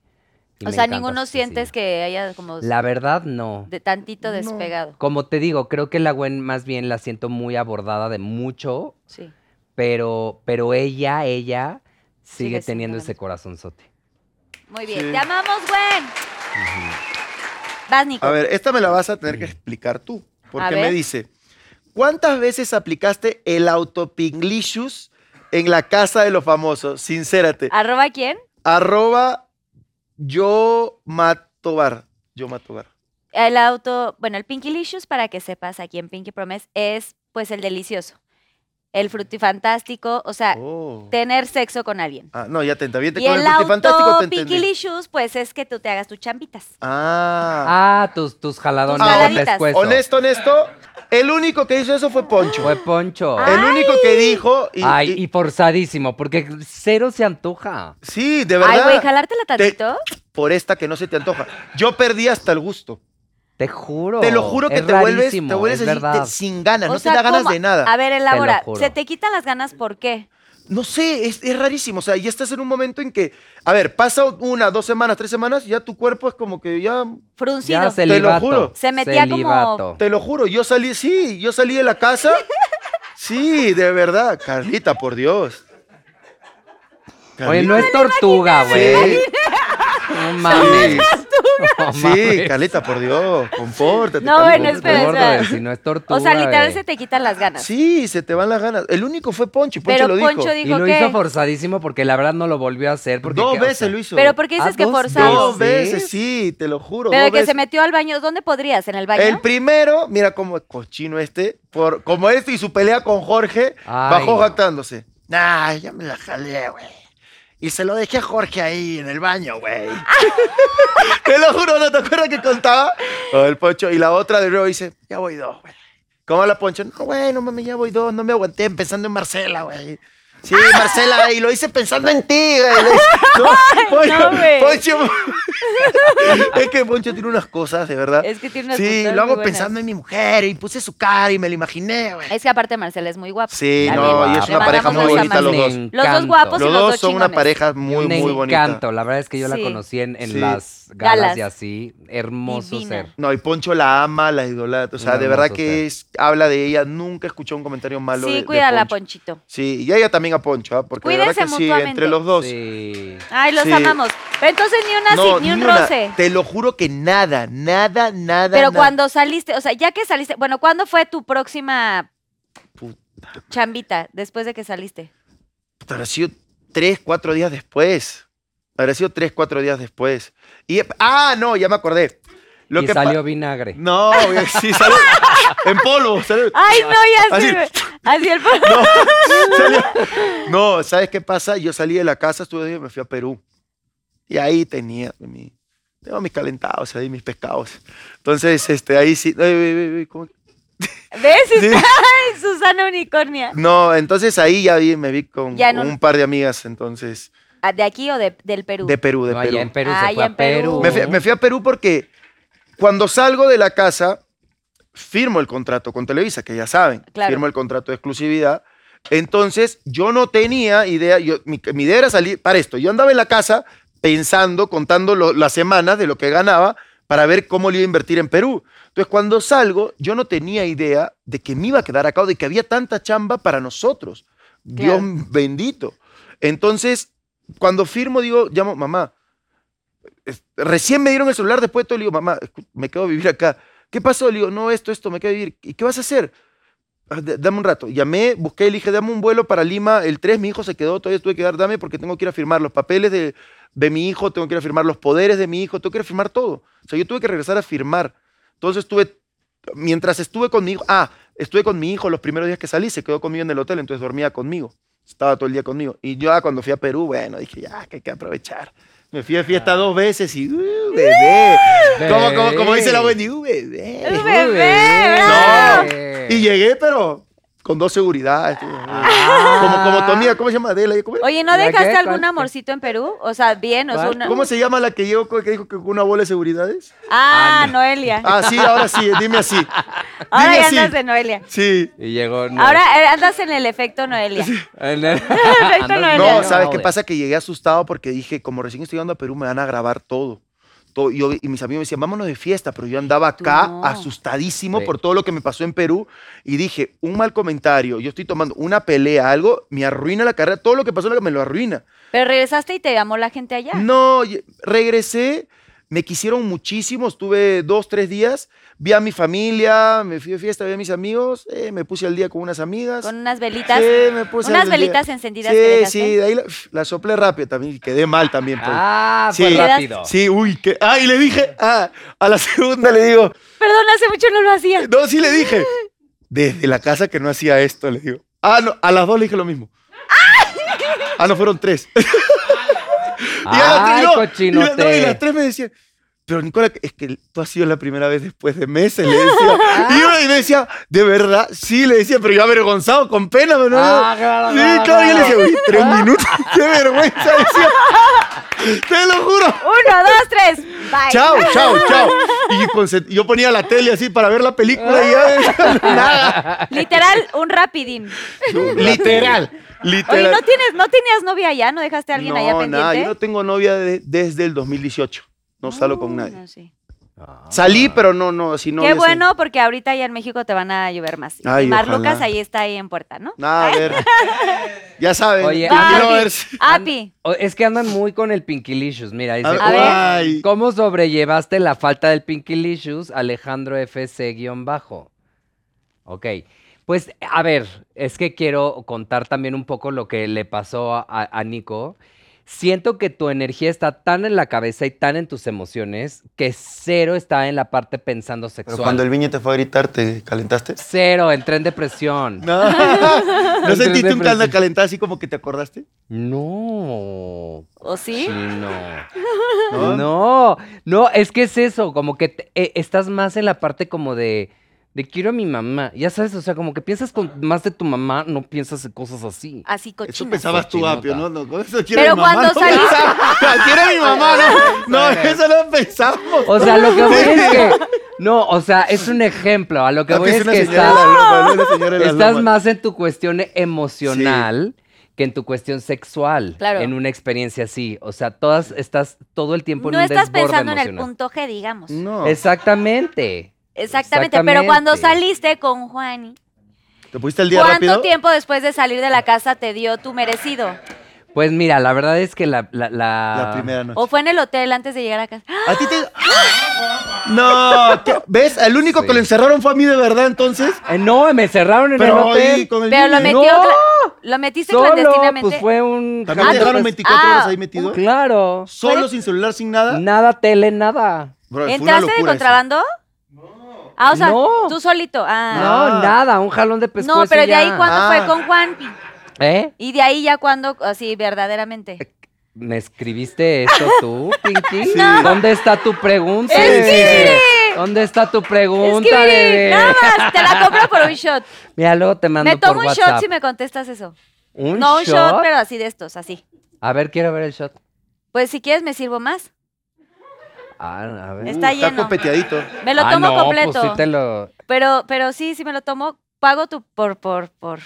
y O me sea, ninguno sientes que haya como La verdad, no. de tantito No. despegado. Como te digo, creo que la Gwen más bien la siento muy abordada de mucho, Sí. pero, pero ella, ella sigue, Sigue teniendo ese corazonzote. Muy bien. Sí. Te amamos, Gwen. Vas, Nico. A ver, esta me la vas a tener que explicar tú. Porque me dice, ¿cuántas veces aplicaste el autopinglicious en la casa de los famosos? Sincérate. ¿Arroba quién? Arroba yo matobar. Yo matobar. El auto, bueno, el Pinky para que sepas aquí en Pinky Promise, es pues el delicioso. El frutifantástico, o sea, Oh. tener sexo con alguien. Ah, no, ya te entendí. Te Y con el el frutifantástico auto te. Licious, pues es que tú te hagas tus chambitas. Ah. Ah, tus, tus jaladones Tus de pescuezo. Honesto, honesto. El único que hizo eso fue Poncho. Fue Poncho. El único que dijo. Y, Ay, y- y forzadísimo, porque cero se antoja. sí, de Ay, verdad. güey, jalártela tantito. Por esta que no se te antoja. Yo perdí hasta el gusto. Te juro. Te lo juro que te vuelves, te vuelves así, te- sin ganas, O no sea, te da ganas ¿cómo? de nada. A ver, elabora. juro. Se te quitan las ganas, ¿por qué? No sé, es, es rarísimo. O sea, ya estás en un momento en que, a ver, pasa una, dos semanas, tres semanas, ya tu cuerpo es como que ya. Fruncido. Ya, celibato. juro. Se metía como- celibato. Te lo juro, yo salí, sí, yo salí de la casa. Sí, de verdad. Carlita, por Dios. Oye, no Carlita. es tortuga, güey. Sí, No mames. No sí, mames. Carlita, por Dios. Compórtate. No, bueno, espera, si no es tortuga. O sea, literal güey. se te quitan las ganas. Sí, se te van las ganas. El único fue Poncho, y Poncho Pero lo dijo. Poncho Y dijo lo que. hizo forzadísimo porque la verdad no lo volvió a hacer. Porque, Dos ¿qué? O veces sea, lo hizo. Pero ¿por qué dices Ah, que forzado? Dos ¿Veces? sí, te lo juro. Pero que se metió al baño. ¿Dónde podrías? ¿En el baño? El primero, mira cómo cochino este, por, como este y su pelea con Jorge, Ay, bajó no. jactándose. Nah, ya me la jalé, güey. Y se lo dejé a Jorge ahí en el baño, güey. te lo juro, ¿no te acuerdas que contaba? O el Poncho. Y la otra de nuevo dice, ya voy dos, güey. ¿Cómo la Poncho? No, güey, no mames, ya voy dos. No me aguanté pensando en Marcela, güey. Sí, Marcela, y lo hice pensando en ti, No, Poncho, güey. Poncho. es que Poncho tiene unas cosas, de verdad. Es que tiene unas Sí, cosas lo hago pensando en mi mujer y puse su cara y me la imaginé, güey. Es que aparte Marcela es muy guapa. Sí, También. no, y es Le una pareja muy bonita los dos. Los dos guapos y Los los dos dos son una pareja muy, un muy bonita. encanto. La verdad es que yo la conocí en, en Sí. las galas, Galas. y así. Hermoso Divina. ser. No, y Poncho la ama, la idolatra. O sea, Un de verdad que es, habla de ella. Nunca escuchó un comentario malo de, Sí, de cuídala, Poncho. Ponchito. Sí, y ella también a Poncho, ¿ah? porque de verdad Cuídense que sí, entre los dos. Sí. Ay, los Sí. amamos. Pero entonces ni una No, sí, ni un una. roce. Te lo juro que nada, nada, nada. Pero nada. cuando saliste, o sea, ya que saliste, bueno, ¿cuándo fue tu próxima Puta, chambita después de que saliste? habrá sido tres, cuatro días después. Habrá sido tres, cuatro días después. Y, ah, no, ya me acordé. Lo y que pa- salió vinagre. No, sí, salió en polvo. salió- Ay, no, ya Así. sé. Así el No, salió- no, ¿sabes qué pasa? Yo salí de la casa, estuve y me fui a Perú. Y ahí tenía mi, tengo mis calentados, ahí mis pescados. Entonces, este, ahí sí. ay, ay, ay, ay, ¿cómo? ¿Ves? Sí. Susana Unicornia. No, entonces ahí ya vi, me vi con, Ya con un- par de amigas, entonces, Ah, ¿De aquí o de- del Perú? de Perú, de No, Perú. allá en Perú Ah, se fue a Perú. Perú. Me fui, me fui a Perú porque cuando salgo de la casa, firmo el contrato con Televisa, que ya saben, Claro. firmo el contrato de exclusividad. Entonces, yo no tenía idea, yo, mi, mi idea era salir para esto. Yo andaba en la casa pensando, contando lo- las semanas de lo que ganaba para ver cómo le iba a invertir en Perú. Entonces, cuando salgo, yo no tenía idea de que me iba a quedar acá o de que había tanta chamba para nosotros. Dios bendito. Entonces, cuando firmo, digo, llamo, mamá, recién me dieron el celular después de todo, le digo, mamá, me quedo a vivir acá. ¿Qué pasó? Le digo, no, esto, esto, me quedo a vivir. ¿Y qué vas a hacer? "Ah, Dame un rato. Llamé, busqué, le dije, dame un vuelo para Lima el 3. Mi hijo se quedó, todavía tuve que dar, dame porque tengo que ir a firmar los papeles de, de mi hijo, tengo que ir a firmar los poderes de mi hijo, tengo que ir a firmar todo. O sea, yo tuve que regresar a firmar. Entonces estuve, mientras estuve con mi hijo, ah, estuve con mi hijo los primeros días que salí, se quedó conmigo en el hotel, entonces dormía conmigo. Estaba todo el día conmigo. Y yo ah, cuando fui a Perú, bueno, dije, ya, que hay que aprovechar. Me fui de fiesta dos veces y, uh, bebé. Como, como, como dice la Wendy, uh, bebé. ¡Un bebé! No. Y llegué, pero con dos seguridades. tío. Como, como tu amiga, ¿cómo se llama? Adela, ¿cómo, Oye, ¿no ¿La dejaste qué? algún amorcito en Perú? O sea, bien, o sea, una... ¿Cómo se llama la que llegó que dijo que con una bola de seguridades? Ah, Noelia. Ah, sí, ahora sí, dime así. Ahora Dime ya así. andas de Noelia. Sí. Y llegó. no. Ahora eh, andas en el efecto Noelia. En el- Andas Noelia. No, No, ¿sabes qué pasa? Que llegué asustado porque dije, como recién estoy llegando a Perú, me van a grabar todo. Todo. Y, yo- y mis amigos me decían, vámonos de fiesta, pero yo andaba acá no. asustadísimo Sí. por todo lo que me pasó en Perú. Y dije, un mal comentario, yo estoy tomando una pelea, algo, me arruina la carrera, todo lo que pasó me lo arruina. Pero regresaste y te llamó la gente allá. No, regresé, me quisieron muchísimo, estuve dos, tres días, vi a mi familia, me fui de fiesta, vi a mis amigos, eh, me puse al día con unas amigas. Con unas velitas. Sí, me puse unas al día. velitas encendidas Sí, que sí, de ahí la, la soplé rápido también, y quedé mal también. pues. Ah, Sí. fue rápido. Sí, uy, que. Ah, y le dije, ah, a la segunda le digo, Perdón, hace mucho no lo hacía. no, sí le dije, desde la casa que no hacía esto, le digo. Ah, no, a las dos le dije lo mismo. Ah, no, fueron tres. Y a las tres, Ay, no, y la- no, y las tres me decían, pero Nicola, es que tú has sido la primera vez después de meses, le decía. y yo y me decía, ¿de verdad? Sí, le decía, pero yo avergonzado, con pena. Pero no, Ah, claro, sí, claro, claro, y yo le decía, uy, tres minutos, qué vergüenza, decía. Te lo juro. Uno, dos, tres. Bye. Chao, chao, chao. Y yo ponía la tele así para ver la película y ya nada. Literal, un rapidín. Literal, literal. Oye, ¿no, tienes, ¿no tenías novia allá? ¿No dejaste a alguien no, allá pendiente? nada, yo no tengo novia de- desde el 2018. No salgo con No, nadie. no, sí. Salí, pero no, no, así no. Qué bueno, porque ahorita ya en México te van a llover más. Ay, y Mar ojalá. Lucas ahí está ahí en puerta, ¿no? Nada, a ver. Ya saben. Oye, Api. Lovers. Api. O- Es que andan muy con el Pinkylicious. Mira, dice, A, A ver. ay. ¿cómo sobrellevaste la falta del Pinkylicious, Alejandro FC-bajo? Ok, pues a ver, es que quiero contar también un poco lo que le pasó a, a Nico. Siento que tu energía está tan en la cabeza y tan en tus emociones que cero está en la parte pensando Pero sexual. cuando el viñe te fue a gritar, ¿te calentaste? Cero, entré en depresión. No, ¿No sentiste un depresión. calentada así como que te acordaste? No. ¿O sí? Sí, no. ¿No? No, no, es que es eso, como que te- eh, estás más en la parte como de, de quiero a mi mamá. Ya sabes, o sea, como que piensas con más de tu mamá, no piensas en cosas así. Así Eso cochinas. pensabas tú. Apio, ¿no? no con eso quiero Pero a mi mamá, cuando no saliste- quiero a mi mamá, no. No, eso no pensamos. O sea, lo que voy es que, no, o sea, es un ejemplo, a lo que voy es que estás, estás más en tu cuestión emocional. Que en tu cuestión sexual, Claro. en una experiencia así. O sea, todas estás todo el tiempo No en un estás desborde pensando en el punto G, digamos. No. Exactamente. Exactamente, pero cuando saliste con Juani, ¿Te pusiste el día ¿cuánto rápido? tiempo después de salir de la casa te dio tu merecido? Pues mira, la verdad es que la... La, la- La primera noche. ¿O fue en el hotel antes de llegar a casa? ¿A ti te.? No, ¿qué? ¿ves? El único Sí. que lo encerraron fue a mí de verdad, entonces. Eh, no, me cerraron en Pero el hotel. ahí con el Pero lo niño. metió, ¡No! cla- lo metiste Solo, clandestinamente. pues fue un... ¿También Ah, te dejaron 24 ah, horas ahí metido? Claro. ¿Solo, ¿Puedes? sin celular, sin nada? Nada tele, nada. Bro, fue una ¿Entraste de locura eso. contrabando? Ah, o sea, No. tú solito. Ah. No, nada, un jalón de pescuezo No, pero de ahí cuando Ah. fue con Juan. ¿Eh? Y de ahí ya cuando, así, verdaderamente. ¿Me escribiste esto tú, Pinky? No. ¿Dónde está tu pregunta? ¡Escribiré! ¿Dónde está tu pregunta, bebé? nada más, te la compro por un shot. Mira, luego te mando Me tomo por un WhatsApp. shot si me contestas eso. ¿Un no un shot? shot? pero así de estos, así. A ver, quiero ver el shot. Pues si quieres me sirvo más. Ah, a ver. Está Está lleno. copeteadito. Me lo Ah, tomo no, completo. Pues sí te lo... Pero, pero sí, sí me lo tomo. Pago tu, por, por, por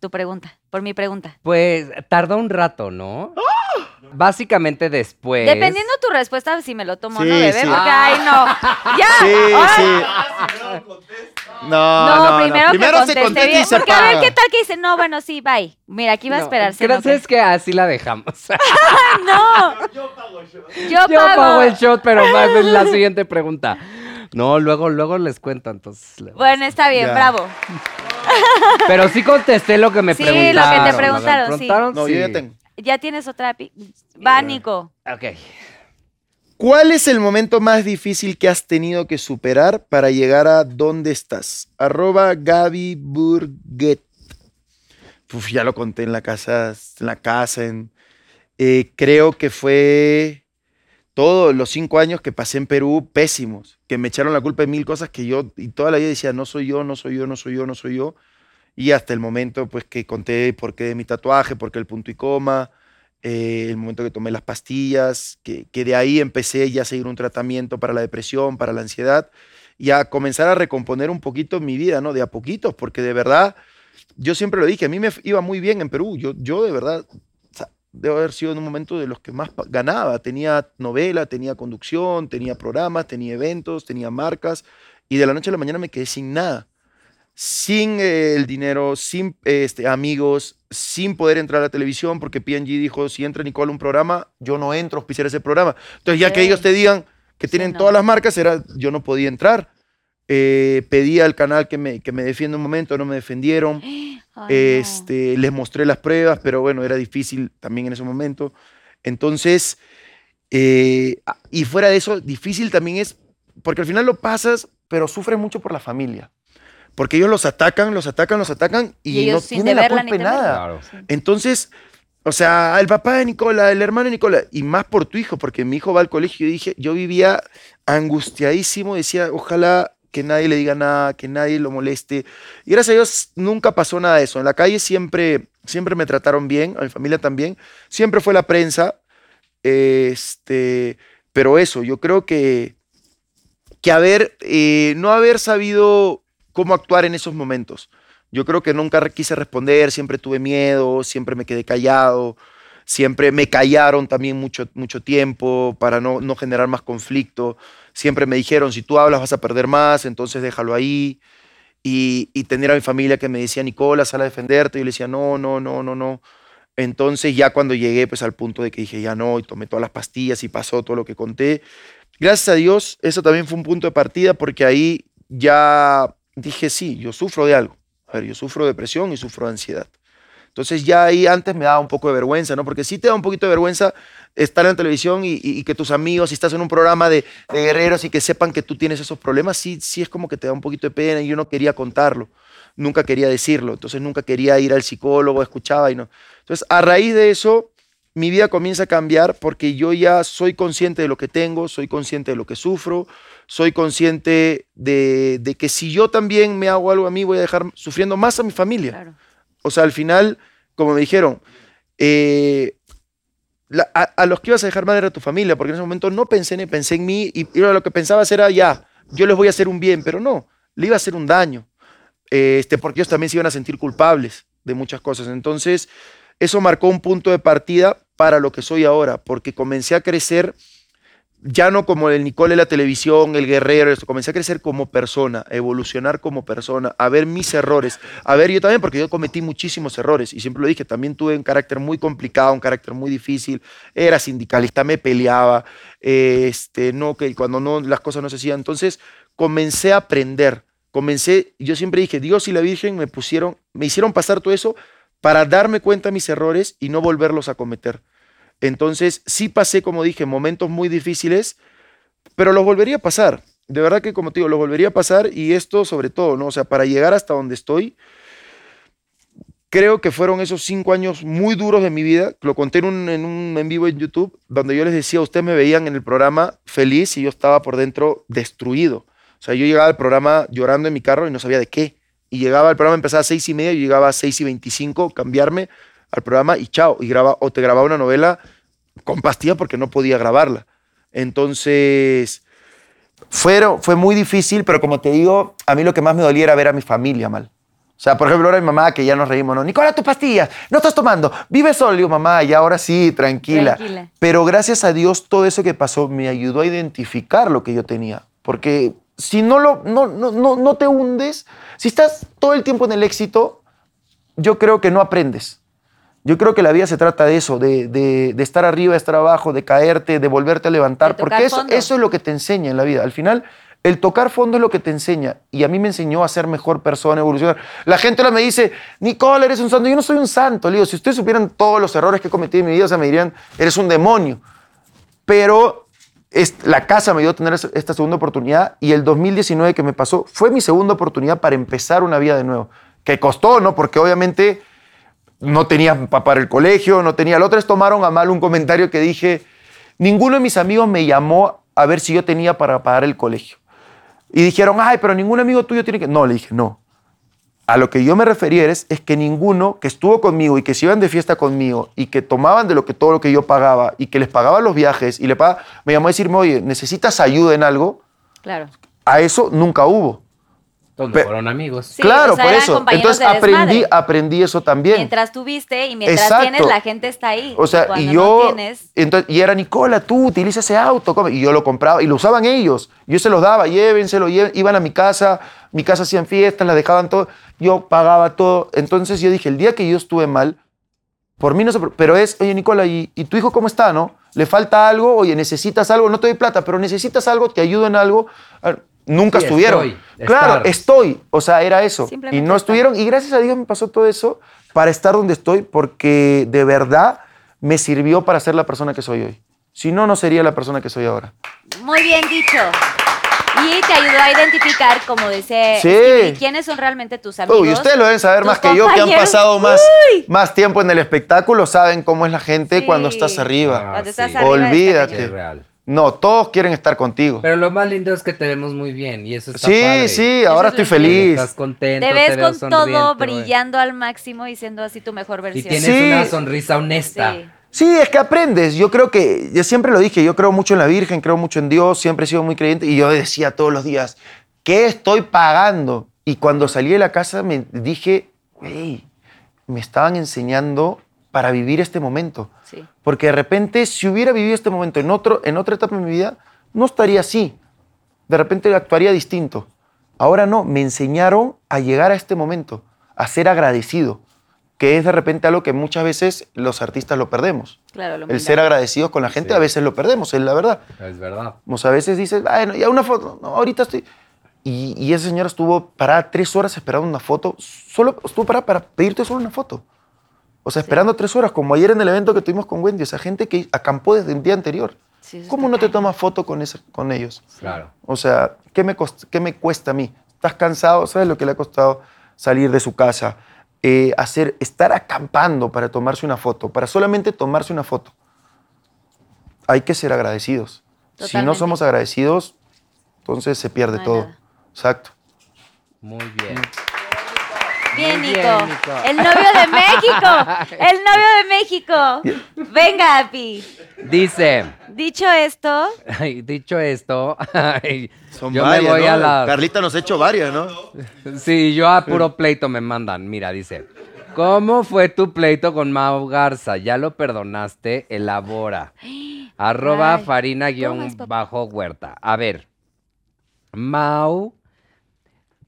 tu pregunta, por mi pregunta. Pues tarda un rato, ¿no? Básicamente después. Dependiendo tu respuesta, si me lo tomo o no, Sí, bebé, sí. porque, ay, no. ¡Ya! Sí, ay. sí. No, No, no, primero, no. Primero que se conteste contesta bien. y se Porque a ver qué tal que dice, no, bueno, sí, bye. Mira, aquí va a esperarse. ¿Crees ¿no? es que así la dejamos? No. Yo pago. Yo Yo pago. pago el shot, pero más la siguiente pregunta. No, luego, luego les cuento, entonces. Bueno, está bien, Ya. bravo. Pero sí contesté lo que me Sí, lo que te preguntaron. preguntaron, me sí. No, sí. yo ya tengo. Ya tienes otra. Va, Nico. Ok. ¿Cuál es el momento más difícil que has tenido que superar para llegar a dónde estás? Arroba Gaby Burguet. Uf, ya lo conté en la casa, en la casa. En, eh, creo que fue todos los cinco años que pasé en Perú pésimos, que me echaron la culpa de mil cosas que yo y toda la vida decía, no soy yo, no soy yo, no soy yo, no soy yo. Y hasta el momento pues que conté por qué mi tatuaje, por qué el punto y coma, eh, el momento que tomé las pastillas, que, que de ahí empecé ya a seguir un tratamiento para la depresión, para la ansiedad, y a comenzar a recomponer un poquito mi vida, ¿no? De a poquitos, porque de verdad, yo siempre lo dije, a mí me iba muy bien en Perú, yo, yo de verdad, debo haber sido en un momento de los que más ganaba, tenía novela, tenía conducción, tenía programas, tenía eventos, tenía marcas, y de la noche a la mañana me quedé sin nada sin eh, el dinero, sin este, amigos, sin poder entrar a la televisión, porque PNG dijo, si entra Nicole a un programa, yo no entro a auspiciar ese programa. Entonces, ya que ellos te digan que Sí, tienen no. todas las marcas, era, yo no podía entrar. Eh, pedí al canal que me, que me defienda un momento, no me defendieron. No. Este, les mostré las pruebas, pero bueno, era difícil también en ese momento. Entonces, eh, y fuera de eso, difícil también es, porque al final lo pasas, pero sufres mucho por la familia. Porque ellos los atacan, los atacan, los atacan y, Y ellos no tienen la culpa ni de nada. Claro. Entonces, o sea, el papá de Nicola, el hermano de Nicola, y más por tu hijo, porque mi hijo va al colegio y dije, yo vivía angustiadísimo, decía, ojalá que nadie le diga nada, que nadie lo moleste. Y gracias a Dios nunca pasó nada de eso. En la calle siempre, siempre me trataron bien, a mi familia también. Siempre fue la prensa. Este, pero eso, yo creo que, que haber, eh, no haber sabido cómo actuar en esos momentos. Yo creo que nunca quise responder, siempre tuve miedo, siempre me quedé callado, siempre me callaron también mucho, mucho tiempo para no, no generar más conflicto. Siempre me dijeron, si tú hablas vas a perder más, entonces déjalo ahí. Y, y tener a mi familia que me decía, Nicola, sal a defenderte. Y yo le decía, no, no, no, no, no. Entonces ya cuando llegué pues al punto de que dije, ya no, y tomé todas las pastillas y pasó todo lo que conté. Gracias a Dios, eso también fue un punto de partida porque ahí ya dije, sí, yo sufro de algo. A ver, yo sufro de depresión y sufro de ansiedad. Entonces ya ahí antes me daba un poco de vergüenza, ¿no? Porque sí te da un poquito de vergüenza estar en la televisión y, que tus amigos, si estás en un programa de, de guerreros y que sepan que tú tienes esos problemas, sí, sí es como que te da un poquito de pena y yo no quería contarlo, nunca quería decirlo, entonces nunca quería ir al psicólogo, escuchaba y no. Entonces a raíz de eso, mi vida comienza a cambiar porque yo ya soy consciente de lo que tengo, soy consciente de lo que sufro, soy consciente de, de que si yo también me hago algo a mí, voy a dejar sufriendo más a mi familia. Claro. O sea, al final, como me dijeron, eh, la- a, a los que ibas a dejar mal era tu familia, porque en ese momento no pensé ni pensé en mí y, y lo que pensaba era ya, yo les voy a hacer un bien, pero no, le iba a hacer un daño, este, porque ellos también se iban a sentir culpables de muchas cosas. Entonces, eso marcó un punto de partida para lo que soy ahora, porque comencé a crecer ya no como el Nicole de la televisión, el guerrero, comencé a crecer como persona, a evolucionar como persona, a ver mis errores, a ver yo también, porque yo cometí muchísimos errores y siempre lo dije, también tuve un carácter muy complicado, un carácter muy difícil, era sindicalista, me peleaba, este, no, que cuando no, las cosas no se hacían, entonces comencé a aprender, comencé, yo siempre dije, Dios y la Virgen me pusieron, me hicieron pasar todo eso para darme cuenta de mis errores y no volverlos a cometer. Entonces, sí pasé, como dije, momentos muy difíciles, pero los volvería a pasar. De verdad que, como te digo, los volvería a pasar y esto sobre todo, ¿no? O sea, para llegar hasta donde estoy, creo que fueron esos cinco años muy duros de mi vida. Lo conté en un en, vivo en YouTube, donde yo les decía, ustedes me veían en el programa feliz y yo estaba por dentro destruido. O sea, yo llegaba al programa llorando en mi carro y no sabía de qué. Y llegaba al programa, empezaba a seis y media, yo llegaba a seis y veinticinco, cambiarme al programa y chao. Y graba, o te grababa una novela con pastilla porque no podía grabarla. Entonces, fueron, fue muy difícil, pero como te digo, a mí lo que más me dolía era ver a mi familia mal. O sea, por ejemplo, ahora mi mamá, que ya nos reímos, ¿no? Nicola, tus pastillas, no estás tomando, vive solo. Digo, mamá, y ahora sí, tranquila. Tranquila. Pero gracias a Dios, todo eso que pasó me ayudó a identificar lo que yo tenía. Porque si no, lo, no, no, no, no te hundes, si estás todo el tiempo en el éxito, yo creo que no aprendes. Yo creo que la vida se trata de eso, de, de- de estar arriba, de estar abajo, de caerte, de volverte a levantar, porque eso, fondo. eso es lo que te enseña en la vida. Al final, el tocar fondo es lo que te enseña y a mí me enseñó a ser mejor persona, evolucionar. La gente ahora me dice, Nicole, eres un santo. Yo no soy un santo, le digo, si ustedes supieran todos los errores que he cometido en mi vida, o sea, me dirían, eres un demonio. Pero la casa me dio a tener es- esta segunda oportunidad y el 2019 que me pasó fue mi segunda oportunidad para empezar una vida de nuevo. Que costó, ¿no? Porque obviamente no tenía para pagar el colegio, no tenía. Los otros tomaron a mal un comentario que dije, ninguno de mis amigos me llamó a ver si yo tenía para pagar el colegio. Y dijeron, ay, pero ningún amigo tuyo tiene que... No, le dije, no. A lo que yo me refería es, es que ninguno que estuvo conmigo y que se iban de fiesta conmigo y que tomaban de lo que todo lo que yo pagaba y que les pagaba los viajes y le pagaba, me llamó a decirme, oye, ¿necesitas ayuda en algo? Claro. A eso nunca hubo. Todos Pe- fueron amigos. Sí, claro, o sea, por eran eso. compañeros Entonces de aprendí, aprendí eso también. Mientras tuviste y mientras Exacto. tienes, la gente está ahí. O sea, y no yo. tienes, entonces, y era Nicola, tú utiliza ese auto. come". Y yo lo compraba y lo usaban ellos. Yo se los daba, llévenselo, iban a mi casa, mi casa hacían fiestas, la dejaban todo. Yo pagaba todo. Entonces yo dije, el día que yo estuve mal, por mí no se. Pero es, oye, Nicola, ¿y, y tu hijo cómo está, no? ¿Le falta algo? Oye, necesitas algo, no te doy plata, pero necesitas algo, te ayudo en algo. Ah, Nunca Sí, estuvieron. estoy, claro, estar. estoy. O sea, era eso. Y no estar. estuvieron. Y gracias a Dios me pasó todo eso para estar donde estoy, porque de verdad me sirvió para ser la persona que soy hoy. Si no, no sería la persona que soy ahora. muy bien dicho. Y te ayudó a identificar, como dice Sí. Stevie, quiénes son realmente tus amigos. Uy, ustedes lo deben saber más que yo, que han pasado más, Uy. más tiempo en el espectáculo, saben cómo es la gente Sí. cuando estás arriba. Cuando estás sí. arriba Olvídate. Es real. No, todos quieren estar contigo. Pero lo más lindo es que te vemos muy bien y eso está Sí, padre. sí, ahora es estoy feliz. Estás contento, Te ves con todo brillando al máximo y siendo así tu mejor Y versión. tienes Sí. una sonrisa honesta. Sí. Sí, es que aprendes. Yo creo que, yo siempre lo dije, yo creo mucho en la Virgen, creo mucho en Dios, siempre he sido muy creyente y yo decía todos los días, ¿qué estoy pagando? Y cuando salí de la casa me dije, hey, me estaban enseñando para vivir este momento. Sí. Porque de repente, si hubiera vivido este momento en, otro, en otra etapa de mi vida, no estaría así. De repente actuaría distinto. Ahora no, me enseñaron a llegar a este momento, a ser agradecido, que es de repente algo que muchas veces los artistas lo perdemos. Claro, lo El ser agradecidos con la gente Sí. a veces lo perdemos, es la verdad. Es verdad. O sea, a veces dices, bueno, ya una foto, no, ahorita estoy... Y, y esa señora estuvo parada tres horas esperando una foto, solo estuvo parada para pedirte solo una foto. O sea, esperando tres horas, como ayer en el evento que tuvimos con Wendy. O sea, gente que acampó desde el día anterior. Sí, ¿Cómo no te tomas foto con, esa- con ellos? Claro. O sea, ¿qué me, cost- ¿qué me cuesta a mí? ¿Estás cansado? ¿Sabes lo que le ha costado salir de su casa? Eh, hacer, estar acampando para tomarse una foto, para solamente tomarse una foto. Hay que ser agradecidos. Si no Totalmente. somos agradecidos, entonces se pierde No todo. nada. Exacto. Muy bien. Bien, Muy Nico. bien, Nico. El novio de México. El novio de México. Venga, Api. Dice, Dicho esto, ay, dicho esto, ay, Son yo varias, me voy ¿no? a la... Carlita nos ha hecho varias, ¿no? Sí, yo a puro pleito me mandan. Mira, dice, ¿cómo fue tu pleito con Mau Garza? ¿Ya lo perdonaste? Elabora. Arroba Ay, farina ¿cómo guion es, papá? bajo huerta. A ver, Mau...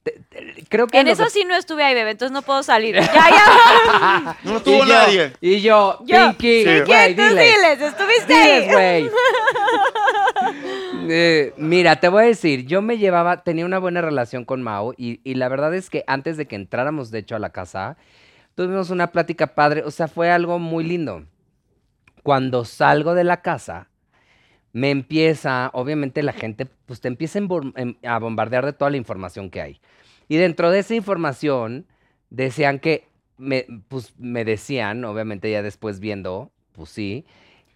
te- te- creo que en eso que- sí no estuve ahí, bebé, entonces no puedo salir. Ya, ya. No Y estuvo yo- nadie. Y yo, Yo. Pinky, Sí, güey, tú diles. diles, estuviste Diles, ahí. güey. Eh, mira, te voy a decir, yo me llevaba, tenía una buena relación con Mao y, y la verdad es que antes de que entráramos, de hecho, a la casa, tuvimos una plática padre, o sea, fue algo muy lindo. Cuando salgo de la casa, me empieza, obviamente la gente, pues te empieza a em- a bombardear de toda la información que hay. Y dentro de esa información, decían que, me, pues me decían, obviamente ya después viendo, pues sí,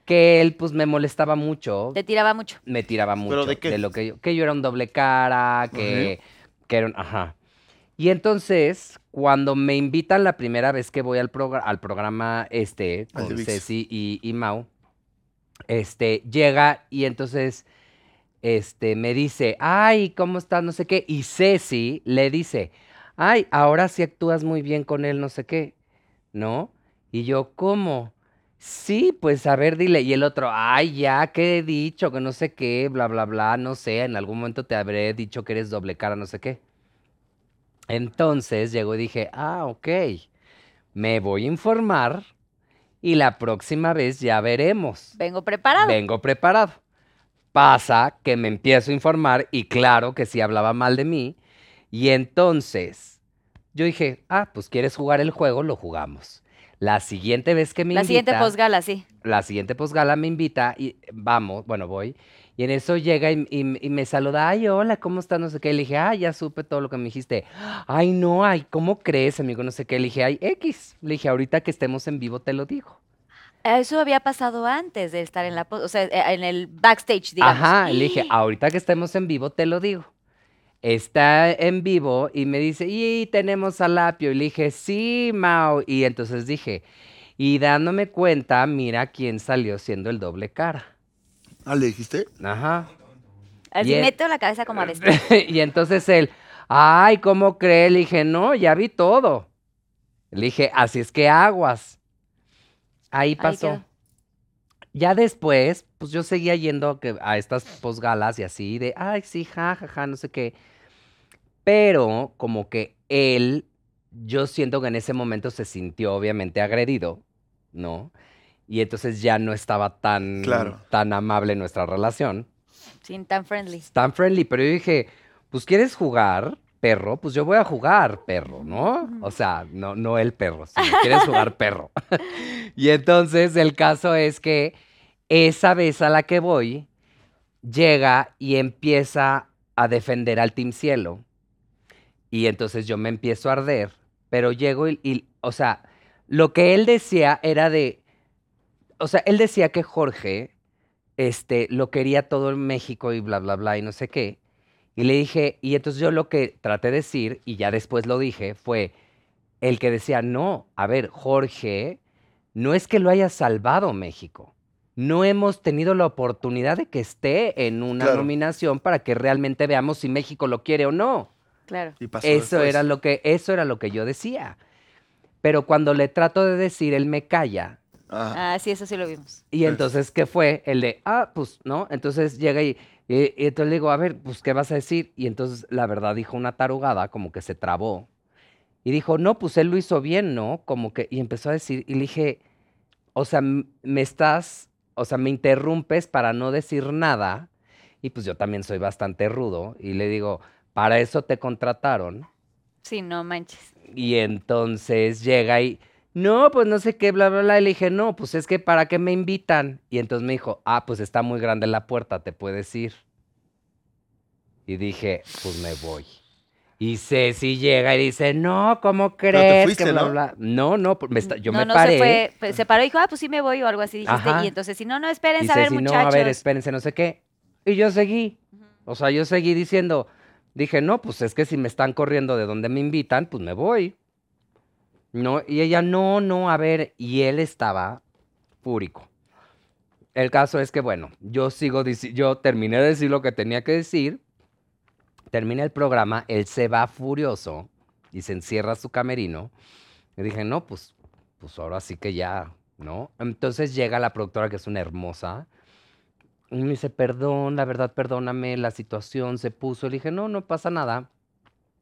que él pues me molestaba mucho, Te tiraba mucho. me tiraba mucho de qué? lo que yo, que yo era un doble cara, que, que era un, ajá. Y entonces, cuando me invitan la primera vez que voy al, progra- al programa este, con. Ceci y, y Mau, este, llega y entonces, este, me dice, ay, ¿cómo estás? No sé qué. Y Ceci le dice, ay, ahora sí actúas muy bien con él, no sé qué, ¿no? Y yo, ¿cómo? Sí, pues a ver, dile. Y el otro, ay, ya, ¿qué he dicho? Que no sé qué, bla, bla, bla, no sé, en algún momento te habré dicho que eres doble cara, no sé qué. Entonces llegó y dije, ah, ok, me voy a informar y la próxima vez ya veremos. Vengo preparado. Vengo preparado. Pasa que me empiezo a informar y claro que sí hablaba mal de mí. Y entonces yo dije, ah, pues quieres jugar el juego, lo jugamos. La siguiente vez que me La siguiente invita- posgala, sí. la siguiente posgala me invita y vamos, bueno, voy. Y en eso llega y, y- y me saluda, ay, hola, ¿cómo estás? No sé qué. Le dije, ay, ya supe todo lo que me dijiste. Ay, no, ay, ¿cómo crees, amigo? No sé qué. Le dije, ay, X. Le dije, ahorita que estemos en vivo te lo digo. Eso había pasado antes de estar en la, o sea, eh, en el backstage, digamos. Ajá, le dije, ahorita que estemos en vivo te lo digo. Está en vivo y me dice, y tenemos a Lapio. Y le dije, sí, Mao. Y entonces dije, y dándome cuenta, mira quién salió siendo el doble cara. Ah, ¿le dijiste? Ajá. Así y el- meto la cabeza como a vestir. y entonces él, ay, ¿cómo cree? Le dije, no, ya vi todo. Le dije, así es que aguas. Ahí pasó. ya después, pues yo seguía yendo a estas posgalas y así, de, ay, sí, ja, ja, ja, no sé qué. Pero como que él, yo siento que en ese momento se sintió obviamente agredido, ¿no? Y entonces ya no estaba tan, Claro. tan amable nuestra relación Sin tan friendly. tan friendly, pero yo dije, pues quieres jugar, perro, pues yo voy a jugar, perro, ¿no? O sea, no, no el perro, sino quieres jugar perro. y entonces el caso es que esa vez a la que voy, llega y empieza a defender al Team Cielo. Y entonces yo me empiezo a arder, pero llego y, y, o sea, lo que él decía era de, o sea, él decía que Jorge, este, lo quería todo en México y bla, bla, bla, y no sé qué. Y le dije, y entonces yo lo que traté de decir, y ya después lo dije, fue el que decía, no, a ver, Jorge, no es que lo haya salvado México. No hemos tenido la oportunidad de que esté en una Claro. nominación para que realmente veamos si México lo quiere o no. Claro. Y pasó Eso después. era lo que, eso era lo que yo decía. Pero cuando le trato de decir, él me calla. Ajá. Ah, sí, eso sí lo vimos. Y entonces, ¿qué fue? El de, ah, pues, ¿no? Entonces llega y, y, y entonces le digo, a ver, pues, ¿qué vas a decir? Y entonces, la verdad, dijo una tarugada, como que se trabó. Y dijo, no, pues él lo hizo bien, ¿no? Como que, y empezó a decir, y le dije, o sea, me estás, o sea, me interrumpes para no decir nada. Y pues yo también soy bastante rudo. Y le digo, para eso te contrataron. Sí, no manches. Y entonces llega y no, pues no sé qué, bla, bla, bla. Y le dije, no, pues es que ¿para qué me invitan? Y entonces me dijo, ah, pues está muy grande la puerta, te puedes ir. Y dije, pues me voy. Y Ceci llega y dice, no, ¿cómo te crees? fuiste, que bla, ¿no? bla? No, no, pues me está- yo no, me no, paré. se fue, pues, se paró y dijo, ah, pues sí me voy o algo así dijiste. Ajá. Y entonces, si no, no, espérense Y a ver, Ceci, muchachos. no, a ver, espérense, no sé qué. Y yo seguí. O sea, yo seguí diciendo, dije, no, pues es que si me están corriendo de donde me invitan, pues me voy. No, y ella, no, no, a ver, y él estaba fúrico. El caso es que, bueno, yo sigo, yo terminé de decir lo que tenía que decir, termina el programa, él se va furioso y se encierra su camerino. Y dije, no, pues, pues ahora sí que ya, ¿no? Entonces llega la productora, que es una hermosa, y me dice, perdón, la verdad, perdóname, la situación se puso. Le dije, no, no pasa nada.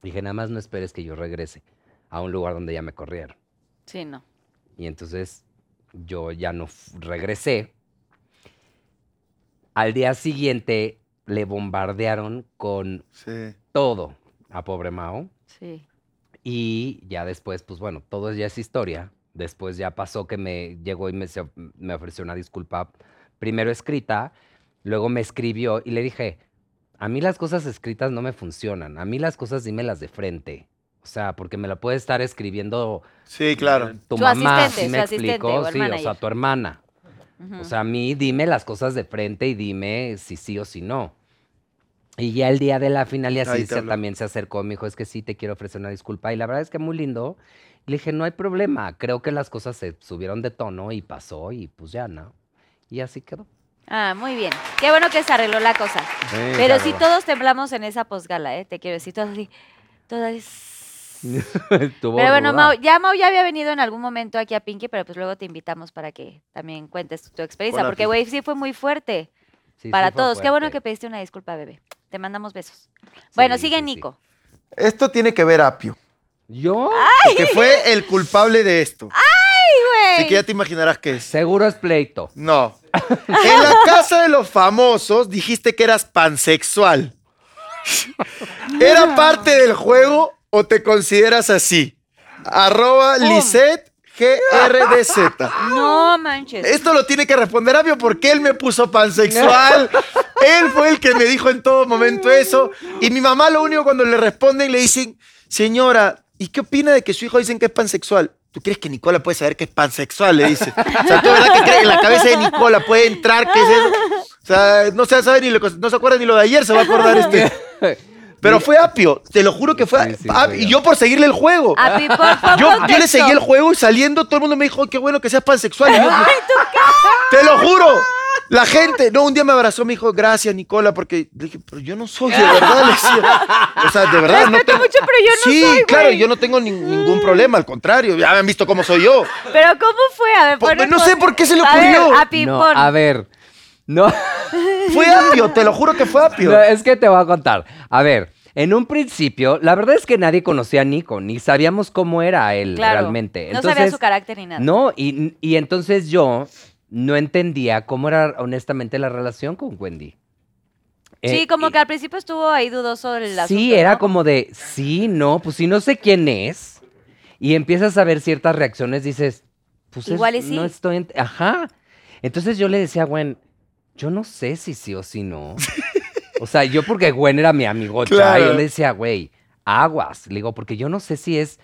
Dije, nada más no esperes que yo regrese a un lugar donde ya me corrieron. Sí, no. Y entonces yo ya no regresé. Al día siguiente le bombardearon con Sí. todo a pobre Mao. Sí. Y ya después, pues bueno, todo ya es historia. Después ya pasó que me llegó y me ofreció una disculpa, primero escrita, luego me escribió y le dije, a mí las cosas escritas no me funcionan, a mí las cosas dímelas de frente. O sea, porque me la puede estar escribiendo Sí, claro. tu Su mamá, asistente, ¿sí me su asistente explico? o el sí, o sea, tu hermana. O sea, a mí dime las cosas de frente y dime si sí o si no. Y ya el día de la final, y así se- también se acercó, me dijo, es que sí, te quiero ofrecer una disculpa. Y la verdad es que muy lindo. Le dije, no hay problema, creo que las cosas se subieron de tono y pasó y pues ya, ¿no? Y así quedó. Ah, muy bien. Qué bueno que se arregló la cosa. Pero sí todos temblamos en esa posgala, ¿eh? Te quiero decir, todos así. Todas... Pero bueno. Mau, ya Mau ya había venido en algún momento aquí a Pinky, pero pues luego te invitamos para que también cuentes tu experiencia, Hola, porque güey, sí fue muy fuerte Sí, para todos. Qué bueno que pediste una disculpa, bebé. Te mandamos besos. Bueno, Sí, sigue sí, sí. Nico. Esto tiene que ver Apio. ¿Yo? Que fue el culpable de esto. Así que ya te imaginarás qué es. Seguro es pleito. No. En la casa de los famosos dijiste que eras pansexual. ¿Era parte del juego o te consideras así? Arroba Lisette GRDZ. No manches. Esto lo tiene que responder Abio porque él me puso pansexual. Él fue el que me dijo en todo momento eso. Y mi mamá lo único cuando le responden le dicen, señora, ¿y qué opina de que su hijo dicen que es pansexual? ¿Tú crees que Nicola puede saber que es pansexual? Le dice. O sea, ¿tú verdad que crees que en la cabeza de Nicola puede entrar qué es eso? O sea, no se sabe ni lo, que- no se acuerda ni lo de ayer, se va a acordar este. Pero fue Apio, te lo juro que fue. Sí, sí, Ap- fue y yo. por seguirle el juego. Api, por favor, Yo, yo le seguí el juego y saliendo todo el mundo me dijo, "Ay, qué bueno que seas pansexual. Y yo, te lo juro. La gente, no, un día me abrazó, me dijo, gracias, Nicola, porque le dije, pero yo no soy, de verdad, le decía. O sea, de verdad, no Respeto tengo. mucho, pero yo no sí, soy, claro, güey. yo no tengo nin- ningún problema, al contrario, ya me han visto cómo soy yo. Pero ¿cómo fue? A ver, ponme no sé por qué se le A ver, ocurrió. Api, No, pon. a ver. No. Fue Apio, te lo juro que fue Apio. No, es que te voy a contar. A ver, en un principio, la verdad es que nadie conocía a Nico, ni sabíamos cómo era él Claro. realmente. No sabía su carácter ni nada. No, y, y entonces yo no entendía cómo era honestamente la relación con Wendy. Sí, Eh, como y- que al principio estuvo ahí dudoso el asunto. Sí, era ¿no? como de, sí, no, pues si no sé quién es, y empiezas a ver ciertas reacciones, dices, pues es- Igual y sí. no estoy, ajá. Entonces yo le decía a Gwen, yo no sé si sí o si no. o sea, yo porque Gwen era mi amigocha, Claro. yo le decía, güey, aguas, le digo, porque yo no sé si es,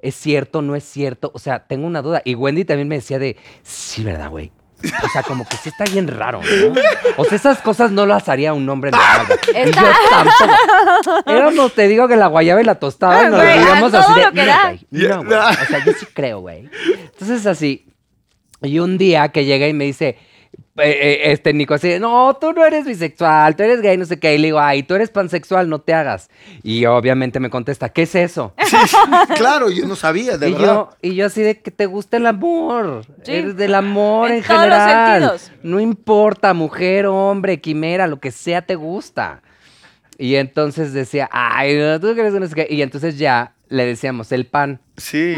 es cierto, no es cierto, o sea, tengo una duda. Y Wendy también me decía de, sí, ¿verdad, güey? O sea, como que sí está bien raro, ¿no? O sea, esas cosas no las haría un hombre normal. Y yo tampoco. Éramos, te digo que la guayaba y la tostada nos veíamos a así todo de, lo que "No, da". güey, no, güey". O sea, yo sí creo, güey. Entonces así. Y un día que llega y me dice, este Nico así, no, tú no eres bisexual, tú eres gay, no sé qué. Y le digo, ay, tú eres pansexual, no te hagas. Y obviamente me contesta, ¿qué es eso? Claro, yo no sabía, de y, verdad. yo, y yo así de que te gusta el amor. Sí. Eres del amor en, En todos los general. sentidos. No importa, mujer, hombre, quimera, lo que sea te gusta. Y entonces decía, ay, tú crees que no sé qué. Y entonces ya le decíamos el pan, Sí,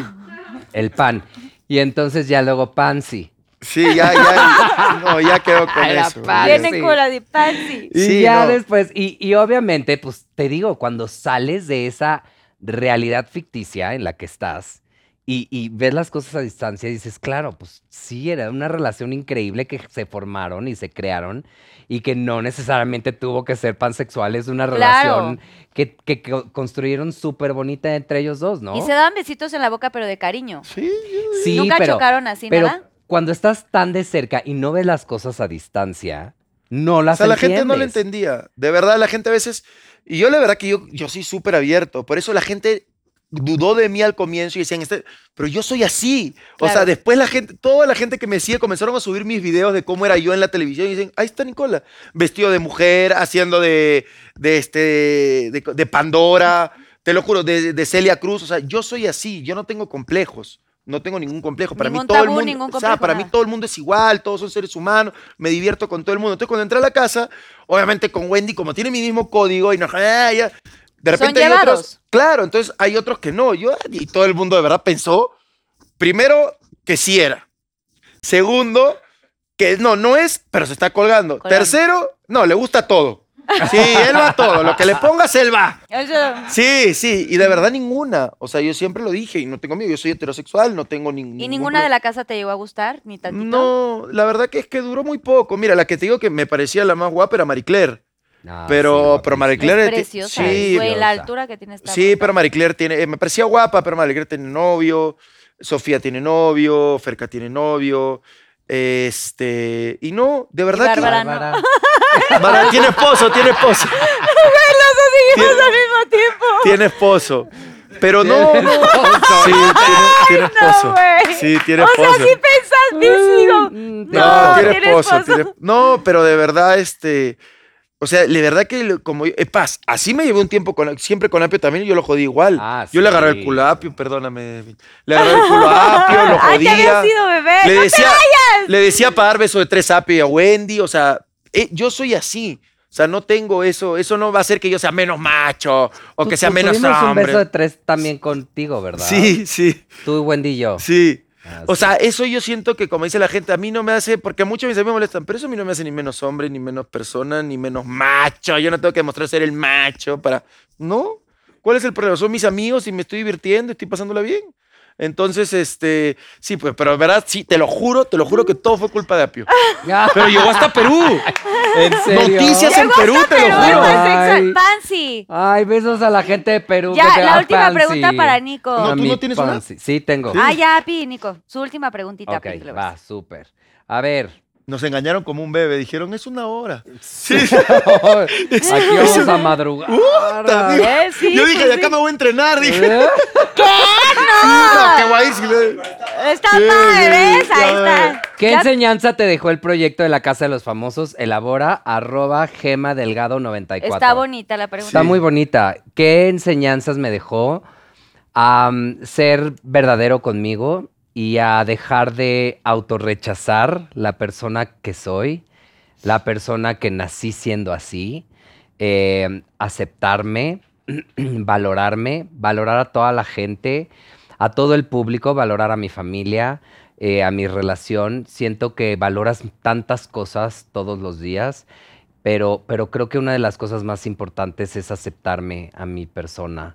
el pan. Y entonces ya luego pansy. Sí, ya, ya. No, ya quedó con eso. Viene sí. con la de Pansy. Y Sí, ya no. después, y, y obviamente, pues te digo, cuando sales de esa realidad ficticia en la que estás y, y ves las cosas a distancia y dices, claro, pues sí, era una relación increíble que se formaron y se crearon y que no necesariamente tuvo que ser pansexual, es una Claro. relación que, que co- construyeron súper bonita entre ellos dos, ¿no? Y se daban besitos en la boca, pero de cariño. Sí, Sí, Nunca pero, chocaron así, pero nada. Cuando estás tan de cerca y no ves las cosas a distancia, no las O sea, la gente no lo entiendes. entendía. De verdad, la gente a veces. Y yo, la verdad, que yo, yo soy súper abierto. Por eso la gente dudó de mí al comienzo y decían, este, pero yo soy así. O sea, Claro. después la gente, toda la gente que me sigue comenzaron a subir mis videos de cómo era yo en la televisión y dicen, ahí está Nicola, vestido de mujer, haciendo de, de, este, de, de Pandora, te lo juro, de, de Celia Cruz. O sea, yo soy así, yo no tengo complejos. No tengo ningún complejo. Para Ningún mí todo el mundo, ningún o sea, complejo, para mí todo el mundo es igual, todos son seres humanos, me divierto con todo el mundo. Entonces cuando entré a la casa, obviamente con Wendy, como tiene mi mismo código y de repente hay otros, claro, entonces hay otros que no. Yo y todo el mundo de verdad pensó, primero que sí era, segundo que no no es, pero se está colgando. Colgando. Tercero, no le gusta todo. Sí, él va a todo, lo que le pongas él va. Sí, sí, y de verdad ninguna. O sea, yo siempre lo dije y no tengo miedo. Yo soy heterosexual, no tengo ningún. ¿Y ninguna de la casa te llegó a gustar? ¿Ni tantito? No, la verdad que es que duró muy poco. Mira, la que te digo que me parecía la más guapa era Marie Claire. Ah, pero, sí, pero Marie Es Claire. ti- preciosa. Sí, güey, la altura que tiene esta sí, pero Marie Claire tiene. eh, me parecía guapa, pero Marie Claire tiene novio. Sofía tiene novio. Ferca tiene novio. Este. Y no, de verdad que. Bárbara no. Bárbara. Tiene esposo, tiene esposo. Seguimos al mismo tiempo. Tiene esposo. Pero no. Tiene no. esposo. Sí, tiene, esposo. No. Sí, tiene o esposo. sea, sí pensaste, digo. Mm, No, No, tiene esposo. No, pero de verdad, este. O sea, de verdad que como. Es paz, así me llevé un tiempo con, siempre con Apio también y yo lo jodí igual. Ah, yo le agarré el culo a Apio, perdóname. Le agarré el culo a Apio, lo Ay, jodía. había sido bebé. le ¡No te decía, le decía para dar beso de tres a Apio y a Wendy. O sea, eh, yo soy así. O sea, no tengo eso. Eso no va a hacer que yo sea menos macho o que sea Tu- menos tuvimos un hombre. beso de tres también contigo, ¿verdad? Sí, sí, Tú, Wendy y yo. sí. Ah, O sí. sea, eso yo siento que, como dice la gente, a mí no me hace, porque muchos de mis amigos me molestan, pero eso a mí no me hace ni menos hombre, ni menos persona, ni menos macho. Yo no tengo que demostrar ser el macho para. ¿No? ¿Cuál es el problema? Son mis amigos y me estoy divirtiendo, estoy pasándola bien. Entonces, este, sí, pues, pero verdad, sí, te lo juro, te lo juro que todo fue culpa de Apio. Pero llegó hasta Perú. ¿En serio? Noticias en Perú, te lo juro. Ay. Pansy. Ay, besos a la gente de Perú. Ya, que la última Pansy. pregunta para Nico. No, ¿tú no tienes una? Sí, tengo. Ah, ya, Pi, Nico. Su última preguntita, Ok, Pi, que le va, súper. A ver. Nos engañaron como un bebé, dijeron, es una hora. Sí. Aquí vamos a madrugar. Eh, sí, Yo dije, pues de acá sí. me voy a entrenar, dije. ¿Eh? No, qué guay. sí, le- Está Sí, padre, Ahí está. ¿Qué Ya- enseñanza te dejó el proyecto de la Casa de los Famosos? Elabora arroba gema delgado 94. Está bonita la pregunta. Está muy bonita. ¿Qué enseñanzas me dejó a mm, ser verdadero conmigo y a dejar de autorrechazar la persona que soy, la persona que nací siendo así, eh, aceptarme, valorarme, valorar a toda la gente, a todo el público, valorar a mi familia, eh, a mi relación. Siento que valoras tantas cosas todos los días pero, pero creo que una de las cosas más importantes es aceptarme a mi persona,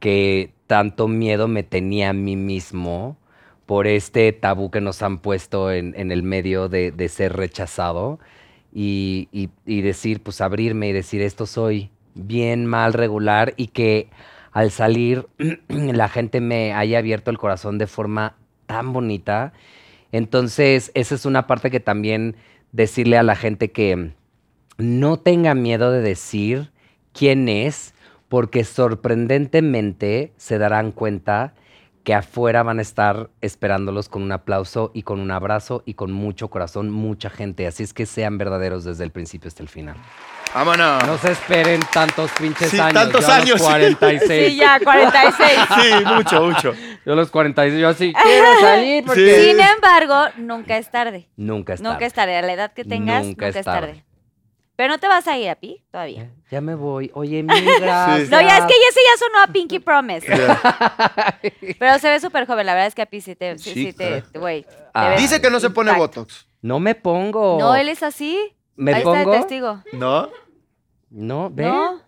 que tanto miedo me tenía a mí mismo por este tabú que nos han puesto en, el medio de, ser rechazado y, y- y decir, pues abrirme y decir, esto soy bien, mal, regular y que al salir la gente me haya abierto el corazón de forma tan bonita. Entonces, esa es una parte que también decirle a la gente que no tenga miedo de decir quién es, porque sorprendentemente se darán cuenta que afuera van a estar esperándolos con un aplauso y con un abrazo y con mucho corazón, mucha gente. Así es que sean verdaderos desde el principio hasta el final. Vámonos. No se esperen tantos pinches Sí, años. tantos yo a los años, sí. 46. Sí, ya, 46. Sí, mucho, mucho. Yo a los 46, yo así quiero salir porque... Sí. Sin embargo, nunca es tarde. Nunca es Nunca tarde. es tarde. A la edad que tengas, Nunca nunca, es es tarde. tarde. Pero no te vas a ir a Pi todavía. Ya me voy. Oye, gracias. No, ya es que ese ya sonó a Pinky Promise. Pero se ve súper joven. La verdad es que a Pi sí te. Sí, Sí, sí te. Güey. Ah. Dice que no se pone. Botox. No me pongo. No, él es así. ¿Me Ahí pongo? está el testigo. ¿No? No, ¿ve? No,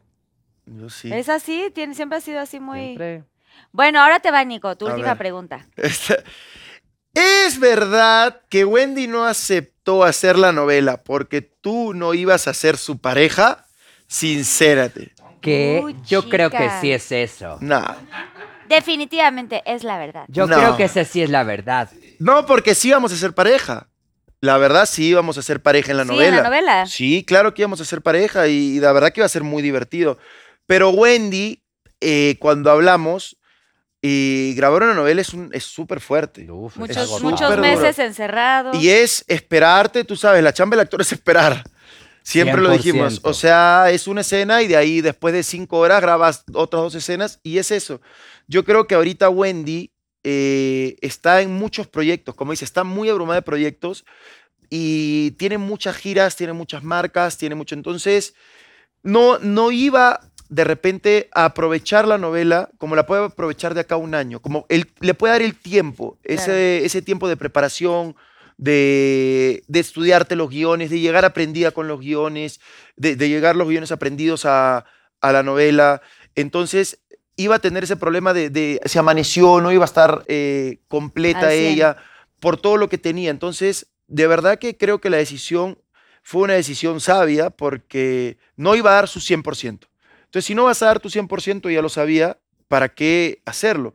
Yo sí. es así. Tiene, siempre ha sido así muy. Siempre. Bueno, ahora te va, Nico, tu A última ver. pregunta. Esta- ¿Es verdad que Wendy no aceptó hacer la novela porque tú no ibas a ser su pareja? Sincérate. Que Uy, yo creo que chica. sí es eso. No. Definitivamente es la verdad. Yo No. creo que esa sí es la verdad. No, porque sí íbamos a ser pareja. La verdad, sí íbamos a ser pareja en la Sí, novela. en la novela. Sí, claro que íbamos a ser pareja y, y la verdad que iba a ser muy divertido. Pero Wendy, eh, cuando hablamos, eh, grabar una novela es un- es súper fuerte. Uf, es Muchos, muchos súper meses encerrados. Y es esperarte, tú sabes, la chamba del actor es esperar. Siempre lo dijimos. 100%. O sea, es una escena y de ahí después de cinco horas grabas otras dos escenas y es eso. Yo creo que ahorita Wendy eh, está en muchos proyectos, como dice, está muy abrumada de proyectos y tiene muchas giras, tiene muchas marcas, tiene mucho. Entonces, no, no iba de repente a aprovechar la novela como la puede aprovechar de acá a un año, como él, le puede dar el tiempo, ese, Claro. ese tiempo de preparación, de, de estudiarte los guiones, de llegar aprendida con los guiones, de, de llegar los guiones aprendidos a, a la novela. Entonces, iba a tener ese problema de, de se amaneció, no iba a estar eh, completa ella por todo lo que tenía. Entonces, de verdad que creo que la decisión fue una decisión sabia porque no iba a dar su 100%. Entonces, si no vas a dar tu 100%, ya lo sabía, ¿para qué hacerlo?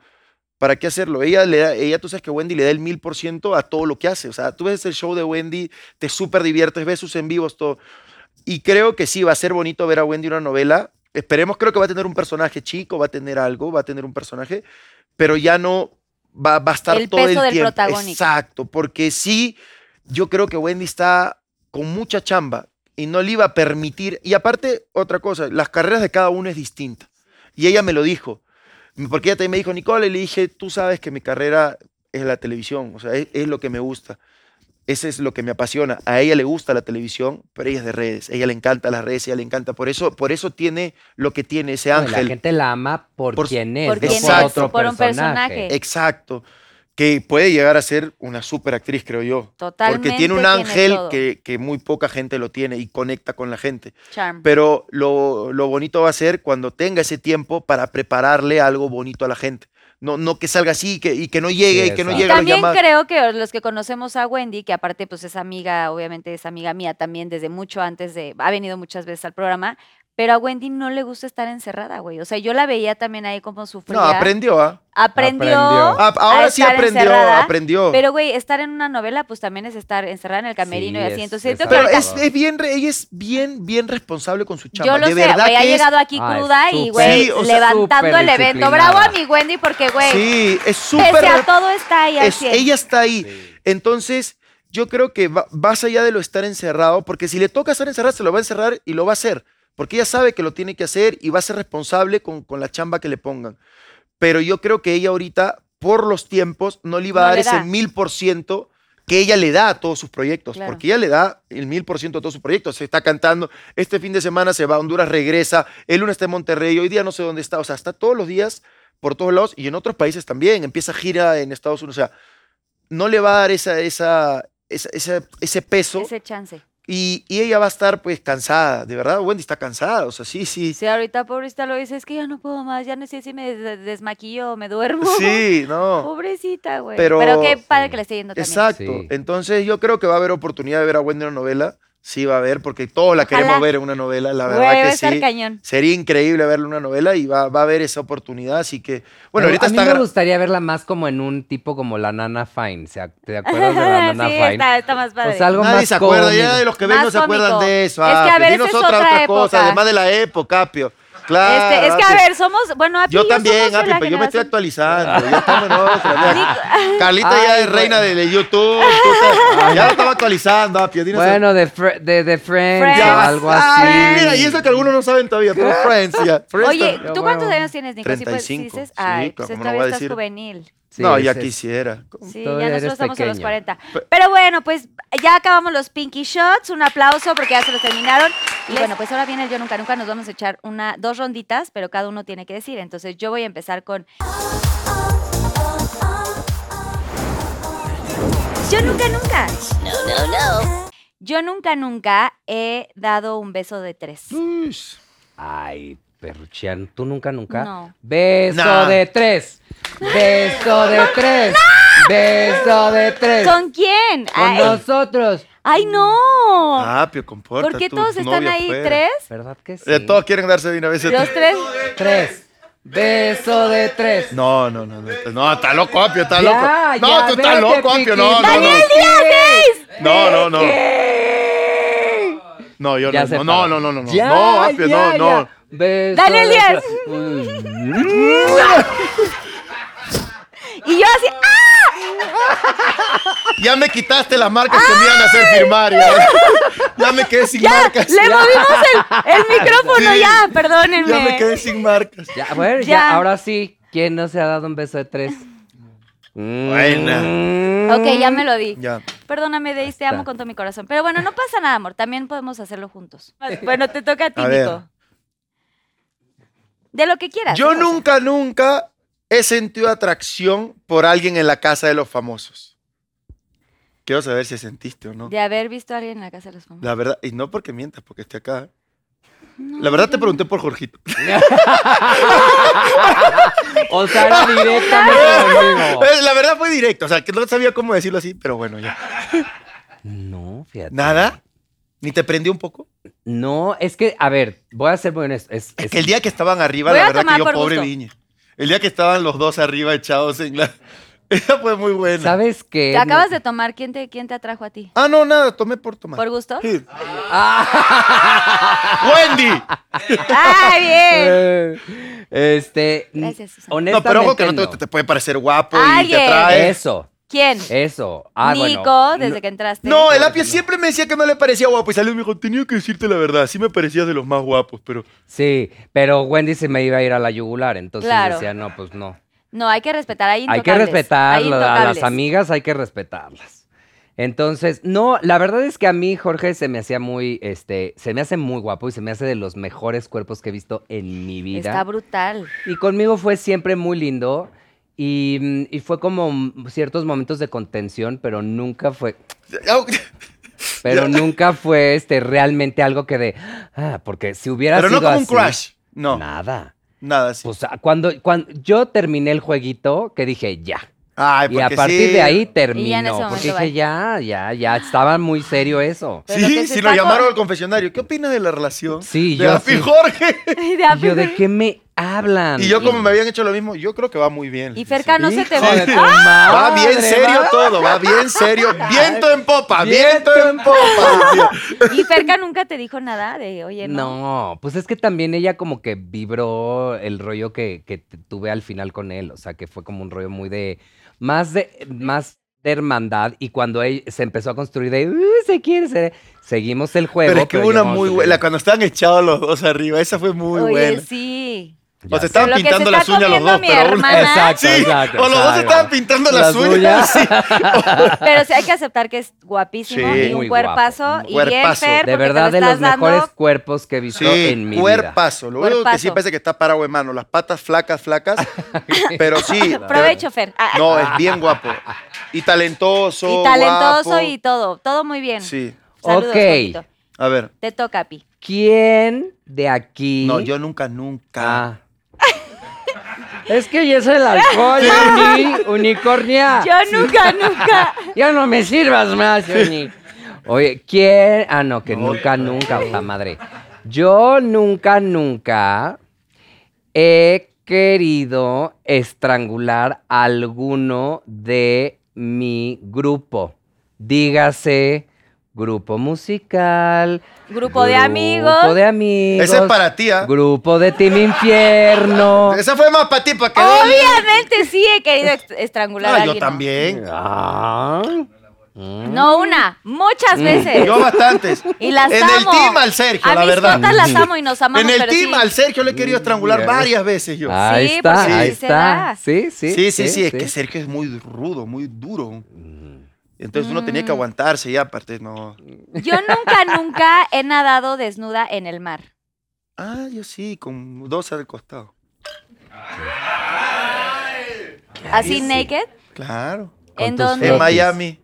¿Para qué hacerlo? Ella, le da, ella, tú sabes que Wendy le da el 1000% a todo lo que hace. O sea, tú ves el show de Wendy, te súper diviertes, ves sus en vivos, todo. Y creo que sí, va a ser bonito ver a Wendy en una novela. Esperemos, creo que va a tener un personaje chico, va a tener algo, va a tener un personaje, pero ya no va, va a estar El todo peso el del tiempo. Exacto, porque sí, yo creo que Wendy está con mucha chamba y no le iba a permitir. Y aparte, otra cosa, las carreras de cada uno es distinta. Y ella me lo dijo, porque ella también me dijo, Nicole, y le dije, tú sabes que mi carrera es la televisión, o sea, es, es lo que me gusta. Ese es lo que me apasiona. A ella le gusta la televisión, pero ella es de redes. A ella le encanta las redes, a ella le encanta. Por eso, por eso tiene lo que tiene ese No, ángel. La gente la ama por, Por- quien es, por no otro por un personaje. personaje. Exacto. Que puede llegar a ser una super actriz, creo yo. Totalmente Porque tiene un tiene ángel todo. que, que muy poca gente lo tiene y conecta con la gente. Charm. Pero lo, lo bonito va a ser cuando tenga ese tiempo para prepararle algo bonito a la gente. No, no que salga así y que, y que no llegue Sí, y que no. Y llegue a las también llamadas. creo que los que conocemos a Wendy, que aparte pues es amiga, obviamente es amiga mía también desde mucho antes de, ha venido muchas veces al programa, pero a Wendy no le gusta estar encerrada, güey. O sea, yo la veía también ahí como sufría. No, aprendió, ¿ah? aprendió. Aprendió. Ah, ahora a sí aprendió, aprendió. Pero, güey, estar en una novela, pues también es estar encerrada en el camerino Sí, y así. es- Entonces, es siento Pero es, es bien, re- ella es bien, bien responsable con su chamba. yo lo de sé, verdad ha que llegado aquí Ah, cruda y, güey, Sí, o sea, levantando el evento. Bravo a mi Wendy porque, güey, Sí, es súper. pese a todo está ahí al es- 100. ella está ahí. Entonces, yo creo que va, más allá de lo estar encerrado, porque si le toca estar encerrado, se lo va a encerrar y lo va a hacer. Porque ella sabe que lo tiene que hacer y va a ser responsable con, con la chamba que le pongan. Pero yo creo que ella ahorita, por los tiempos, no le iba a No dar ese mil por ciento que ella le da a todos sus proyectos. Claro. Porque ella le da el mil por ciento a todos sus proyectos. Se está cantando, este fin de semana se va a Honduras, regresa, el lunes está en Monterrey, hoy día no sé dónde está. O sea, está todos los días por todos lados y en otros países también. Empieza gira en Estados Unidos. O sea, no le va a dar esa, esa, esa- esa- ese peso ese chance. Y, y ella va a estar pues cansada. De verdad, Wendy está cansada. O sea, sí, sí. Sí, ahorita pobrecita lo dice, es que ya no puedo más, ya no sé si me des- desmaquillo o me duermo. Sí, no. Pobrecita, güey. Pero- Pero, qué padre Sí. que le esté yendo también. Exacto. Sí. Entonces yo creo que va a haber oportunidad de ver a Wendy en una novela. Sí va a haber, porque todos la Ojalá. queremos ver en una novela, la Güey, verdad va a que estar sí. cañón. Sería increíble verla en una novela y va, va a haber esa oportunidad, así que... Pero Bueno, ahorita a mí está... me gra- gustaría verla más como en un tipo como la Nana Fine. ¿se ac- ¿Te acuerdas de la Nana sí, Fine? está, está más padre. O sea, algo Nadie más se acuerda, cómico. ya de los que ven no Más se acuerdan cómico. de eso. Es que, ah, a ver, dinos es otra, otra otra cosa, época. además de la época, Apio. Claro. Este, es que, a ver, somos, bueno, Api y Yo también, la pero yo me estoy actualizando. Ya estamos en otra. Carlita ya Ay, es reina de YouTube. tú te- ya lo estaba actualizando, dinos- Bueno, de, de, de Friends, Friends. o algo así. Ay, mira, y eso que algunos no saben todavía, pero Friends, ya. Friends Oye. ¿tú cuántos años tienes, Nico? ¿Sí, puedes- sí 35, dices? sí, Ay, ¿cómo pues no todavía voy a estás decir? juvenil. Sí, no, ya es- quisiera. Sí, Todavía ya nosotros estamos a los pequeño. 40. Pero bueno, pues ya acabamos los Pinky Shots. Un aplauso porque ya se los terminaron. Y bueno, pues ahora viene el Yo Nunca Nunca. Nos vamos a echar una, dos ronditas, pero cada uno tiene que decir. Entonces yo voy a empezar con Yo Nunca Nunca. No, no, no. Yo nunca, nunca he dado un beso de tres. Ay, Perruchear, ¿tú nunca, nunca? No. Beso de tres. Beso de tres. Beso de tres. ¿Con quién? Con Ay, nosotros. ay, no. Ah, pero comporta. ¿Por qué tu todos están ahí? ¿Tres? ¿Verdad que sí? Eh, todos quieren darse de una vez. ¿Los tres? Tres. Beso de tres. No, no, no, no. No, está loco, Apio, está Ya, loco. No, ya, tú estás vete, loco, Apio. No, Piqui. no, no. ¡Daniel Díaz! No, no, no. ¿Qué? No, yo Ya no. No, no, no, no, no. Ya, No, Apio, ya, no, no. Beso Daniel Díaz. Y yo así, ¡ah! Ya me quitaste las marcas que me iban a hacer firmar. Ya, Ya me quedé sin ¡Ya! marcas. ¡Le movimos el, el micrófono! Sí. Ya, perdónenme. Ya me quedé sin marcas. Ya, bueno, ya. Ya. ahora sí. ¿Quién no se ha dado un beso de tres? Buena. Ok, ya me lo di. Ya. Perdóname, Deis, te amo con todo mi corazón. Pero bueno, no pasa nada, amor. También podemos hacerlo juntos. Bueno, te toca a ti, A ver. Nico. De lo que quieras. Yo nunca, nunca he sentido atracción por alguien en la casa de los famosos. Quiero saber si sentiste o no. De haber visto a alguien en la casa de los famosos. La verdad, y no porque mientas, porque esté acá. La verdad te pregunté por Jorgito. O sea, era directamente conmigo. Eh, La verdad fue directo, o sea, que no sabía cómo decirlo así, pero bueno, ya. No, fíjate. ¿Nada? ¿Ni te prendió un poco? No, es que, a ver, voy a ser muy honesto. Es, Es es- que el día que estaban arriba, Voy la verdad que yo, pobre gusto. Viñe. El día que estaban los dos arriba echados en la... Esa fue muy buena. ¿Sabes qué? ¿Te acabas de tomar? ¿Quién te, quién te atrajo a ti? Ah, no, nada, tomé por tomar. ¿Por gusto? Sí. Ah. ¡Wendy! ¡Ay, bien! Eh, Este, Gracias, Susana. No, honestamente pero ojo que no no. te, te puede parecer guapo y te Alguien. atrae. Eso, ¿Quién? eso. Ah, Nico, bueno. desde que entraste. No, el Apio siempre me decía que no le parecía guapo y salió y me dijo, tenía que decirte la verdad, sí me parecías de los más guapos, pero... Sí, pero Wendy se me iba a ir a la yugular, entonces Claro. decía, no, pues no. No, hay que respetar. Hay Hay que intocables. respetar Hay a las amigas, hay que respetarlas. Entonces, no, la verdad es que a mí Jorge se me hacía muy, este, se me hace muy guapo y se me hace de los mejores cuerpos que he visto en mi vida. Está brutal. Y conmigo fue siempre muy lindo y, y fue como ciertos momentos de contención, pero nunca fue, pero nunca fue este realmente algo que de, ah, porque si hubiera Pero no sido como un crush. No, Nada. Nada así. O sea, cuando, cuando yo terminé el jueguito, que dije, ya. Ay, Y a partir sí. de ahí terminó. Porque dije, ya, ya, ya, estaba muy serio eso. Pero Sí, sí, lo llamaron al confesionario. ¿Qué opinas de la relación? Sí, de yo Api sí. Jorge. De yo, ¿de qué me hablan? Y yo, como me habían hecho lo mismo, yo creo que va muy bien. Y Ferca no se te de tu va. Va bien serio va. todo, va bien serio. Viento en popa, viento, Viento en popa. Y Ferca nunca te dijo nada de, oye, no. No, pues es que también ella como que vibró el rollo que, tuve al final con él. O sea, que fue como un rollo muy de. Más de. Más de hermandad. Y cuando él se empezó a construir de. "Uh, se quiere. se-". Seguimos el juego. Pero es que hubo una muy buena. Cuando estaban echados los dos arriba, esa fue muy Oye, buena. sí. Ya O se estaban pintando las uñas los dos, mi pero. Exacto, Sí, exacto. o los dos exacto. estaban pintando las, Las uñas. uñas. sí. Pero sí hay que aceptar que es guapísimo Sí. y un Muy cuerpazo. guapo, y bien, cuerpazo. De verdad, de lo los dando- mejores cuerpos que he visto Sí, en mi vida. cuerpazo. Lo único que sí parece que está parado de mano. Las patas flacas, flacas. pero sí. Provecho, Fer. Ah, No, es bien guapo. Y talentoso. y talentoso guapo. y todo. Todo muy bien. Sí. Saludos, Ok. A ver. Te toca, Pi. ¿Quién de aquí? No, yo nunca, nunca. Ah. Es que yo soy el alcohol, uni, unicornia. Yo nunca, nunca. Ya no me sirvas más, Uni. Oye, ¿quién? Ah, no, que nunca, nunca, la madre. Yo nunca, nunca he querido estrangular a alguno de mi grupo. Dígase grupo musical. Grupo de amigos. Grupo de amigos. Ese es para ti, ¿ah? Grupo de Team Infierno. Esa fue más para ti, para que Obviamente sí he querido estrangular a Ah, yo alguien. ¿no? también. Ah. No una, muchas Mm. veces. Yo bastantes. Y las en amo. el team al Sergio, a la mis verdad. las amo y nos amamos, En el pero team sí. al Sergio le he querido estrangular varias veces yo. Ahí Sí, está, ahí sí se está. da. Sí, sí. Sí, sí, sí, es que Sergio es muy rudo, muy duro. Entonces uno tenía que Mm. aguantarse y aparte no. Yo nunca, nunca he nadado desnuda en el mar. Ah, yo sí, con dos al costado. Así naked. Claro. ¿En dónde? En. Miami.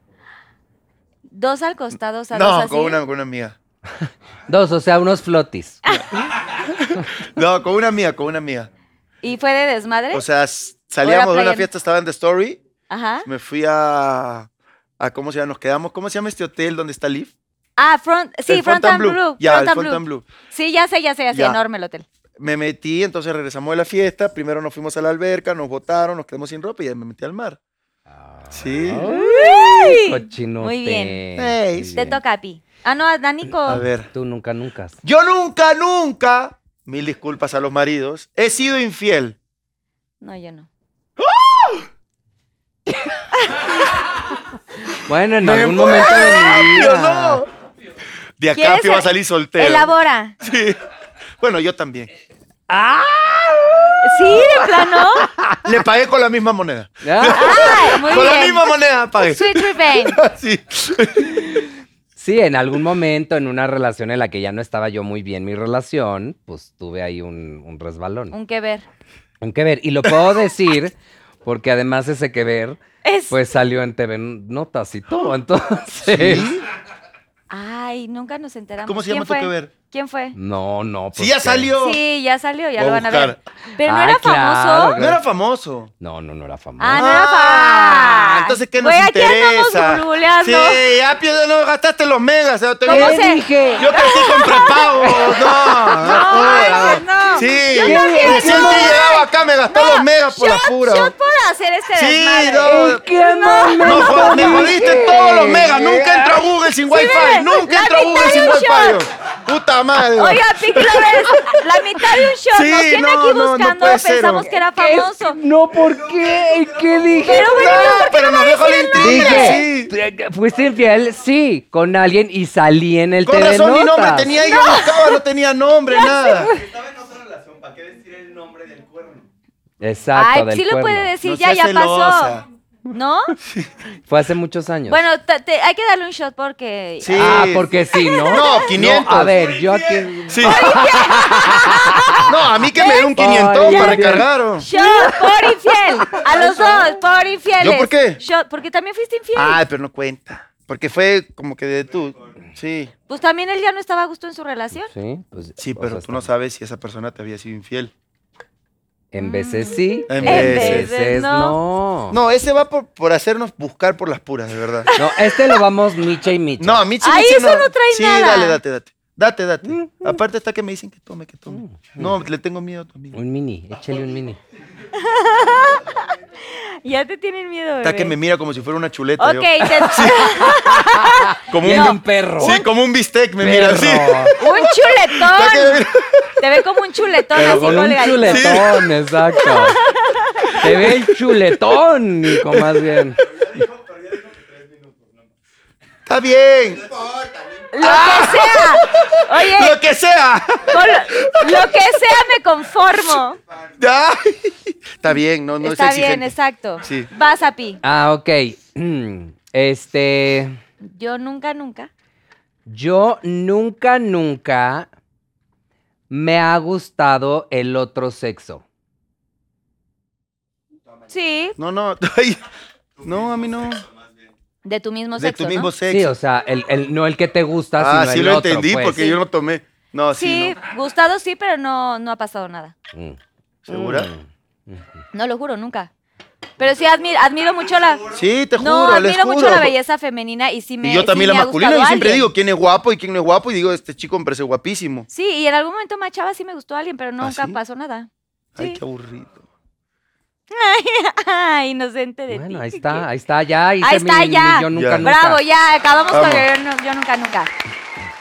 Dos al costado, o sea, dos No, así. con una, con una amiga. Dos, o sea, unos flotis. No, con una amiga, con una amiga. ¿Y fue de desmadre? O sea, salíamos de una fiesta, estaba en The Story. Ajá. Me fui a, a. ¿Cómo se llama? Nos quedamos. ¿Cómo se llama este hotel donde está Liv? Ah, front, sí, El Front and Blue. Ya, Front el and Front Blue. and Blue. Sí, ya sé, ya sé, ya sé, enorme el hotel. Me metí, entonces regresamos de la fiesta. Primero nos fuimos a la alberca, nos botaron, nos quedamos sin ropa y ya me metí al mar. Sí. Cochinote. Muy bien. Ey, Muy Te toca a Pi. Ah, no, a Danico. A ver. Tú nunca, nunca. Yo nunca, nunca, mil disculpas a los maridos, he sido infiel. No, yo no. Bueno, en algún momento de mi vida. no. De acá ¿Quieres va a salir soltero. Elabora. Sí. Bueno, yo también. Sí, de plano. Le pagué con la misma moneda. Ah, Ay, muy con la misma moneda pagué. Sweet revenge. Sí. Sí, en algún momento, en una relación en la que ya no estaba yo muy bien mi relación, pues tuve ahí un, un resbalón. Un que ver. Un que ver. Y lo puedo decir porque además ese que ver, Es. pues salió en TV Notas y todo. Entonces. Ay, nunca nos enteramos. ¿Cómo se ¿Quién llama tu fue? que ver? ¿Quién fue? No, no. Sí, ya salió. Sí, ya salió, ya Voy lo van a ver. Pero no era claro. famoso. No era famoso. No, no, no era famoso. Ah, no era Ah, famoso. entonces ¿qué nos Güey, aquí andamos interesa? Sí, ya no gastaste los megas. o sea, te- ¿Cómo yo, se- dije? yo crecí con prepago. No, no, jodas. no. Sí, Yo también, recién no. que llegaba acá me gastó los megas por la Shot, pura. shot por hacer este Sí, desmadre. no. ¿Qué momento No, jo- me dije? jodiste todos los megas. Nunca entro a Google sin wifi. Nunca entro a Google sin wifi. Puta madre. Oiga, Pic Lovers, la mitad de un shot. Sí, Nos tiene no, aquí no, no buscando. puede ser, Pensamos que era famoso. No, ¿por qué? ¿Qué dije? Pero bueno, No, ¿por qué pero no a dejó la decir el intriga. Dije, Sí. ¿fuiste infiel? Sí, con alguien y salí en el Con TV razón mi nombre Notas. tenía y yo buscaba, no tenía nombre, nada. Exacto, Ay, del sí lo cuerno. puede decir, No ya, seas ya pasó. celosa. ¿No? Fue hace muchos años. Bueno, te- te- hay que darle un shot porque. Sí. Ah, porque sí, ¿no? No, 500. a ver, yo aquí... Sí. No, a mí que me dé un 500 Ay, para recargar. ¿o? Shot por infiel. A los dos, por infieles. ¿Yo por qué? Shot, porque también fuiste infiel. Ay, pero no cuenta. Porque fue como que de tú. Sí. Pues también él ya no estaba a gusto en su relación. Sí, pues, Sí, pero tú no sabes si esa persona te había sido infiel. En veces sí, En en veces veces no. no. No, ese va por, por hacernos buscar por las puras, de verdad. No, este lo vamos Micha y Micha. No, a mí sí Ay, Michi eso no trae sí, nada. dale, date, date. Date, date. Aparte está que me dicen que tome, que tome. No, le tengo miedo a tu amigo. Un mini, échale un mini. Ya te tienen miedo, Está que me mira como si fuera una chuleta. Ok, yo. te- Como Y un, perro. Sí, como un bistec me mira así. un chuletón. Te ve como un chuletón Pero así con un colgadito. chuletón, exacto. Te ve el chuletón, Nico, más bien. Está bien. Lo que sea. Oye, Lo que sea. lo, lo que sea me conformo. Está bien, no, no Está es bien, exacto. Sí. Vas a pi. Ah, ok. Este. Yo nunca, nunca. Yo nunca, nunca me ha gustado el otro sexo. Sí, No, no. ay, no, a mí no. De tu mismo De sexo, tu mismo ¿no? sexo. Sí, o sea, el, el- no el que te gusta, ah, sino sí el lo otro, entendí pues. porque yo no tomé. No, sí. Sí, gustado sí, pero no, no ha pasado nada. Mm. ¿Segura? Mm. No lo juro, nunca. Pero sí admiro, admiro mucho la... Sí, te juro, no, les admiro juro. mucho la belleza femenina y sí me y yo también sí la masculina. Yo siempre digo quién es guapo y quién no es guapo. Y digo, este chico me parece guapísimo. Sí, y en algún momento machaba sí me gustó alguien, pero nunca sí? pasó nada. Ay, qué aburrido. Ay, inocente de ti. Bueno, ahí está, ahí está, ya. hice Ahí está, mi- mi ya. yo nunca, Ya. nunca. Bravo, ya, acabamos con Vamos. el yo, no- yo nunca, nunca.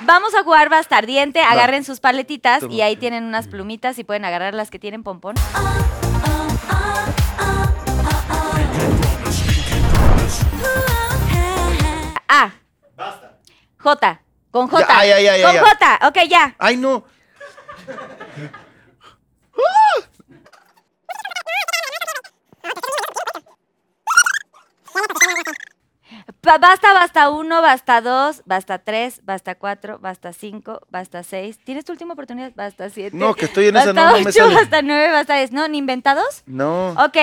Vamos a jugar bastardiente, agarren sus paletitas y ahí tienen unas plumitas y pueden agarrar las que tienen pompón. A. J. Con J. Ya, ya, con ya. J. Ok, ya. Ay, no. Basta, basta uno, basta dos, basta tres, basta cuatro, basta cinco, basta seis. ¿Tienes tu última oportunidad? Basta siete. No, que estoy en esa, basta no, no me ocho, sale. basta nueve, basta diez. ¿No? ¿Ni inventados? No. Ok.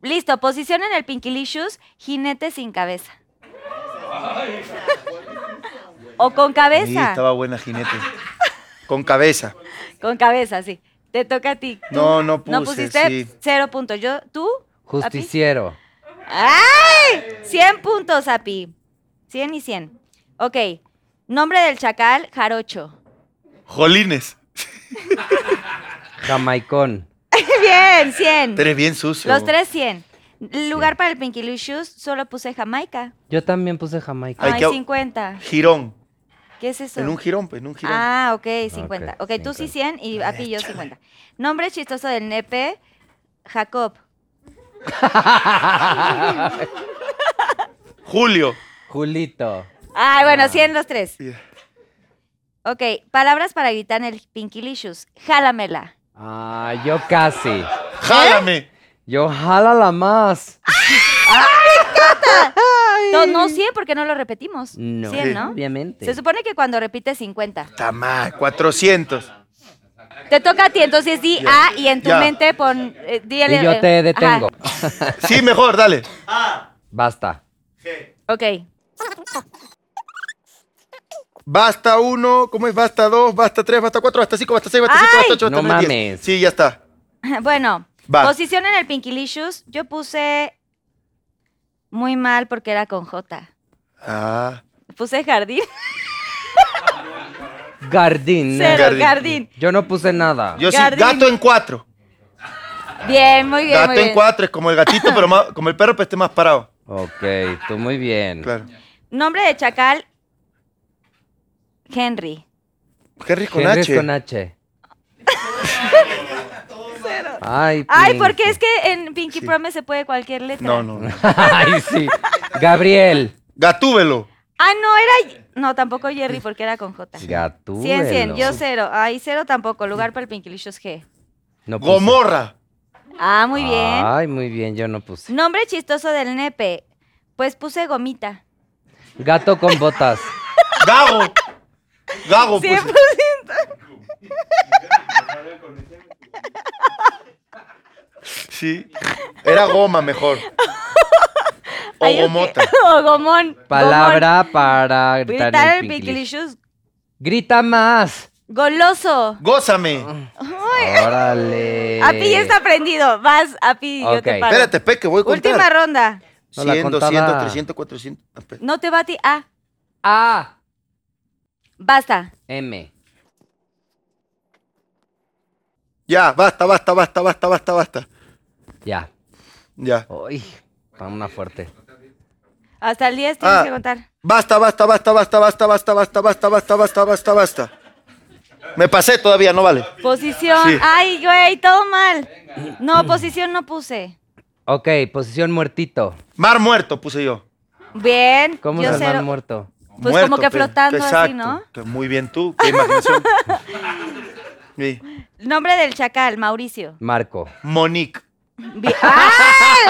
Listo. Posición en el Pinkilicious, jinete sin cabeza. o con Sí, cabeza. estaba buena jinete. Con cabeza. Con cabeza, sí. Te toca a ti. Tú No, no No puse, pusiste sí. cero puntos. Yo, ¿tú? ¿Api? Justiciero. ¡Ay! 100 puntos, Api. 100 y 100. Ok. Nombre del chacal, Jarocho. Jolines. Jamaicón. Bien, 100. Tú eres bien sucio. Los tres 100. Lugar para el Pinky Shoes, solo puse Jamaica. Yo también puse Jamaica. Ay, Ay, qué- 50. Girón. ¿Qué es eso? En un jirón, pues, en un jirón. Ah, ok, 50. Ok, tú sí 50. 100 y Api yo 50. Nombre chistoso del nepe, Jacob. Julio. Julito. Ay, bueno, 100 los tres. Yeah. Ok, palabras para gritar en el Pinky Licious. Jálamela. Ah, yo casi. Jálame. Yo jálala más. No, no 100 porque no lo repetimos. No, 100, ¿no? obviamente. Se supone que cuando repites 50. Está mal. 400. Te toca a ti, entonces di A y en tu Ya. mente pon... eh, di el- Y yo eh, te ajá. detengo. Sí, mejor, dale. Basta. Ok. Basta uno, ¿cómo es? Basta dos, basta tres, basta cuatro, basta cinco, basta seis, basta siete, basta ocho, basta No nueve, diez. mames. Sí, ya está. Bueno, Va. posición en el Pinky Licious. Yo puse muy mal porque era con J. Ah. Puse jardín. Gardín. Cero, jardín. Yo no puse nada. Yo sí, gato en cuatro. Bien, muy bien, gato muy en bien. cuatro es como el gatito, pero más, como el perro, pero esté más parado. Ok, tú muy bien. Claro. Nombre de chacal, Henry. Henry con Henry H. con H. Ay, Ay, porque Pinky. es que en Pinky Promise se puede cualquier letra. No, no, no. Ay, sí. Gabriel. Gatúbelo. Ah, no, era... No, tampoco Jerry porque era con J. Gatúbelo. 100, 100. Yo cero. Ay, cero tampoco. Lugar para el Pinky Licious G. No puse. Gomorra. Ah, muy bien. Ay, muy bien, yo no puse. Nombre chistoso del nepe. Pues puse gomita. Gato con botas. Gago. Gago, pues. 100%. Sí. Era goma mejor. O Ay, ok. gomota. o gomón. Palabra para gritar, Gritar el Pinky. Pinky Licious. Grita más. Goloso. Gózame. Órale. Api ya está prendido. Vas, Api, yo te paro. Espérate, pe, que voy a contar. Última ronda. No, la 100, contaba. 200, 300, 400. Ah, espera. No te va a ti. A. basta. M. Ya, basta, basta, basta, basta, basta, basta. Ya. Ya. Uy, está una fuerte. Hasta el 10 tienes Ah. que contar. Basta, basta, basta, basta, basta, basta, basta, basta, basta, basta, basta, basta. Me pasé todavía, no vale. Posición. Sí. Ay, güey, todo mal. No, posición no puse. Ok, posición muertito. Mar muerto puse yo. Bien. ¿Cómo yo se llama cero. muerto? Pues Muerto, como que flotando así. ¿no? Que Muy bien tú, qué imaginación. Sí. Nombre del chacal, Mauricio. Marco. Monique. Bien. ¡Ah!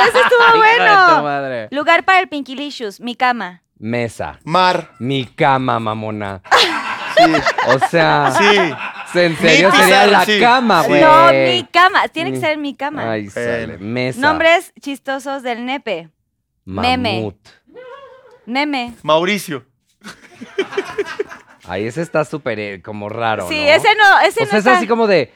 Eso estuvo Hija de tu bueno. madre. Lugar para el Pinky Licious, mi cama. Mesa. Mar. Mi cama, mamona. Sí. O sea, Sí. en serio Mi sería pizarra, la sí. cama, Sí. güey. No, mi cama. Tiene que Mi- ser mi cama. Ay, sale. Mesa. Nombres chistosos del nepe. meme. Mamut. Neme. Mauricio. Ahí ese está súper eh, como raro, Sí, ¿no? ese no, ese O no sea, es está- así como de.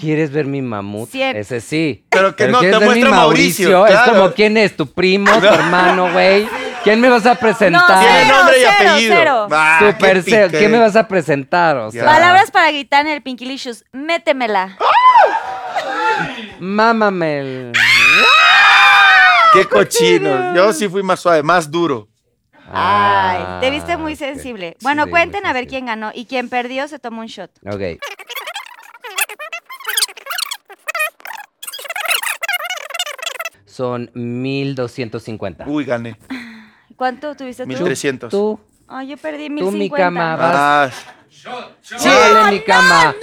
¿Quieres ver mi mamut? Cien. Ese sí. Pero que no, ¿quieres te muestra Mauricio, Es claro. como, ¿quién es? ¿Tu primo? ¿Tu hermano, güey? ¿Quién me vas a No, presentar? Tiene Cero, nombre y cero, apellido. cero. Ah, Súper qué serio. pique. ¿Quién me vas a presentar? O sea, Ya. Palabras para gritar en el Pinky Licious. Métemela. El- Qué cochinos. Yo sí fui más suave, más duro. Ay, te viste Ah, muy ok. sensible. Sí, Bueno, muy cuenten a ver quién ganó. Y quien perdió se tomó un shot. Ok. Son 1250. Uy, gané. ¿Cuánto tuviste tú? 1300. Tú, Ay, yo perdí tú, mi 1050. cama, vas. Ah, Sí, vale, mi cama.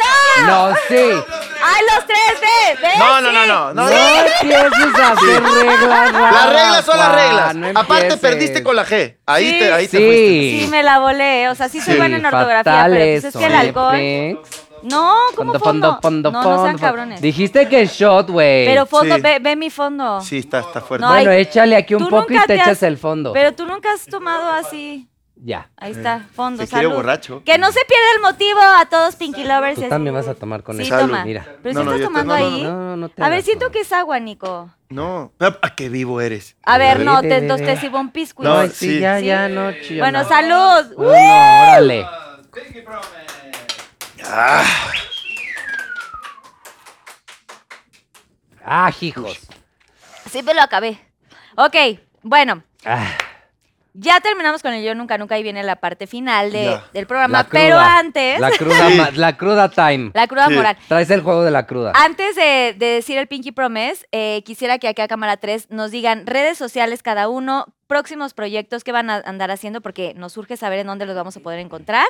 No, sí. ¡Ay, los tres! ¡Ve! No, no, no, no, no. No empieces a hacer reglas Las reglas son las reglas. no Aparte perdiste con la G. Ahí Sí. te, ahí te Sí. fuiste. Sí, me la volé. O sea, sí soy buena en ortografía, pero pues es que el son, alcohol... No, ¿cómo Fondo, fondo? fondo, fondo, no, no sean fondo. cabrones. Dijiste que shot, güey. Pero fondo, Sí. ve, ve mi fondo. Sí, está, está fuerte. No, Bueno, ay, échale aquí un tú poco y nunca te te echas has- el fondo. Pero tú nunca has tomado así. Ya. Ahí está, fondo, Se quiere salud. borracho. Que no se pierda el motivo a todos Pinky Lovers. Tú es- también vas a tomar con Sí, eso. toma. Mira. Pero No, si no, estás yo tomando ahí. No, no, no te a ver, hagas, siento no. que es agua, Nico. No, ah, qué vivo eres. A ver, no, Bebe, te, bebe. entonces te sirvo un piscuit. No, Ay, sí, sí. ya, Sí. ya, no, chilla, Bueno, no. salud. No, no, órale. Ah, hijos. Sí, me lo acabé. Ok, bueno, Ah, ya terminamos con el Yo Nunca Nunca y viene la parte final de- Ya. del programa. la cruda. Pero antes, La la, cruda, Sí. ma- la cruda time. cruda Sí. moral. Traes el juego de la cruda. Antes de, de decir el Pinky Promise, eh, quisiera que aquí a Cámara 3 nos digan redes sociales cada uno, próximos proyectos que van a andar haciendo, porque nos surge saber en dónde los vamos a poder encontrar.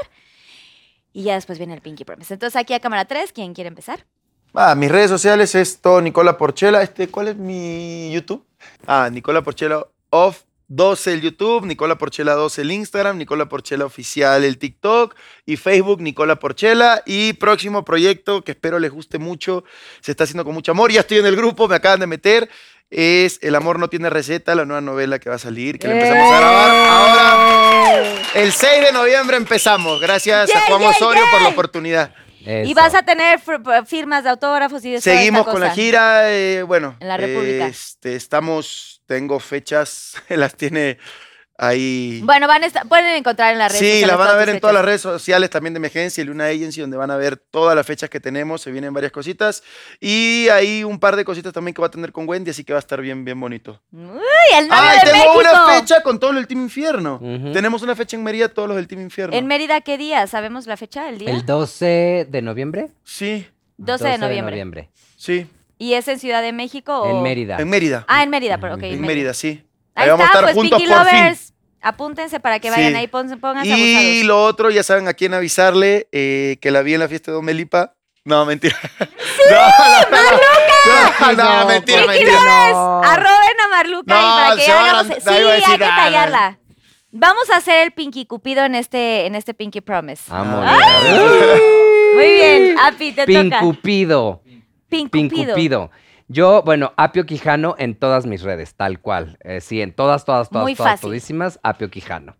Y ya después viene el Pinky Promise. Entonces aquí a Cámara 3, ¿quién quiere empezar? Ah, mis redes sociales es todo Nicola Porchela. Este, ¿Cuál es mi YouTube? Ah, Nicola Porchela Off 12 el YouTube, Nicola Porchela 12 el Instagram, Nicola Porchela Oficial el TikTok y Facebook Nicola Porchela. Y próximo proyecto que espero les guste mucho, se está haciendo con mucho amor. Ya estoy en el grupo, me acaban de meter. Es El amor no tiene receta, la nueva novela que va a salir, que la empezamos a grabar ahora. El 6 de noviembre empezamos. Gracias a ¡Yay, Juan yay, Osorio por la oportunidad. Y vas a tener fir- firmas de autógrafos y de Seguimos esta con la gira, eh, bueno. En la República. este, estamos, tengo fechas, las tiene ahí. Bueno, van a estar- pueden encontrar en las redes Sí, las van a ver en todas las fechas. redes sociales también de emergencia y Luna Agency, donde van a ver todas las fechas que tenemos, se vienen varias cositas. Y hay un par de cositas también que va a tener con Wendy, así que va a estar bien, bien bonito. Uy, el novio ¡Ay, de tengo México! una fecha con todos los del Team Infierno! Tenemos una fecha en Mérida, todos los del Team Infierno. ¿En Mérida qué día? ¿Sabemos la fecha del día? ¿El 12 de noviembre? Sí, 12 de noviembre. sí, ¿Y es en Ciudad de México o...? En Mérida. en Mérida. Ah, en Mérida, pero ok. en Mérida, sí. Ahí, vamos está, a estar pues juntos Pinky por fin. Lovers. Apúntense para que vayan Sí. ahí, pónganse Y abusados. lo otro, ya saben a quién avisarle, eh, que la vi en la fiesta de Don Melipa. No, mentira. no, no, no, no, no, mentira, Pinky mentira. Lovers, No. arroben a Marluca y para que se ya van a- hagamos... Sí, hay que nada. tallarla. Vamos a hacer el Pinky Cupido en este, en este Pinky Promise. Vámonos. Muy bien, Api, te toca. Pincupido. Pincupido. Pincupido. Yo, bueno, Apio Quijano en todas mis redes, tal cual. Eh, sí, en todas, todas, todas, Muy todas, fácil. todísimas, Apio Quijano.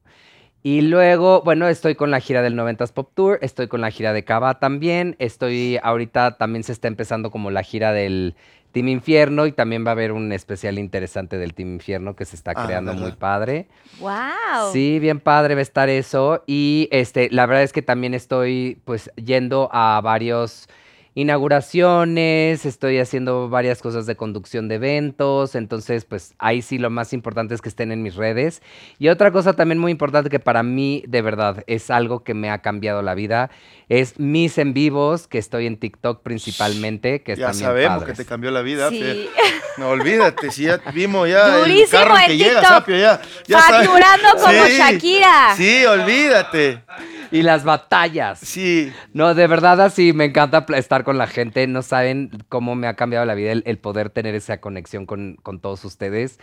Y luego, bueno, estoy con la gira del 90s Pop Tour, estoy con la gira de Cava también, estoy ahorita también se está empezando como la gira del Team Infierno y también va a haber un especial interesante del Team Infierno que se está Ah, creando ¿verdad? muy padre. Wow. Sí, bien padre va a estar eso. Y este, la verdad es que también estoy pues yendo a varios inauguraciones, estoy haciendo varias cosas de conducción de eventos, entonces pues ahí sí lo más importante es que estén en mis redes. Y otra cosa también muy importante que para mí de verdad es algo que me ha cambiado la vida, es mis en vivos, que estoy en TikTok principalmente, que Ya están sabemos padres. que te cambió la vida. Sí. No olvídate, si ya vimos ya Durísimo el carro en llega, TikTok. Sapio, ya. ya sabes. Facturando como Shakira. Sí, olvídate. Y las batallas. Sí. No, de verdad así, me encanta estar con la gente. No saben cómo me ha cambiado la vida el, el poder tener esa conexión con, con todos ustedes.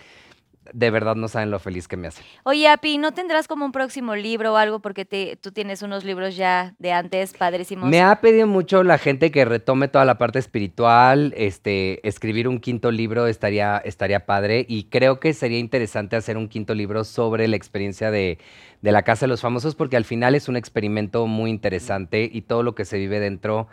De verdad no saben lo feliz que me hace. Oye, Api, ¿no tendrás como un próximo libro o algo? Porque te, tú tienes unos libros ya de antes padrísimos. Me ha pedido mucho la gente que retome toda la parte espiritual, este, escribir un quinto libro estaría, estaría padre y creo que sería interesante hacer un quinto libro sobre la experiencia de, de la Casa de los Famosos porque al final es un experimento muy interesante y todo lo que se vive dentro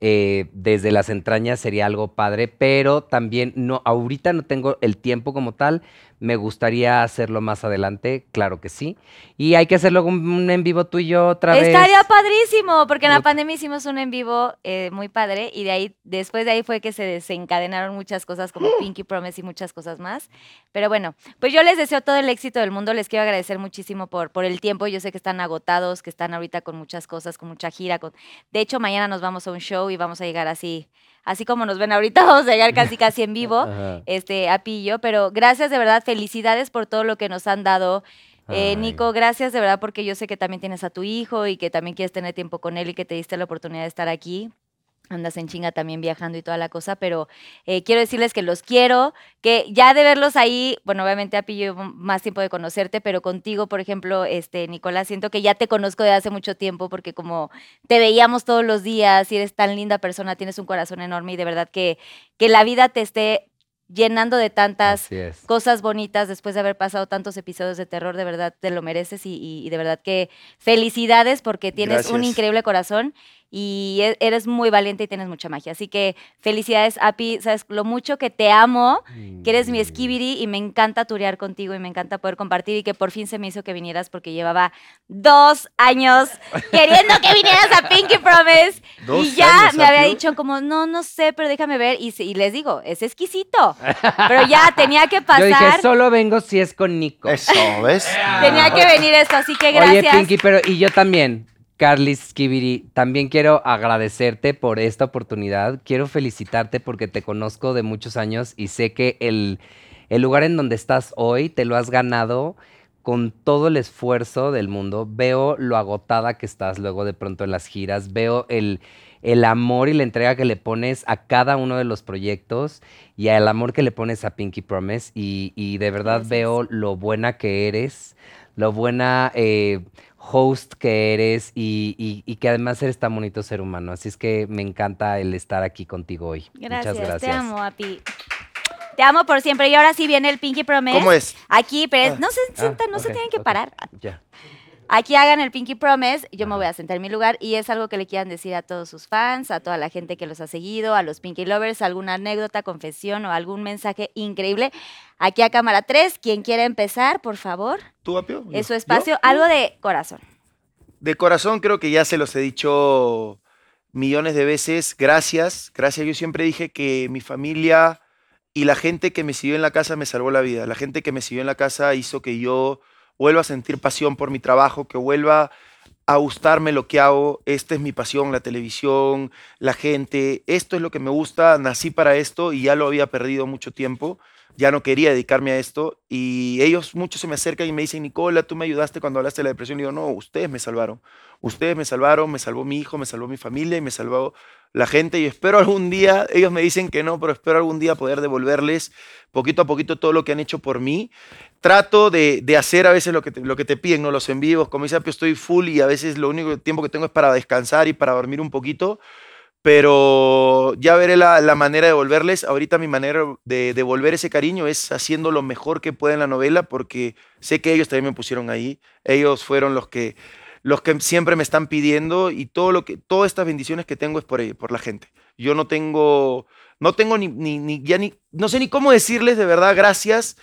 eh, desde las entrañas sería algo padre, pero también no, ahorita no tengo el tiempo como tal, me gustaría hacerlo más adelante, claro que sí, y hay que hacerlo un, un en vivo tú y yo otra vez. Estaría padrísimo, porque en la pandemia hicimos un en vivo eh, muy padre y de ahí, después de ahí fue que se desencadenaron muchas cosas como Pinky Promise y muchas cosas más. Pero bueno, pues yo les deseo todo el éxito del mundo, les quiero agradecer muchísimo por, por el tiempo, yo sé que están agotados, que están ahorita con muchas cosas, con mucha gira. Con... De hecho, mañana nos vamos a un show y vamos a llegar así, así como nos ven ahorita, vamos a llegar casi casi en vivo, Ajá. este, a Pillo, pero gracias de verdad, felicidades por todo lo que nos han dado. Eh. Nico, gracias de verdad porque yo sé que también tienes a tu hijo y que también quieres tener tiempo con él y que te diste la oportunidad de estar aquí. Andas en chinga también viajando y toda la cosa, pero eh, quiero decirles que los quiero, que ya de verlos ahí, bueno, obviamente a Pillo más tiempo de conocerte, pero contigo, por ejemplo, este, Nicolás, siento que ya te conozco de hace mucho tiempo porque como te veíamos todos los días y eres tan linda persona, tienes un corazón enorme y de verdad que, que la vida te esté llenando de tantas cosas bonitas después de haber pasado tantos episodios de terror, de verdad te lo mereces y, y- de verdad que felicidades porque tienes un increíble corazón y e- eres muy valiente y tienes mucha magia. Así que felicidades, Api, sabes lo mucho que te amo, que eres mi skibidi y me encanta turear contigo y me encanta poder compartir y que por fin se me hizo que vinieras porque llevaba dos años queriendo que vinieras a Pinky Promise y ¿Dos ya años, me había dicho como, no, no sé, pero déjame ver y, y les digo, es exquisito, pero ya tenía que pasar. Yo dije, solo vengo si es con Nico. Eso, ¿ves? Tenía que venir esto, así que Oye, gracias. Pinky, pero y yo también, Carly Skibidi, también quiero agradecerte por esta oportunidad. Quiero felicitarte porque te conozco de muchos años y sé que el, el lugar en donde estás hoy te lo has ganado con todo el esfuerzo del mundo. Veo lo agotada que estás luego de pronto en las giras. Veo el, el amor y la entrega que le pones a cada uno de los proyectos y al amor que le pones a Pinky Promise. Y, y de verdad Gracias. veo lo buena que eres, lo buena eh, host que eres y, y- y que además eres tan bonito ser humano. Así es que me encanta el estar aquí contigo hoy. Gracias, Muchas gracias. te amo, Api. Te amo por siempre. Y ahora sí viene el Pinky Promise. ¿Cómo es? Aquí, pero es- no se Ah, sientan, no se ok, tienen que parar. Ya. Aquí hagan el Pinky Promise, yo me voy a sentar en mi lugar y es algo que le quieran decir a todos sus fans, a toda la gente que los ha seguido, a los Pinky Lovers, alguna anécdota, confesión o algún mensaje increíble. Aquí a cámara 3, quien quiera empezar, por favor, ¿Tú, Apio? es su ¿Yo? espacio, algo de corazón. De corazón creo que ya se los he dicho millones de veces. Gracias, gracias. Yo siempre dije que mi familia y la gente que me siguió en la casa me salvó la vida. La gente que me siguió en la casa hizo que yo vuelva a sentir pasión por mi trabajo, que vuelva a gustarme lo que hago. Esta es mi pasión, la televisión, la gente. Esto es lo que me gusta. Nací para esto y ya lo había perdido mucho tiempo. Ya no quería dedicarme a esto. Y ellos, muchos se me acercan y me dicen, Nicola, tú me ayudaste cuando hablaste de la depresión. Y digo, no, ustedes me salvaron. Ustedes me salvaron, me salvó mi hijo, me salvó mi familia y me salvó la gente. Y espero algún día, ellos me dicen que no, pero espero algún día poder devolverles poquito a poquito todo lo que han hecho por mí. Trato de, de hacer a veces lo que, te, lo que te piden, ¿no? Los en vivos. Como dice estoy full y a veces lo único tiempo que tengo es para descansar y para dormir un poquito. Pero ya veré la, la manera de devolverles. Ahorita mi manera de devolver ese cariño es haciendo lo mejor que pueda en la novela porque sé que ellos también me pusieron ahí. Ellos fueron los que, los que siempre me están pidiendo y todo lo que, todas estas bendiciones que tengo es por, ellos, por la gente. Yo no tengo, no tengo ni, ni, ni- ya ni, no sé ni cómo decirles de verdad gracias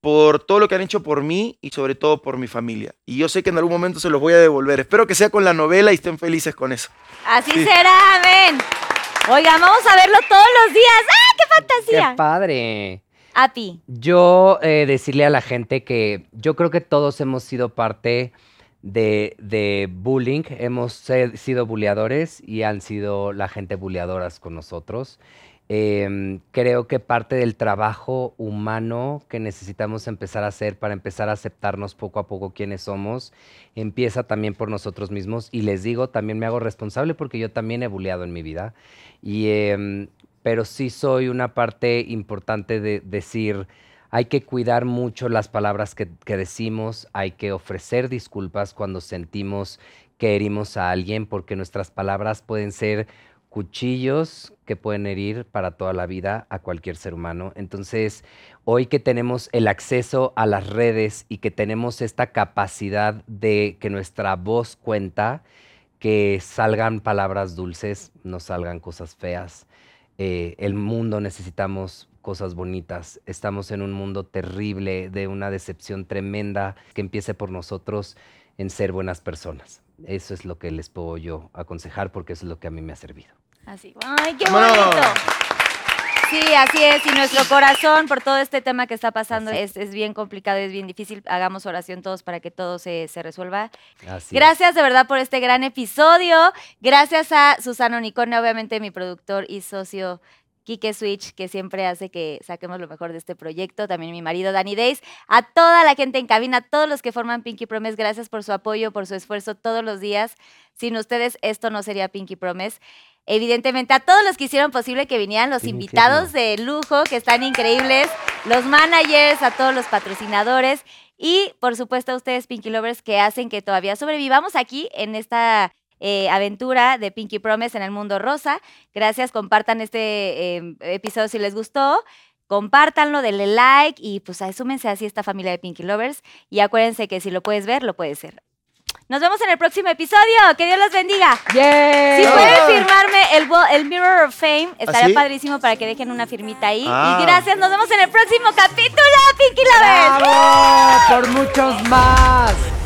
por todo lo que han hecho por mí y sobre todo por mi familia. Y yo sé que en algún momento se los voy a devolver. Espero que sea con la novela y estén felices con eso. Así será, amén. Oigan, vamos a verlo todos los días. ¡Ah, qué ¡Qué fantasía! padre! Api, Yo eh, decirle a la gente que yo creo que todos hemos sido parte de, de bullying, hemos sido buleadores y han sido la gente buleadoras con nosotros. Em, creo que parte del trabajo humano que necesitamos empezar a hacer para empezar a aceptarnos poco a poco quiénes somos, empieza también por nosotros mismos. Y les digo, también me hago responsable porque yo también he buleado en mi vida. Y, em, pero sí soy una parte importante de decir, hay que cuidar mucho las palabras que, decimos, hay que ofrecer disculpas cuando sentimos que herimos a alguien, porque nuestras palabras pueden ser cuchillos que pueden herir para toda la vida a cualquier ser humano. Entonces, hoy que tenemos el acceso a las redes y que tenemos esta capacidad de que nuestra voz cuenta, que salgan palabras dulces, no salgan cosas feas. Eh, el mundo necesitamos cosas bonitas. Estamos en un mundo terrible, de una decepción tremenda, que empiece por nosotros en ser buenas personas. Eso es lo que les puedo yo aconsejar porque eso es lo que a mí me ha servido. así. ¡Ay, qué ¡Vámonos! bonito! Sí, así es. Y nuestro corazón, por todo este tema que está pasando, es, es bien complicado, es bien difícil. Hagamos oración todos para que todo se, se resuelva. Así es. Gracias de verdad por este gran episodio. Gracias a Susana Unicornia, obviamente mi productor y socio Kike Switch, que siempre hace que saquemos lo mejor de este proyecto. También mi marido Danny Days. A toda la gente en cabina, a todos los que forman Pinky Promise, gracias por su apoyo, por su esfuerzo todos los días. Sin ustedes esto no sería Pinky Promise. Evidentemente, a todos los que hicieron posible que vinieran los invitados de lujo, que están increíbles, los managers, a todos los patrocinadores y, por supuesto, a ustedes, Pinky Lovers, que hacen que todavía sobrevivamos aquí en esta eh, aventura de Pinky Promise en el mundo rosa. Gracias, compartan este eh, episodio si les gustó. Compártanlo, denle like y pues súmense así esta familia de Pinky Lovers. Y acuérdense que si lo puedes ver, lo puedes ser. Nos vemos en el próximo episodio. Que Dios los bendiga. ¡Yay! Si pueden firmarme el, el Mirror of Fame, estaría sí? padrísimo para que dejen una firmita ahí. Ah. Y gracias, nos vemos en el próximo capítulo, Pinky Lovers. ¡Bravo! ¡Por muchos más!